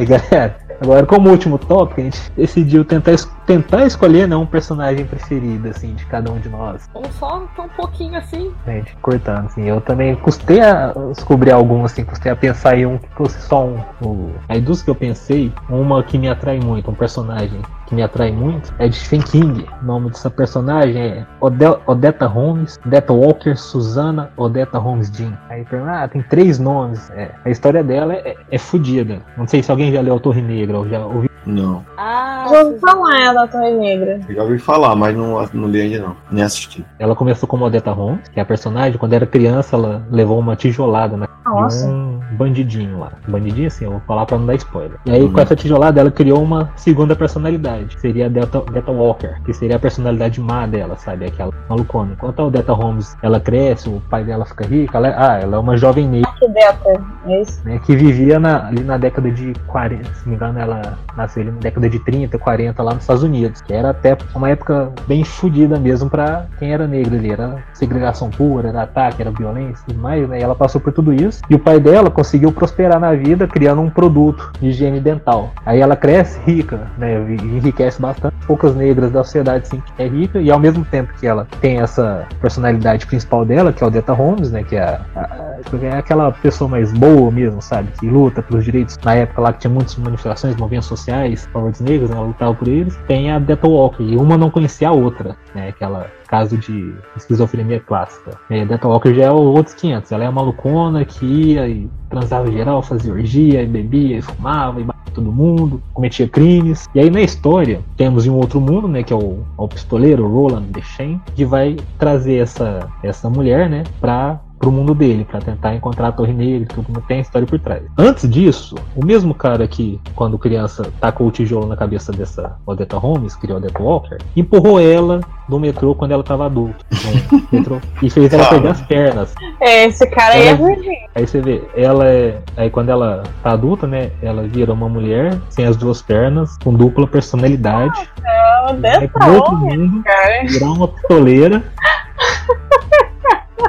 e (laughs) (laughs) galera, agora como último tópico, a gente decidiu tentar, tentar escolher né, um personagem preferido, assim, de cada um de nós. Ou só um pouquinho assim. Gente, cortando, assim. Eu também custei a descobrir algum, assim, custei a pensar em um que fosse só um. Aí dos que eu pensei, uma que me atrai muito, um personagem que me atrai muito, é de Stephen King. O nome dessa personagem é Ode- Odetta Holmes, Odetta Walker, Susana, Odetta Holmes Jean. Aí ah, tem três nomes. É, a história dela é, é fodida. Não sei se alguém já leu A Torre Negra ou já ouviu. Não. Ah, Já ouvi falar da Torre Negra. Eu já ouvi falar, mas não, não li ainda não. Nem assisti. Ela começou como Odetta Holmes, que é a personagem, quando era criança, ela levou uma tijolada na Nossa. de um bandidinho lá. Bandidinho assim, eu vou falar pra não dar spoiler. E aí, Uhum. com essa tijolada, ela criou uma segunda personalidade. que Seria a Delta, Delta Walker, que seria a personalidade má dela, sabe? Aquela malucona. Enquanto a Delta Holmes, ela cresce, o pai dela fica rico, ela é, ah, ela é uma jovem negra, Que Delta, é isso? né? Que vivia na- ali na década de 40, se não me engano, ela nasceu ali na década de 30, 40 lá nos Estados Unidos. Que era até uma época bem fodida mesmo pra quem era negro ali. Era segregação pura, era ataque, era violência e mais, né? E ela passou por tudo isso. E o pai dela conseguiu prosperar na vida criando um produto de higiene dental. Aí ela cresce rica, né? Enriquece bastante. Poucas negras da sociedade, sim, é rica. E ao mesmo tempo que ela tem essa personalidade principal dela, que é o Deta Holmes, né? Que é, a- a- é aquela pessoa mais boa mesmo, sabe? Que luta pelos direitos. Na época lá que tinha muitas manifestações, movimentos sociais, favor dos negros, né? Ela lutava por eles. Tem a Deta Walker. E uma não conhecia a outra, né? Aquela caso de esquizofrenia clássica. É, Deta Walker já é o outros 500. Ela é a malucona que ia e transava geral, fazia orgia, e bebia, e fumava, e batia todo mundo, cometia crimes. E aí na história, temos em um outro mundo, né, que é o, o pistoleiro, Roland Deschain, que vai trazer essa, essa mulher, né, pra pro mundo dele, pra tentar encontrar a Torre Negra, tudo tem a história por trás. Antes disso, o mesmo cara que, quando criança, tacou o tijolo na cabeça dessa Odetta Holmes, criou a Odetta Walker, empurrou ela do metrô quando ela tava adulta, (laughs) no metrô, e fez ela perder as pernas. É, esse cara aí é Ela- ruim. Aí você vê, ela é. Aí quando ela tá adulta, né? Ela vira uma mulher sem as duas pernas, com dupla personalidade. É o vai pro outro mundo, cara. virar uma pistoleira. (laughs)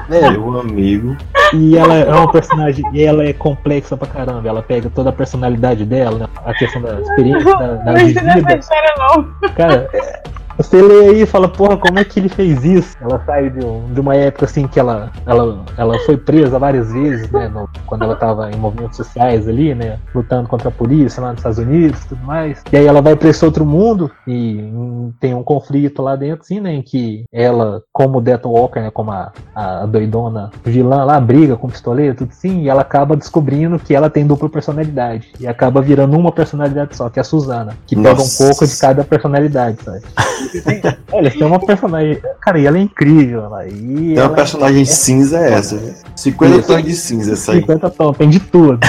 Meu amigo. E ela é uma personagem. E ela é complexa pra caramba. Ela pega toda a personalidade dela, né, a questão da experiência, da, da Não essa vida. não. Cara, é, você lê aí e fala, porra, como é que ele fez isso? Ela sai de, um- de uma época assim que ela, ela, ela foi presa várias vezes, né? no- quando ela tava em movimentos sociais ali, né? Lutando contra a polícia lá nos Estados Unidos e tudo mais. E aí ela vai pra esse outro mundo e hum, tem um conflito lá dentro, assim, né? Em que ela, como Death Walker, né? Como a, a doidona vilã lá, briga com o pistoleiro, tudo assim, e ela acaba descobrindo que ela tem dupla personalidade. E acaba virando uma personalidade só, que é a Suzana, que pega um Nossa. pouco de cada personalidade, sabe? (laughs) Olha, tem uma personagem. Cara, e ela é incrível, lá. E Tem uma ela personagem cinza é essa. viu? 50 Isso. tons de cinza essa aí. 50 tons, tem de tudo.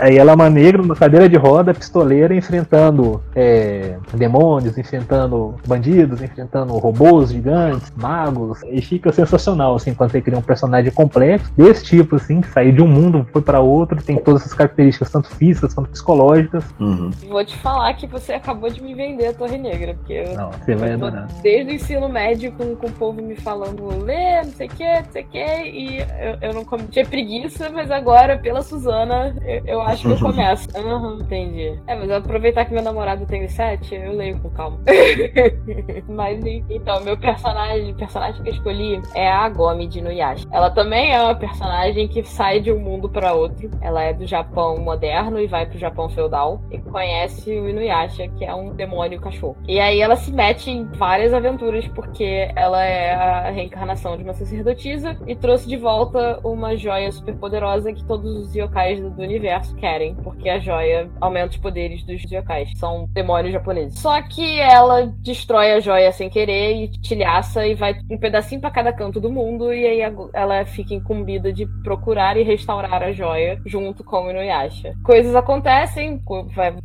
Aí ela é uma negra numa cadeira de roda, pistoleira, enfrentando é, demônios, enfrentando bandidos, enfrentando robôs gigantes, magos. E fica sensacional, assim, quando você cria um personagem complexo, desse tipo, assim, que saiu de um mundo, foi para outro, tem todas essas características, tanto físicas quanto psicológicas. Uhum. Vou te falar que você acabou de me vender a Torre Negra, porque eu Não, você vai adorar. desde o ensino médio com, com o povo me falando lê, não sei o que, não sei o que, e eu, eu não tinha preguiça, mas agora, pela Suzana, eu, eu acho que eu (laughs) começo. Aham, entendi. É, mas aproveitar que meu namorado tem sete, eu leio com calma. (laughs) mas então, meu personagem, personagem que eu escolhi é a Gomi de Nuyasha. Ela também é uma personagem que sai de um mundo para outro. Ela é do Japão moderno e vai pro Japão feudal e conhece o Inuyasha, que é um demônio cachorro. E aí ela se mete em várias aventuras porque ela é a reencarnação de uma sacerdotisa e trouxe de volta uma joia super poderosa que todos os yokais do universo querem, porque a joia aumenta os poderes dos yokais. São demônios japoneses. Só que ela destrói a joia sem querer e tilhaça e vai um pedacinho pra cada canto do mundo e aí ela fica incumbida de procurar e restaurar a joia junto com o Inuyasha. Coisas acontecem,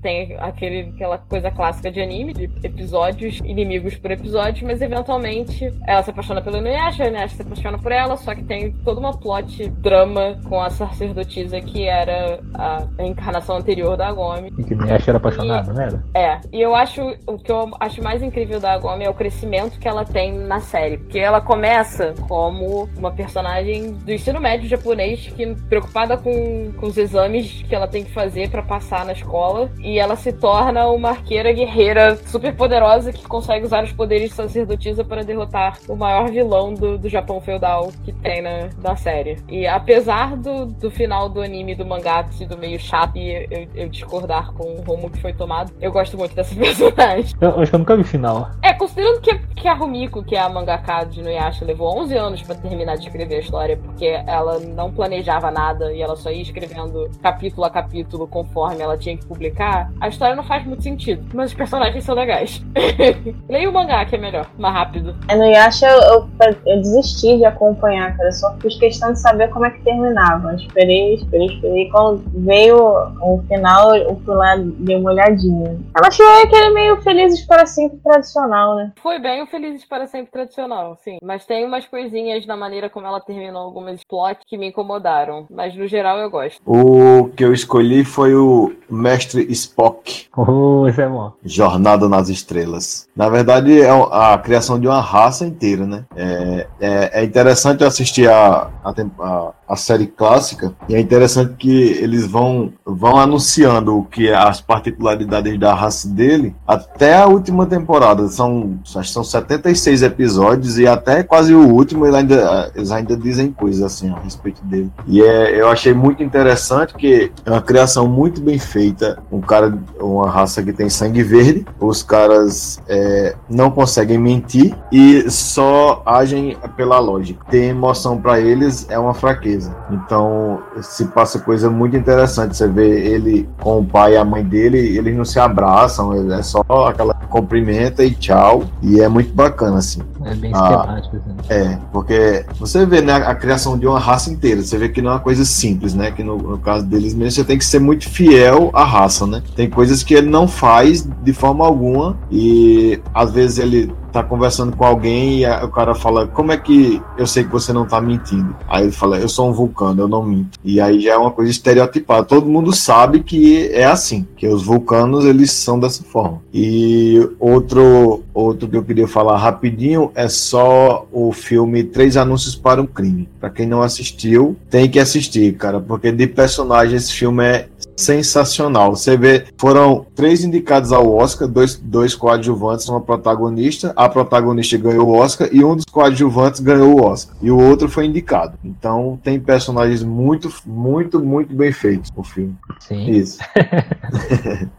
tem aquele, aquela coisa clássica de anime, de episódios, inimigos por episódio, mas eventualmente ela se apaixona pelo Inuyasha, o Inuyasha se apaixona por ela, só que tem toda uma plot drama com a sacerdotisa que era a a, encarnação anterior da Agome. E que nem era apaixonado, né? É, e eu acho o que eu acho mais incrível da Agome é o crescimento que ela tem na série. Porque ela começa como uma personagem do ensino médio japonês que preocupada com, com os exames que ela tem que fazer para passar na escola. E ela se torna uma arqueira guerreira super poderosa que consegue usar os poderes de sacerdotisa para derrotar o maior vilão do, do Japão feudal que tem na, na série. E apesar do, do final do anime do mangá ter sido meio chato e eu, eu discordar com o rumo que foi tomado, eu gosto muito dessa (laughs) personagem. Eu acho que eu nunca vi o final. É, considerando que, que a Rumiko, que é a mangaka de Nuyasha, levou 11 anos para terminar de escrever a história, porque ela não planejava nada e ela só ia escrevendo capítulo a capítulo conforme ela tinha que publicar, a história não faz muito sentido. Mas os personagens são legais. (laughs) Leia o mangá, que é melhor, mais rápido. É, no Yasha eu, eu, eu desisti de acompanhar, cara. Eu só fiz questão de saber como é que terminava. Eu esperei, esperei, esperei. Quando veio o final, eu fui lá, dei uma olhadinha. Eu achei aquele meio Felizes para Sempre tradicional, né? Foi bem o Felizes para Sempre tradicional, sim. Mas tem umas coisinhas na maneira como ela terminou algumas plots que me incomodaram. Mas no geral eu gosto. O que eu escolhi foi o Mestre Spock. Oh, esse é bom. Jornada nas Estrelas. Na verdade, é a criação de uma raça inteira, né? É, é, é interessante assistir a, a, a, a, série clássica e é interessante que eles vão, vão anunciando o que é as particularidades da raça dele até a última temporada. São, acho que são 76 episódios e até quase o último eles ainda, eles ainda dizem coisas assim a respeito dele. E é, eu achei muito interessante que é uma criação muito bem feita. Um cara, uma raça que tem sangue verde, os caras é, não conseguem mentir e só agem pela lógica. Ter emoção para eles é uma fraqueza. Então se passa coisa muito interessante. Você vê ele com o pai e a mãe dele, eles não se abraçam, é só aquela cumprimenta e tchau. E é muito bacana assim. É bem esquemático. Assim. É, porque você vê né, a criação de uma raça inteira. Você vê que não é uma coisa simples, né? Que no, no caso deles mesmo você tem que ser muito fiel à raça, né? Tem coisas que ele não faz de forma alguma e às vezes ele tá conversando com alguém e a, o cara fala: Como é que eu sei que você não tá mentindo? Aí ele fala: Eu sou um vulcano, eu não minto. E aí já é uma coisa estereotipada. Todo mundo sabe que é assim, que os vulcanos eles são dessa forma. E outro, outro que eu queria falar rapidinho é só o filme Três Anúncios para um Crime. Para quem não assistiu, tem que assistir, cara, porque de personagem esse filme é sensacional. Você vê, foram três indicados ao Oscar, dois, dois coadjuvantes, uma protagonista. A protagonista ganhou o Oscar e um dos coadjuvantes ganhou o Oscar. E o outro foi indicado. Então tem personagens muito, muito, muito bem feitos no filme. Sim. Isso. (laughs)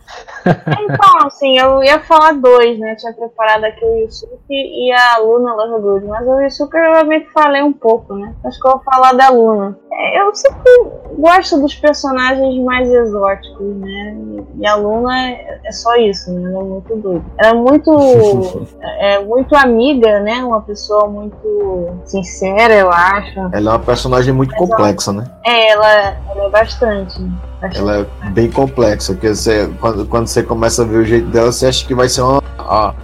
Então, assim, eu ia falar dois, né? tinha preparado aqui o Yusuke e a Luna Lovegood, mas o Yusuke eu meio que falei um pouco, né? Acho que eu vou falar da Luna. É, eu sempre gosto dos personagens mais exóticos, né? E a Luna é só isso, né? Ela é muito doida. Ela é muito, (laughs) é, muito amiga, né? Uma pessoa muito sincera, eu acho. Ela é uma personagem muito complexa, né? É, ela, ela é bastante. Ela é bem complexa, porque você, quando, quando você começa a ver o jeito dela, você acha que vai ser uma,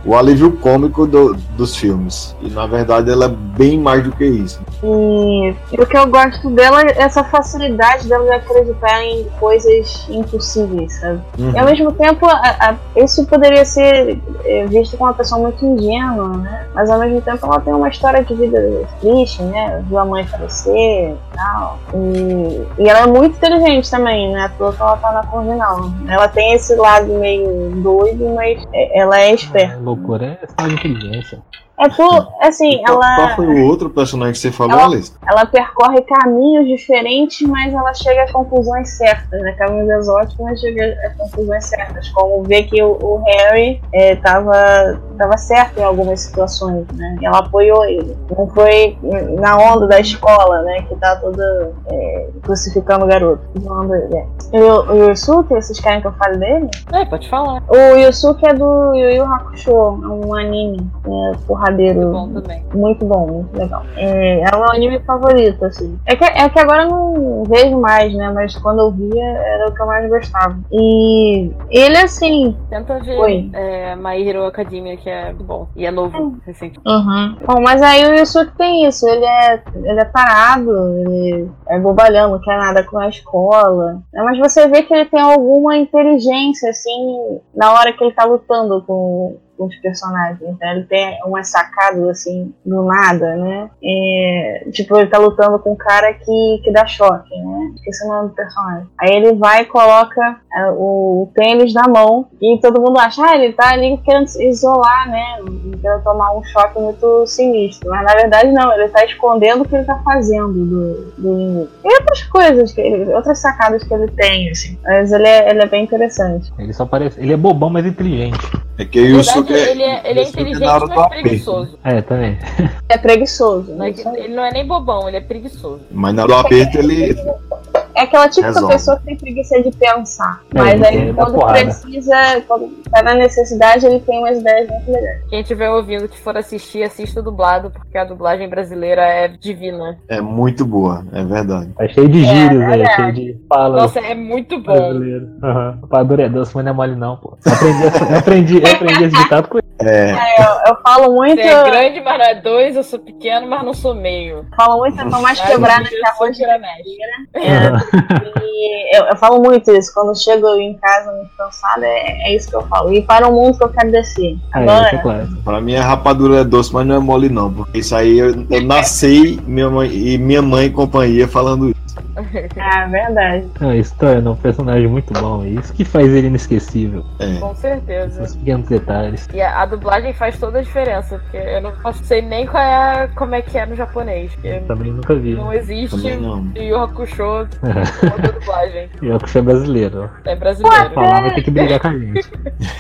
o alívio cômico do, dos filmes. E na verdade ela é bem mais do que isso. E, e o que eu gosto dela é essa facilidade dela de acreditar em coisas impossíveis, sabe? Uhum. E ao mesmo tempo, a, a, isso poderia ser é, visto como uma pessoa muito ingênua, né? Mas ao mesmo tempo ela tem uma história de vida triste, né? Viu a mãe falecer e tal. E, e ela é muito inteligente também, né? À toa que ela tá na Corvinal. Ela tem esse lado meio doido, mas é, ela é esperta. Ah, loucura é essa inteligência. É por, assim, qual, ela. Qual foi o outro personagem que você falou, ela, Alice? Ela percorre caminhos diferentes, mas ela chega a conclusões certas, né? Caminhos exóticos, mas chega a conclusões certas. Como ver que o, o Harry é, tava, tava certo em algumas situações, né? E ela apoiou ele. Não foi na onda da escola, né? Que tá toda é, crucificando o garoto. É. E o, o Yusuke, vocês querem que eu fale dele? É, pode falar. O Yusuke é do Yu Yu Hakusho, um anime. É, porra porradeiro. Muito bom também. Muito bom, muito legal. É, é o meu anime favorito, assim. É que, é que agora eu não vejo mais, né? Mas quando eu via, era o que eu mais gostava. E ele, assim. Tenta ver Oi. é, My Hero Academia, que é bom. E é novo, recente. Uhum. Bom, mas aí o Yusuke tem isso. Ele é, ele é parado, ele é bobalhão, não quer nada com a escola. né? Mas você vê que ele tem alguma inteligência, assim, na hora que ele tá lutando com, com os personagens. Né? Ele tem umas sacadas, assim, do nada, né? É, tipo, ele tá lutando com um cara que, que dá choque, né? Esqueci o nome do personagem. Aí ele vai e coloca é, o tênis na mão e todo mundo acha, ah, ele tá ali querendo se isolar, né? Querendo tomar um choque muito sinistro. Mas na verdade não, ele tá escondendo o que ele tá fazendo do, do inimigo. E outras coisas, que ele- outras sacadas que ele tem, assim. Mas ele é, ele é bem interessante. Ele só parece. Ele é bobão, mas inteligente. É que o Ele é, ele é inteligente, Naruto mas aperto. preguiçoso. É, também. É preguiçoso. Não é né? ele não é nem bobão, ele é preguiçoso. Mas na do aperto ele. É aquela típica Resolve. pessoa que tem preguiça de pensar. É, Mas aí é quando precisa, quando tá na necessidade, ele tem umas ideias muito legais. Quem estiver ouvindo que for assistir, assista dublado, porque a dublagem brasileira é divina. É muito boa, é verdade. É cheio de gírios, é é, verdade. cheio de falas. Nossa, é muito bom. brasileiro. Aham. O padrão é doce, mas não é mole não, pô. Eu aprendi, eu (laughs) aprendi, eu aprendi esse ditado com ele. É, Eu, eu falo muito, Você é grande, mas não é dois, eu sou pequeno, mas não sou meio. falo muito, eu tô mais Ai, quebrada que de mexe. É, (laughs) e eu, eu falo muito isso. Quando eu chego em casa muito cansada, é, é isso que eu falo. E para o mundo que eu quero descer. É, Agora, é claro. pra mim a rapadura é doce, mas não é mole não. Porque isso aí eu, eu nasci minha mãe, e minha mãe e companhia falando isso. é (laughs) verdade. Não, isso torna um personagem muito bom. Isso que faz ele inesquecível. É. Com certeza. Esses pequenos detalhes. E a, a dublagem faz toda a diferença, porque eu não faço- sei nem qual é, como é que é no japonês. Porque Também nunca vi. não existe não. Yu Yu Hakusho com outra dublagem. Que é brasileiro. É brasileiro. Falar vai ter que brigar com a gente.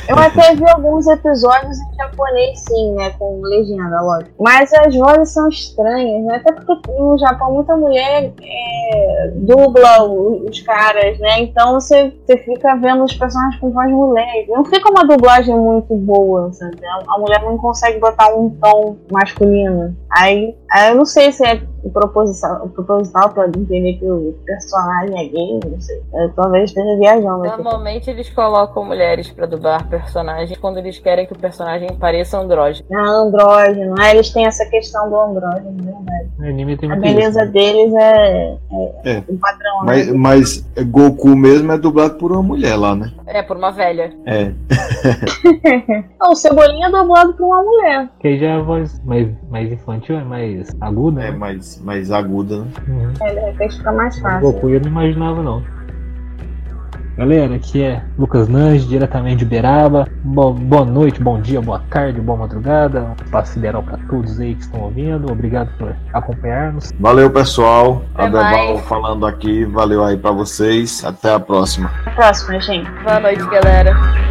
Eu até vi alguns episódios em japonês, sim, né? Com legenda, lógico. Mas as vozes são estranhas, né? Até porque no Japão muita mulher é, dubla os caras, né? Então você, você fica vendo os personagens com voz mulher. Não fica uma dublagem muito boa, sabe? A, a mulher não consegue botar um tom masculino. Aí, aí eu não sei se é proposital, proposital pra entender que o personagem é gay, não sei. Eu talvez esteja viajando aqui. Normalmente eles colocam mulheres pra dublar personagens quando eles querem que o personagem pareça andrógeno. Ah, andrógeno, né? Eles têm essa questão do andrógeno, verdade. O anime tem A beleza isso. deles é, é, É. um padrão, Mas, né? mas Goku mesmo é dublado por uma mulher lá, né? É, por uma velha. É. (laughs) (laughs) Não, o Cebolinha é dublado por uma mulher. Que aí já é a voz mais, mais infantil, é mais aguda. É né? mais, mais aguda, né? Uhum. É, de repente fica mais O fácil. Goku eu não imaginava não. Galera, aqui é Lucas Nange, diretamente de Uberaba. Bo- boa noite, bom dia, boa tarde, boa madrugada. Um espaço sideral para todos aí que estão ouvindo. Obrigado por acompanhar-nos. Valeu, pessoal. Até Adeval mais. falando aqui. Valeu aí pra vocês. Até a próxima. Até a próxima, gente. Boa noite, galera.